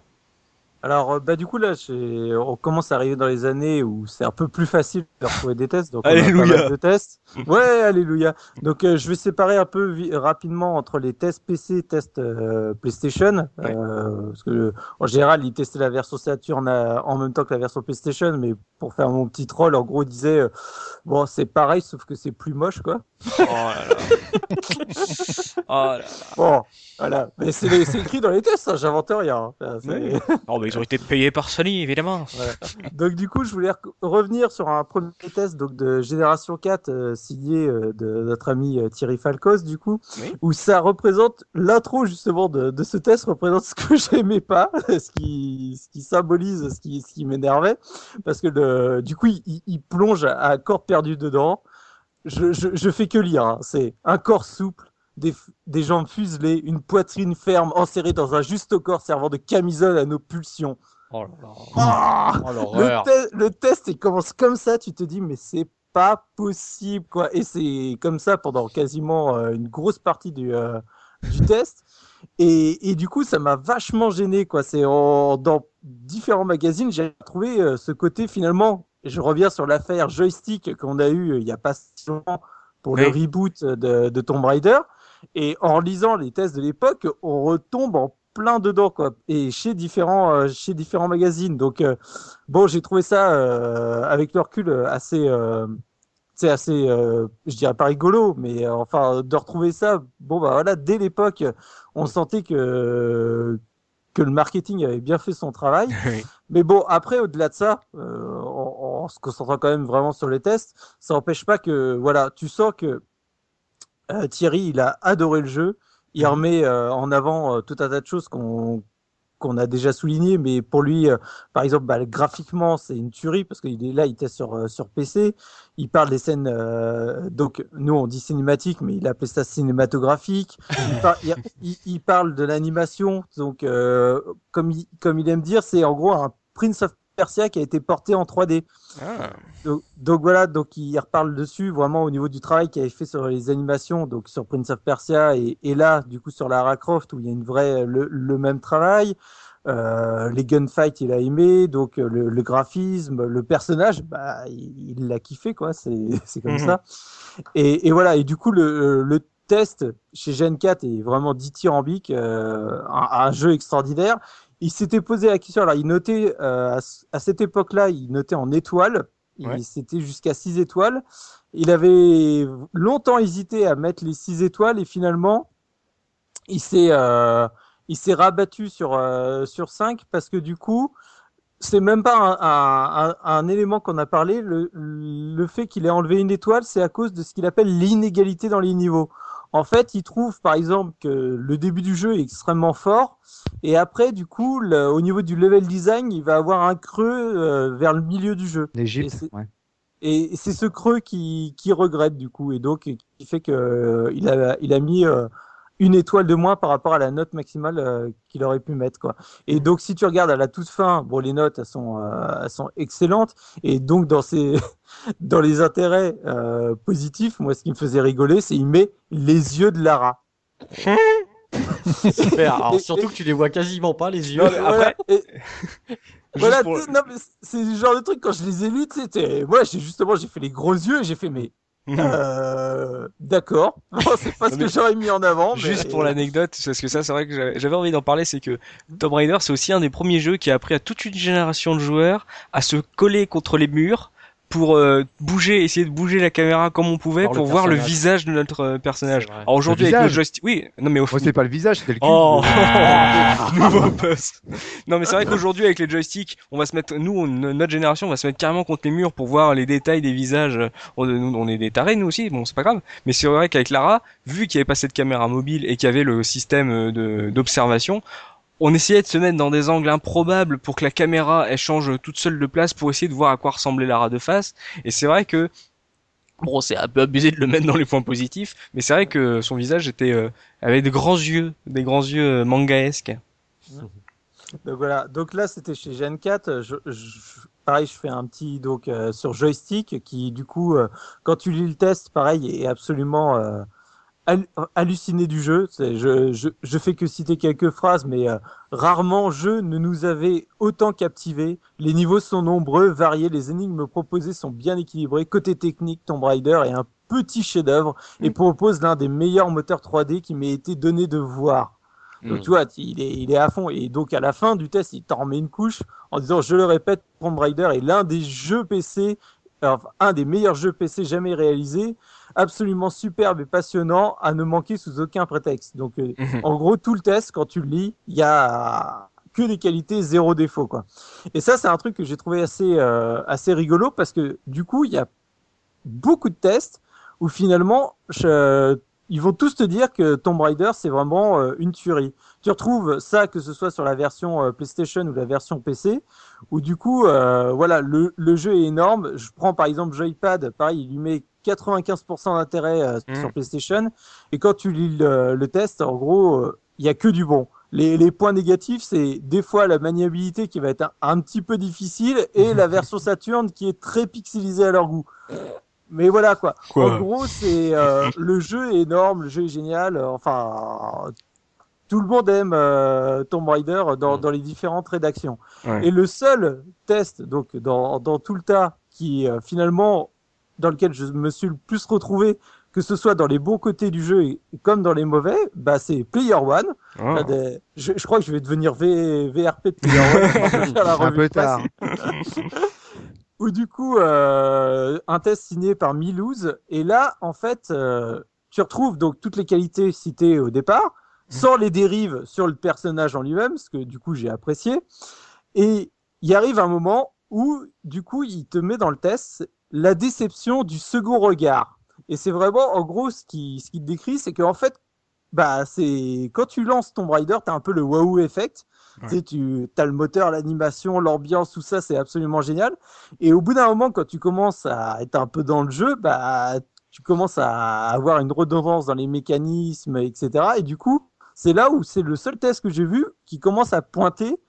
Alors, euh, bah, du coup, là, j'ai- on commence à arriver dans les années où c'est un peu plus facile de retrouver des tests. Donc, on a pas Alléluia. mal de tests. Ouais, alléluia. Donc, euh, je vais séparer un peu rapidement entre les tests PC et tests euh, PlayStation. Ouais. Euh, parce que, en général, ils testaient la version Saturn en même temps que la version PlayStation. Mais pour faire mon petit troll, en gros, ils disaient, euh, bon, c'est pareil, sauf que c'est plus moche, quoi. Oh là là. oh là là. Bon, voilà. Mais c'est écrit dans les tests, hein, j'invente rien. hein. Enfin. Ils ont été payés par Sony, évidemment. Donc du coup, je voulais re- revenir sur un premier test donc de Génération 4 euh, signé euh, de notre ami euh, Thierry Falcos du coup, Oui. où ça représente l'intro justement de, de ce test représente ce que j'aimais pas, ce qui ce qui symbolise ce qui ce qui m'énervait parce que le du coup il, plonge à corps perdu dedans. Je, je, je fais que lire, hein. c'est un corps souple, des, jambes fuselées, une poitrine ferme enserrée dans un juste corps servant de camisole à nos pulsions. Oh là là. Ah Oh le, te- le test, il commence comme ça, tu te dis, mais c'est pas possible, quoi. Et c'est comme ça pendant quasiment euh, une grosse partie du, euh, du test. Et, et du coup, ça m'a vachement gêné, quoi. C'est dans différents magazines, j'ai trouvé euh, ce côté finalement. Je reviens sur l'affaire joystick qu'on a eu il y a pas si longtemps pour le reboot de, de Tomb Raider. Et en lisant les tests de l'époque, on retombe en plein dedans, quoi. Et chez différents, euh, chez différents magazines. Donc, euh, bon, j'ai trouvé ça euh, avec le recul assez, c'est assez, je dirais pas rigolo, mais enfin de retrouver ça. Bon, bah voilà, dès l'époque, on sentait que que le marketing avait bien fait son travail. Oui. Mais bon, après, au-delà de ça, en, en se concentrant quand même vraiment sur les tests, ça n'empêche pas que, voilà, tu sens que Thierry, il a adoré le jeu. Il Mhm. remet euh, en avant euh, tout un tas de choses qu'on qu'on a déjà souligné, mais pour lui, euh, par exemple, bah, graphiquement, c'est une tuerie parce qu'il est là, il teste sur euh, sur PC. Il parle des scènes, euh, donc nous on dit cinématique, mais il appelait ça cinématographique. Il, par- il- il- il parle de l'animation, donc euh, comme il, comme il aime dire, c'est en gros un Prince of Persia qui a été porté en 3D. Ah. Donc, donc voilà, donc il reparle dessus vraiment au niveau du travail qu'il avait fait sur les animations, donc sur Prince of Persia et, et là du coup sur Lara Croft où il y a une vraie le, le même travail. Euh, les gunfights il a aimé, donc euh, le, le graphisme, le personnage, bah il l'a kiffé quoi, c'est comme Mhm. ça. Et, et voilà, et du coup le, le test chez Gen 4 est vraiment dithyrambique, euh, un, un jeu extraordinaire. Il s'était posé la question, alors il notait euh, à, ce- à cette époque-là, il notait en étoiles. Il- Ouais. C'était jusqu'à 6 étoiles. Il avait longtemps hésité à mettre les 6 étoiles et finalement, il s'est euh, il s'est rabattu sur euh, sur 5 parce que du coup, c'est même pas un, un, un, un élément qu'on a parlé. Le, le fait qu'il ait enlevé une étoile, c'est à cause de ce qu'il appelle l'inégalité dans les niveaux. En fait, il trouve par exemple que le début du jeu est extrêmement fort et après, du coup, le- au niveau du level design, il va avoir un creux euh, vers le milieu du jeu. L'Égypte, ouais. Et c'est ce creux qui, qui regrette du coup, et donc qui fait que euh, il a, il a mis euh, une étoile de moins par rapport à la note maximale euh, qu'il aurait pu mettre quoi. Et donc si tu regardes à la toute fin, bon les notes elles sont, euh, elles sont excellentes, et donc dans ces dans les intérêts euh, positifs, moi ce qui me faisait rigoler, c'est il met les yeux de Lara. Super. Alors surtout que tu les vois quasiment pas les yeux. Et- voilà, pour- mais c'est le genre de truc quand je les ai lus, tu sais, t'es- moi j'ai justement j'ai fait les gros yeux et j'ai fait mais euh, d'accord, Bon, c'est pas ce que j'aurais mis en avant. mais- Juste pour l'anecdote, parce que ça, c'est vrai que j'avais envie d'en parler, c'est que Tomb Raider, c'est aussi un des premiers jeux qui a appris à toute une génération de joueurs à se coller contre les murs pour euh, bouger, essayer de bouger la caméra comme on pouvait le pour voir le visage de notre euh, personnage. C'est. Alors aujourd'hui avec le joystick, oui, non mais au Moi, c'est pas le visage, c'était le cul. Oh, nouveau poste. Non mais c'est vrai qu'aujourd'hui avec les joysticks, on va se mettre, nous, on- notre génération, on va se mettre carrément contre les murs pour voir les détails des visages. On, est des tarés nous aussi, bon c'est pas grave. Mais c'est vrai qu'avec Lara, vu qu'il n'y avait pas cette caméra mobile et qu'il y avait le système euh, de d'observation, on essayait de se mettre dans des angles improbables pour que la caméra elle change toute seule de place pour essayer de voir à quoi ressemblait Lara de face. Et c'est vrai que Bon, c'est un peu abusé de le mettre dans les points positifs, mais c'est vrai que son visage était euh, avait de grands yeux, des grands yeux euh, mangaesques. Donc voilà, donc là c'était chez Gen 4. Je, je- pareil, je fais un petit donc sur joystick qui du coup, quand tu lis le test, pareil, est absolument halluciné du jeu. Je, je, je, fais que citer quelques phrases, mais euh, rarement jeu ne nous avait autant captivé. Les niveaux sont nombreux, variés, les énigmes proposées sont bien équilibrées. Côté technique, Tomb Raider est un petit chef-d'œuvre et mm. propose l'un des meilleurs moteurs 3D qui m'ait été donné de voir. Donc mm. tu vois, il est, il est à fond. Et donc à la fin du test, il t'en remet une couche en disant, je le répète, Tomb Raider est l'un des jeux PC, enfin, un des meilleurs jeux PC jamais réalisés absolument superbe et passionnant à ne manquer sous aucun prétexte. Donc, euh, mhm. en gros, tout le test, quand tu le lis, il y a que des qualités, zéro défaut, quoi. Et ça, c'est un truc que j'ai trouvé assez, euh, assez rigolo parce que du coup, il y a beaucoup de tests où finalement, ils vont tous te dire que Tomb Raider, c'est vraiment euh, une tuerie. Tu retrouves ça que ce soit sur la version PlayStation ou la version PC, où du coup, voilà, le, le, jeu est énorme. Je prends par exemple Joypad, pareil, il lui met 95% d'intérêt euh, mm. sur PlayStation. Et quand tu lis le, test, en gros, il euh, y a que du bon. Les, les points négatifs, c'est des fois la maniabilité qui va être un, petit peu difficile et la version Saturn qui est très pixelisée à leur goût. Mais voilà quoi. En gros, c'est euh, le jeu est énorme, le jeu est génial. enfin, tout le monde aime Tomb Raider dans, mm. dans, les différentes rédactions. Et le seul test, donc dans, dans tout le tas, qui finalement dans lequel je me suis le plus retrouvé, que ce soit dans les bons côtés du jeu et, comme dans les mauvais, bah c'est Player One. Oh. Je, je, crois que je vais devenir v, VRP de Player One. un peu tard. Ou du coup, euh, un test signé par Milouz. Et là, en fait, euh, tu retrouves donc toutes les qualités citées au départ, sans les dérives sur le personnage en lui-même, ce que du coup j'ai apprécié. Et il arrive un moment où, du coup, il te met dans le test la déception du second regard. Et c'est vraiment, en gros, ce qui, ce qui te décrit, c'est qu'en fait, bah, c'est quand tu lances Tomb Raider, t'as un peu le wow effect. Tu sais, tu as le moteur, l'animation, l'ambiance, tout ça, c'est absolument génial. Et au bout d'un moment, quand tu commences à être un peu dans le jeu, bah, tu commences à avoir une redondance dans les mécanismes, etc. Et du coup, c'est là où c'est le seul test que j'ai vu qui commence à pointer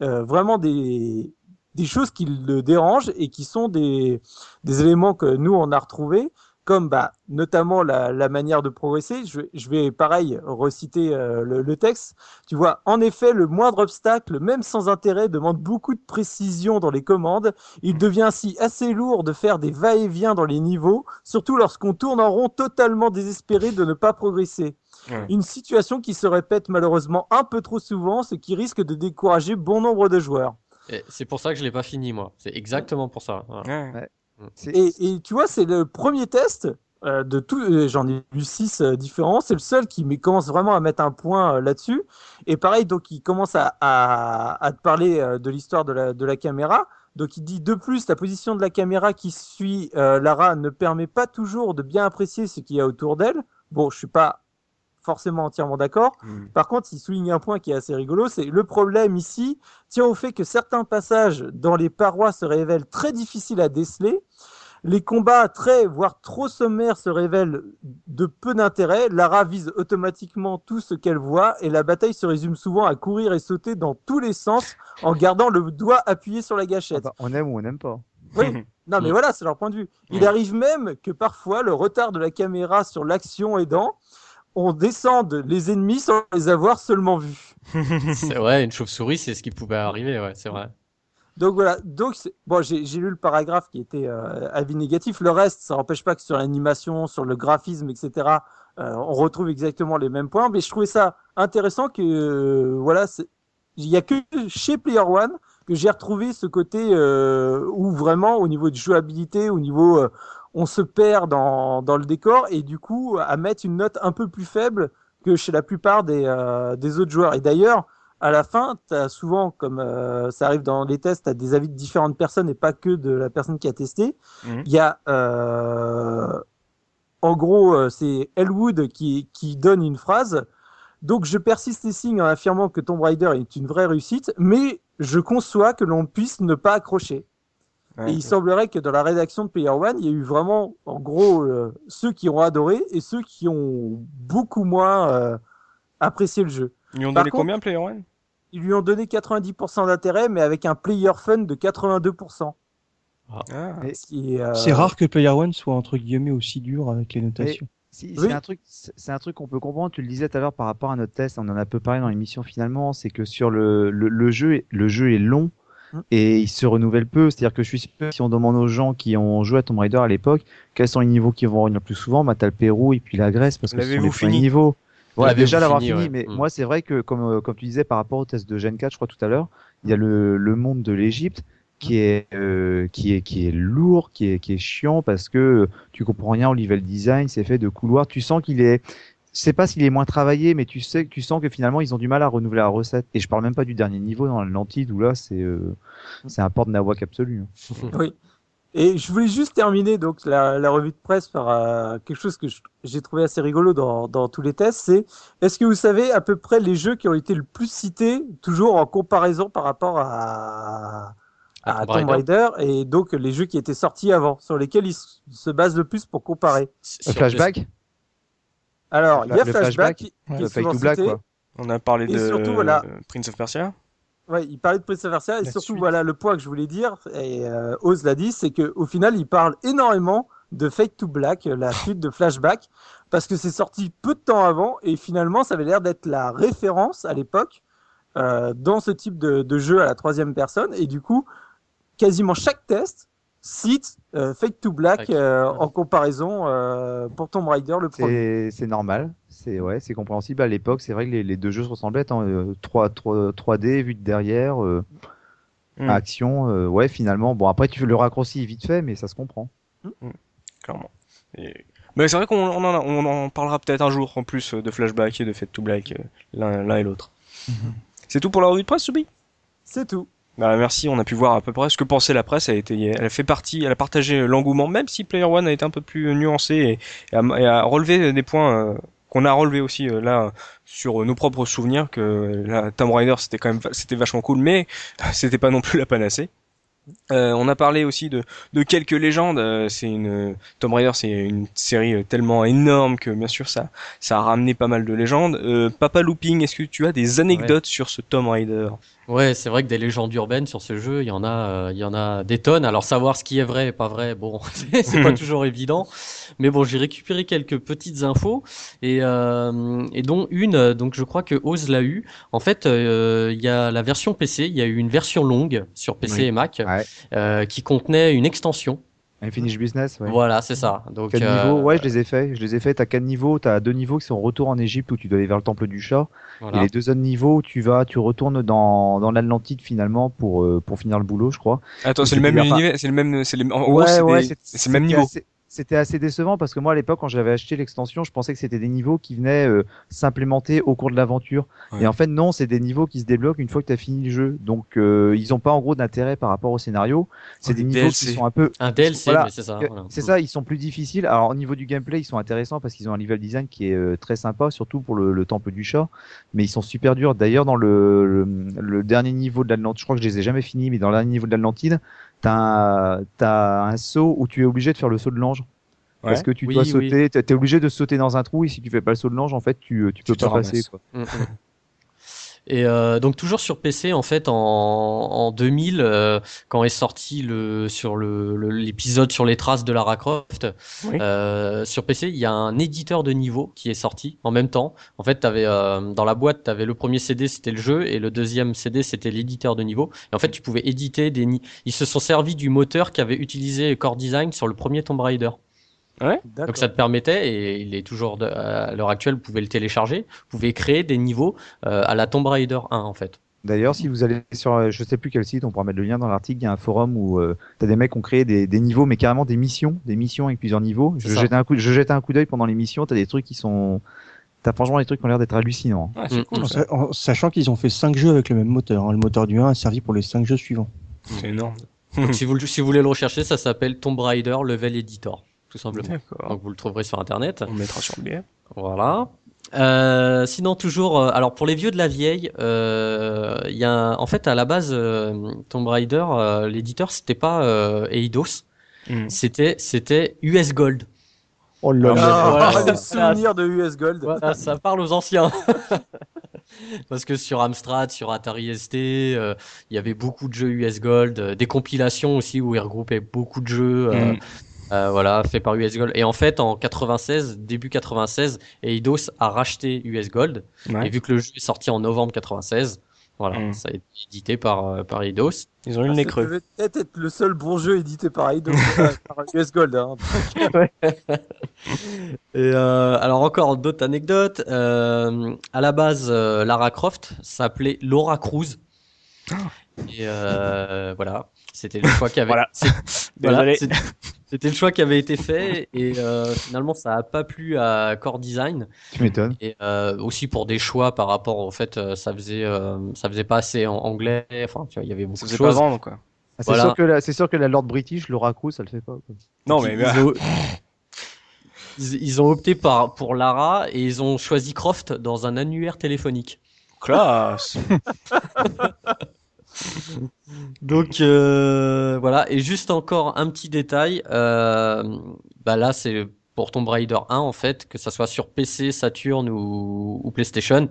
euh, vraiment des, des choses qui le dérangent et qui sont des, des éléments que nous on a retrouvés comme bah, notamment la, la, manière de progresser. Je, je vais pareil reciter euh, le, le, texte. Tu vois, en effet, le moindre obstacle, même sans intérêt, demande beaucoup de précision dans les commandes. Il devient ainsi assez lourd de faire des va-et-vient dans les niveaux, surtout lorsqu'on tourne en rond totalement désespéré de ne pas progresser. Une situation qui se répète malheureusement un peu trop souvent, ce qui risque de décourager bon nombre de joueurs. C'est pour ça que je l'ai pas fini moi. C'est exactement pour ça. Mm. Et, tu vois, c'est le premier test euh, de tout. Euh, j'en ai eu six euh, différents. C'est le seul qui commence vraiment à mettre un point là-dessus. Et pareil, donc il commence à, à, te parler de l'histoire de la, de la caméra. Donc il dit de plus, la position de la caméra qui suit Lara ne permet pas toujours de bien apprécier ce qu'il y a autour d'elle. Bon, je suis pas forcément entièrement d'accord. Hmm. Par contre, il souligne un point qui est assez rigolo, c'est le problème ici tient au fait que certains passages dans les parois se révèlent très difficiles à déceler. Les combats très, voire trop sommaires se révèlent de peu d'intérêt. Lara vise automatiquement tout ce qu'elle voit et la bataille se résume souvent à courir et sauter dans tous les sens en gardant le doigt appuyé sur la gâchette. Ah bah, on aime ou on n'aime pas. Oui, non mais voilà, c'est leur point de vue. Il arrive même que parfois le retard de la caméra sur l'action aidant, on descende les ennemis sans les avoir seulement vus. c'est vrai, une chauve-souris, c'est ce qui pouvait arriver, ouais, c'est vrai. Donc voilà, donc bon, j'ai lu le paragraphe qui était euh, avis négatif. Le reste, ça n'empêche pas que sur l'animation, sur le graphisme, etc., euh, on retrouve exactement les mêmes points. Mais je trouvais ça intéressant que euh, voilà, il y a que chez Player One que j'ai retrouvé ce côté où vraiment au niveau de jouabilité, au niveau on se perd dans, dans le décor et du coup à mettre une note un peu plus faible que chez la plupart des, euh, des autres joueurs. Et d'ailleurs, à la fin, tu as souvent, comme euh, ça arrive dans les tests, tu as des avis de différentes personnes et pas que de la personne qui a testé. Mhm. Il y a, euh, en gros, c'est Elwood qui, qui donne une phrase. Donc je persiste les signes en affirmant que Tomb Raider est une vraie réussite, mais je conçois que l'on puisse ne pas accrocher et il semblerait que dans la rédaction de Player One, il y a eu vraiment, en gros, euh, ceux qui ont adoré et ceux qui ont beaucoup moins euh, apprécié le jeu. Ils lui ont donné combien Player One? Ils lui ont donné 90% d'intérêt, mais avec un player fun de 82%. Ah. Et- Ce qui est, euh, C'est rare que Player One soit entre guillemets aussi dur avec les notations. Si, Oui. c'est un truc, c'est c'est un truc qu'on peut comprendre. Tu le disais tout à l'heure par rapport à notre test, on en a peu parlé dans l'émission finalement. C'est que sur le, le, le jeu, le jeu est long. Et il se renouvelle peu. C'est-à-dire que je suis sûr si on demande aux gens qui ont joué à Tomb Raider à l'époque, quels sont les niveaux qui vont revenir le plus souvent, bah, t'as le Pérou et puis la Grèce parce que ce sont les fini niveaux. Voilà, déjà l'avoir fini, fini, ouais. mais Mm. moi c'est vrai que comme euh, comme tu disais par rapport au test de Gen 4, je crois tout à l'heure, il y a le, le monde de l'Égypte qui est euh, qui est qui est lourd, qui est qui est chiant parce que tu comprends rien au level design, c'est fait de couloirs, tu sens qu'il est je sais pas s'il est moins travaillé, mais tu sais, tu sens que finalement ils ont du mal à renouveler la recette. Et je parle même pas du dernier niveau dans l'Atlantide où là c'est euh, c'est un port de nawak absolu. hein. Oui. Et je voulais juste terminer donc la, la revue de presse par euh, quelque chose que j'ai trouvé assez rigolo dans, dans tous les tests, c'est est-ce que vous savez à peu près les jeux qui ont été le plus cités, toujours en comparaison par rapport à, À à Tomb Tomb Raider, et donc les jeux qui étaient sortis avant, sur lesquels ils se basent le plus pour comparer? Sur flashback, Alors, il y a Le Flashback, flashback, qui, Ouais. qui le black cité. quoi. On a parlé Et de surtout, voilà. euh, Prince of Persia. Ouais, il parlait de Prince of Persia et La surtout suite. voilà le point que je voulais dire et euh, Oz l'a dit, c'est que au final il parle énormément de Fake to Black, euh, la suite de Flashback, parce que c'est sorti peu de temps avant et finalement ça avait l'air d'être la référence à l'époque euh, dans ce type de, de jeu à la troisième personne et du coup quasiment chaque test cite euh, Fake to Black Black. euh, en comparaison euh, pour Tomb Raider le premier. C'est normal, c'est ouais, c'est compréhensible. À l'époque, c'est vrai que les, les deux jeux se ressemblaient. Hein, euh, 3, 3, 3D vu de derrière, euh, Mm. action, euh, ouais, finalement. Bon, après, tu fais le raccourci vite fait, mais ça se comprend. clairement. Et- Mais c'est vrai qu'on on en, a- on en parlera peut-être un jour en plus euh, de Flashback et de Fate to Black, euh, l'un l'un et l'autre. C'est tout pour la revue de presse, Soubi C'est tout. Bah, Merci, on a pu voir à peu près ce que pensait la presse. Elle, a été, elle a fait partie, elle a partagé l'engouement, même si Player One a été un peu plus nuancé et, et a, et a relevé des points euh, qu'on a relevés aussi euh, là sur nos propres souvenirs que la Tomb Raider c'était quand même c'était vachement cool, mais c'était pas non plus la panacée. Euh, on a parlé aussi de, de quelques légendes. euh, C'est une Tomb Raider, c'est une série tellement énorme que bien sûr ça ça a ramené pas mal de légendes. Euh, Papa Looping, est-ce que tu as des anecdotes sur ce Tomb Raider? Ouais, c'est vrai que des légendes urbaines sur ce jeu, il y en a, euh, il y en a des tonnes. Alors savoir ce qui est vrai et pas vrai, bon, c'est pas toujours évident. Mais bon, j'ai récupéré quelques petites infos et, euh, et dont une, euh, donc je crois que Oz l'a eu. En fait, euh, il y a la version PC, il y a eu une version longue sur PC Oui. et Mac Ouais. qui contenait une extension. Unfinished Business, ouais. Voilà, c'est ça. Donc Quatre euh, niveaux, ouais, je les ai fait. Je les ai fait. T'as quatre niveaux. T'as deux niveaux qui sont retour en Égypte où tu dois aller vers le temple du chat. voilà. Et les deux autres niveaux où tu vas, tu retournes dans, dans l'Atlantide finalement pour, euh, pour finir le boulot, je crois. Attends, c'est le même univers, c'est le même, c'est en gros, c'est des- le même niveau. assez- C'était assez décevant parce que moi à l'époque quand j'avais acheté l'extension, je pensais que c'était des niveaux qui venaient euh, s'implémenter au cours de l'aventure. Ouais. Et en fait non, c'est des niveaux qui se débloquent une fois que tu as fini le jeu. Donc euh, ils ont pas en gros d'intérêt par rapport au scénario. C'est des niveaux DLC. qui sont un peu Un DLC, Voilà. mais c'est ça. Voilà. C'est ça, ils sont plus difficiles. Alors au niveau du gameplay, ils sont intéressants parce qu'ils ont un level design qui est euh, très sympa, surtout pour le, le temple du chat. Mais ils sont super durs. D'ailleurs, dans le, le, le dernier niveau de l'Atlantide, je crois que je les ai jamais finis, mais dans le dernier niveau de l'Atlantide, t'as as un saut où tu es obligé de faire le saut de l'ange. Parce que tu Oui, dois oui. sauter, t'es t'es obligé de sauter dans un trou et si tu fais pas le saut de l'ange, en fait, tu, tu peux pas passer. Quoi. Et euh, donc toujours sur PC en fait en, en 2000 euh, quand est sorti le sur le le- l'épisode sur les traces de Lara Croft Oui. euh, sur PC il y a un éditeur de niveau qui est sorti en même temps. En fait t'avais euh, dans la boîte t'avais le premier CD c'était le jeu et le deuxième CD c'était l'éditeur de niveau. Et en fait tu pouvais éditer des ils se sont servis du moteur qu'avait utilisé Core Design sur le premier Tomb Raider Donc ça te permettait, et il est toujours de- à l'heure actuelle, vous pouvez le télécharger, vous pouvez créer des niveaux euh, à la Tomb Raider 1 en fait. D'ailleurs, si vous allez sur, euh, je sais plus quel site, on pourra mettre le lien dans l'article, il y a un forum où euh, t'as des mecs qui ont créé des, des niveaux, mais carrément des missions, des missions avec plusieurs niveaux. Je jetais un coup, je jetais un coup d'œil pendant les missions, t'as des trucs qui sont, t'as franchement des trucs qui ont l'air d'être hallucinants. Ouais, c'est Mm. cool, En, ça. sa- en sachant qu'ils ont fait 5 jeux avec le même moteur. hein. Le moteur du 1 a servi pour les 5 jeux suivants. c'est énorme. Donc si vous, si vous voulez le rechercher, ça s'appelle Tomb Raider Level Editor, tout simplement. Donc vous le trouverez sur internet. On le mettra sur le. Voilà. Euh, sinon toujours, euh, alors pour les vieux de la vieille, euh, il y a un- en fait à la base euh, Tomb Raider, euh, l'éditeur c'était pas euh, Eidos, Mm. c'était c'était US Gold. Oh là Ah, Voilà. les souvenirs de US Gold. Voilà, ça parle aux anciens. Parce que sur Amstrad, sur Atari ST, euh, il y avait beaucoup de jeux US Gold, euh, des compilations aussi où ils regroupaient beaucoup de jeux. Euh, Mm. Euh, voilà, fait par US Gold. Et en fait, en 96, début 96, Eidos a racheté US Gold. Ouais. Et vu que le jeu est sorti en novembre 96, voilà, Mm. ça a été édité par, euh, par Eidos. Ils ont eu le Ah, nez ça creux. devait peut-être être le seul bon jeu édité par Eidos par US Gold. Hein. Et euh, alors encore d'autres anecdotes. Euh, à la base, euh, Lara Croft s'appelait Laura Cruz. Et euh, voilà, c'était le choix qui avait. Voilà. voilà, c'était le choix qui avait été fait et euh, finalement ça a pas plu à Core Design Tu m'étonnes. et euh, aussi pour des choix par rapport au fait euh, ça faisait euh, ça faisait pas assez en anglais. Enfin, tu vois, il y avait beaucoup Ça de pas choses. vendre, quoi. Ah, c'est Voilà. sûr que la, c'est sûr que la Lord British, Laura Cruz, ça le fait pas. quoi. Non, mais ont, ils- ils ont opté par, pour Lara et ils ont choisi Croft dans un annuaire téléphonique. classe. Donc euh, voilà, et juste encore un petit détail, euh, bah là c'est pour Tomb Raider 1 en fait, que ça soit sur PC, Saturn ou, ou PlayStation.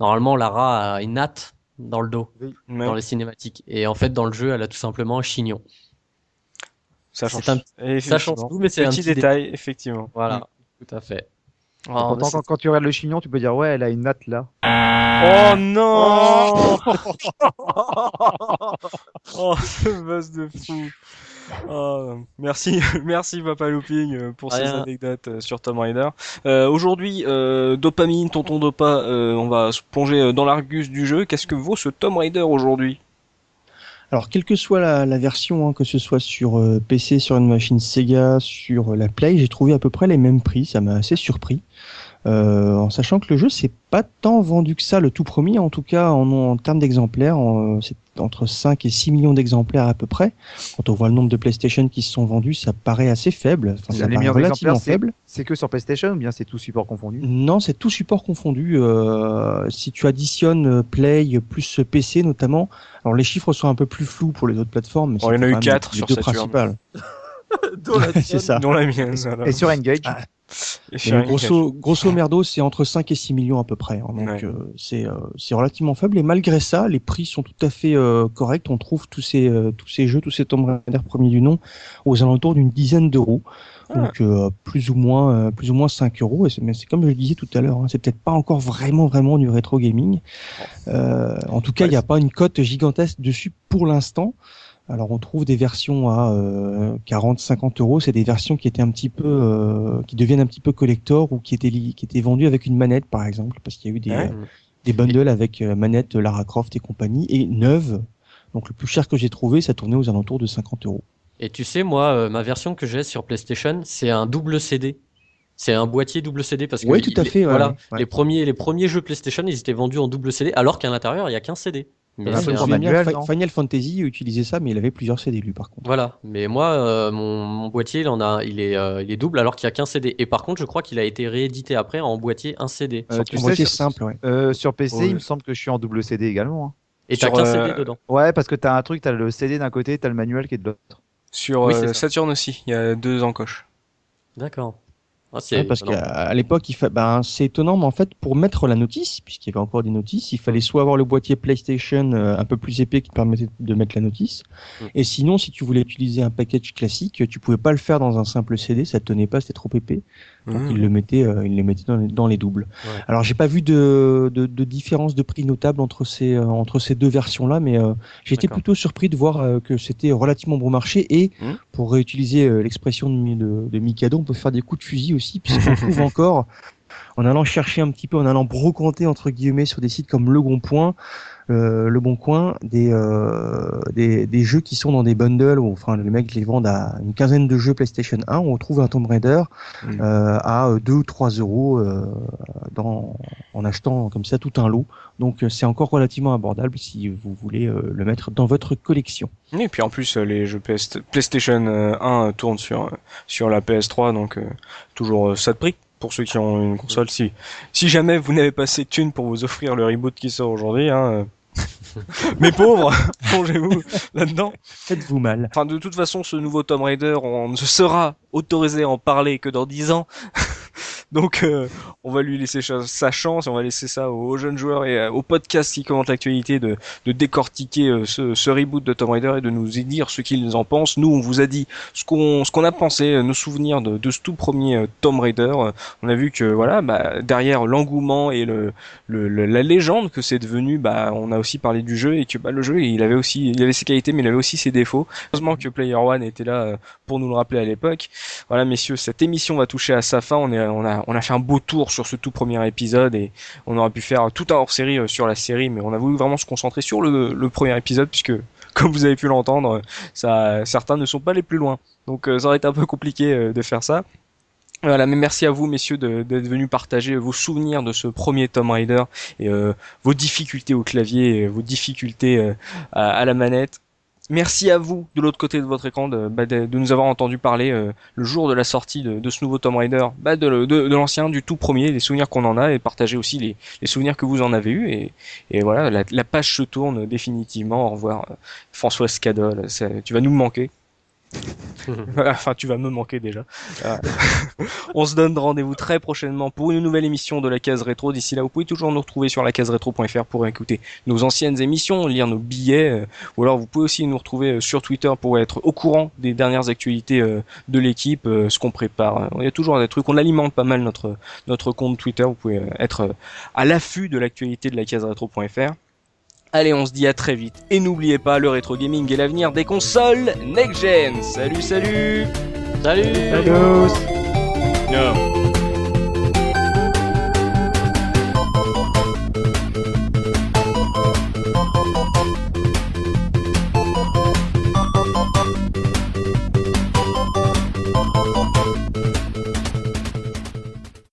Normalement, Lara a une natte dans le dos, Mais dans les cinématiques. Et en fait, dans le jeu, elle a tout simplement un chignon. ça change. un- Ça change tout, mais c'est un Petit petit détail, effectivement. Voilà, tout à fait. Oh, Pourtant, quand, quand tu regardes le chignon, tu peux dire ouais, elle a une natte là. Oh non Oh, ce buzz de fou. Oh, merci, merci Papa Looping euh, pour ces Rien. anecdotes euh, sur Tomb Raider. Euh, Aujourd'hui, euh, dopamine, tonton Dopa, euh, on va se plonger dans l'argus du jeu. Qu'est-ce que vaut ce Tomb Raider aujourd'hui? Alors, quelle que soit la, la version, hein, que ce soit sur euh, PC, sur une machine Sega, sur euh, la Play, j'ai trouvé à peu près les mêmes prix. Ça m'a assez surpris. Euh, en sachant que le jeu, c'est pas tant vendu que ça, le tout premier, en tout cas en, en termes d'exemplaires, en- c'est entre 5 et 6 millions d'exemplaires à peu près. Quand on voit le nombre de PlayStation qui se sont vendus, ça paraît assez faible. Enfin, ça paraît relativement faible. C'est que sur PlayStation ou bien c'est tout support confondu? Non, c'est tout support confondu. Euh, si tu additionnes euh, Play plus PC notamment, alors les chiffres sont un peu plus flous pour les autres plateformes. Mais Bon, il y en a c'est eu quand même quatre les sur deux Saturn. principales. Dont la c'est ça. Dont la mienne. Et sur Engage? Ah, Mais grosso, grosso merdo, c'est entre 5 et 6 millions à peu près. hein. donc Ouais. euh, c'est euh, relativement faible. Et malgré ça, les prix sont tout à fait euh, corrects. On trouve tous ces euh, tous ces jeux, tous ces Tomb Raider premiers du nom, aux alentours d'une dizaine d'euros. Ah. Donc euh, plus ou moins euh, plus ou moins 5 euros. Et c'est- Mais c'est comme je le disais tout à l'heure, hein, c'est peut-être pas encore vraiment vraiment du rétro gaming. Euh, en tout cas, il Ouais, n'y a pas une cote gigantesque dessus pour l'instant. Alors on trouve des versions à euh, 40, 50 euros. C'est des versions qui étaient un petit peu, euh, qui deviennent un petit peu collector ou qui étaient qui étaient vendues avec une manette par exemple, parce qu'il y a eu des, Ouais. euh, des bundles avec euh, manette Lara Croft et compagnie et neuve. Donc le plus cher que j'ai trouvé, ça tournait aux alentours de 50 euros. Et tu sais, moi, euh, ma version que j'ai sur PlayStation, c'est un double CD. C'est un boîtier double CD parce que Oui, tout à fait, ouais, voilà, ouais. les premiers les premiers jeux PlayStation, ils étaient vendus en double CD alors qu'à l'intérieur, il y a qu'un CD. Mais un- manuel, Fi- Final Fantasy utilisait ça, mais il avait plusieurs CD lui par contre. Voilà, mais moi, euh, mon, mon boîtier, il en a, il est, euh, il est double alors qu'il y a qu'un CD. Et par contre, je crois qu'il a été réédité après en boîtier un CD. Euh, tu en sais, boîtier sur- simple, ouais. Euh, Sur PC, Ouais. il me semble que je suis en double CD également. hein. Et t'as sur, qu'un euh, CD dedans. Ouais, parce que t'as un truc, t'as le CD d'un côté, t'as le manuel qui est de l'autre. Sur Oui, euh. Saturn aussi, il y a deux encoches. D'accord. Ah, Ouais, parce qu'à l'époque, fa... ben, c'est étonnant, mais en fait, pour mettre la notice, puisqu'il y avait encore des notices, il fallait soit avoir le boîtier PlayStation euh, un peu plus épais qui permettait de mettre la notice, Mm. et sinon, si tu voulais utiliser un package classique, tu pouvais pas le faire dans un simple CD, ça tenait pas, c'était trop épais. Donc Mmh. il le mettait, euh, il le mettait dans les, dans les doubles. Ouais. Alors j'ai pas vu de, de, de différence de prix notable entre ces euh, entre ces deux versions-là, mais euh, j'ai été plutôt surpris de voir euh, que c'était relativement bon marché et Mmh. pour réutiliser l'expression de, de, de Mikado, on peut faire des coups de fusil aussi puisqu'on trouve encore en allant chercher un petit peu, en allant brocanter entre guillemets sur des sites comme Le Bon Point, euh, Le Bon Coin, des, euh, des des jeux qui sont dans des bundles où enfin les mecs les vendent à une quinzaine de jeux PlayStation 1, où on trouve un Tomb Raider euh, à 2 ou 3 euros euh, dans, en achetant comme ça tout un lot. Donc euh, c'est encore relativement abordable si vous voulez euh, le mettre dans votre collection. Et puis en plus, euh, les jeux PS PlayStation euh, 1 tournent sur, euh, sur la PS3, donc euh, toujours euh, ça de prix pour ceux qui ont une console. Si, si jamais vous n'avez pas assez de thunes pour vous offrir le reboot qui sort aujourd'hui, hein, euh, mes pauvres, plongez-vous là-dedans. Faites-vous mal. Enfin, de toute façon, ce nouveau Tomb Raider, on ne sera autorisé à en parler que dans 10 ans. Donc on va lui laisser sa chance, on va laisser ça aux jeunes joueurs et aux podcasts qui commentent l'actualité de, de décortiquer ce, ce, reboot de Tomb Raider et de nous dire ce qu'ils en pensent. Nous, on vous a dit ce qu'on ce qu'on a pensé, nos souvenirs de, de ce tout premier Tomb Raider. On a vu que voilà, bah, derrière l'engouement et le, le, la légende que c'est devenu, bah, on a aussi parlé du jeu et que bah, le jeu, il avait aussi, il avait ses qualités, mais il avait aussi ses défauts. Heureusement que Player One était là euh, pour nous le rappeler à l'époque. Voilà, messieurs, cette émission va toucher à sa fin. On, est, on, a, fait un beau tour sur ce tout premier épisode et on aurait pu faire tout un hors-série euh, sur la série, mais on a voulu vraiment se concentrer sur le, premier épisode puisque, comme vous avez pu l'entendre, ça, certains ne sont pas les plus loin. Donc euh, ça aurait été un peu compliqué de faire ça. Voilà, mais merci à vous, messieurs, d'être venus partager vos souvenirs de ce premier Tomb Raider et euh, vos difficultés au clavier, vos difficultés euh, à, la manette. Merci à vous de l'autre côté de votre écran de, bah, de, nous avoir entendu parler euh, le jour de la sortie de, ce nouveau Tomb Raider, bah, de, l'ancien, du tout premier, les souvenirs qu'on en a et partager aussi les, les, souvenirs que vous en avez eu et, et voilà, la, la, page se tourne définitivement. Au revoir, François Scadol, tu vas nous manquer. enfin, tu vas me manquer déjà. Euh, on se donne rendez-vous très prochainement pour une nouvelle émission de la case rétro. D'ici là, vous pouvez toujours nous retrouver sur la case rétro.fr pour écouter nos anciennes émissions, lire nos billets, euh, ou alors vous pouvez aussi nous retrouver euh, sur Twitter pour être au courant des dernières actualités de l'équipe, ce qu'on prépare. Il y a toujours des trucs. On alimente pas mal notre notre compte Twitter. Vous pouvez être à l'affût de l'actualité de la case rétro.fr. Allez, on se dit à très vite. Et n'oubliez pas, le rétro gaming est l'avenir des consoles next-gen. Salut, salut. Salut. Salut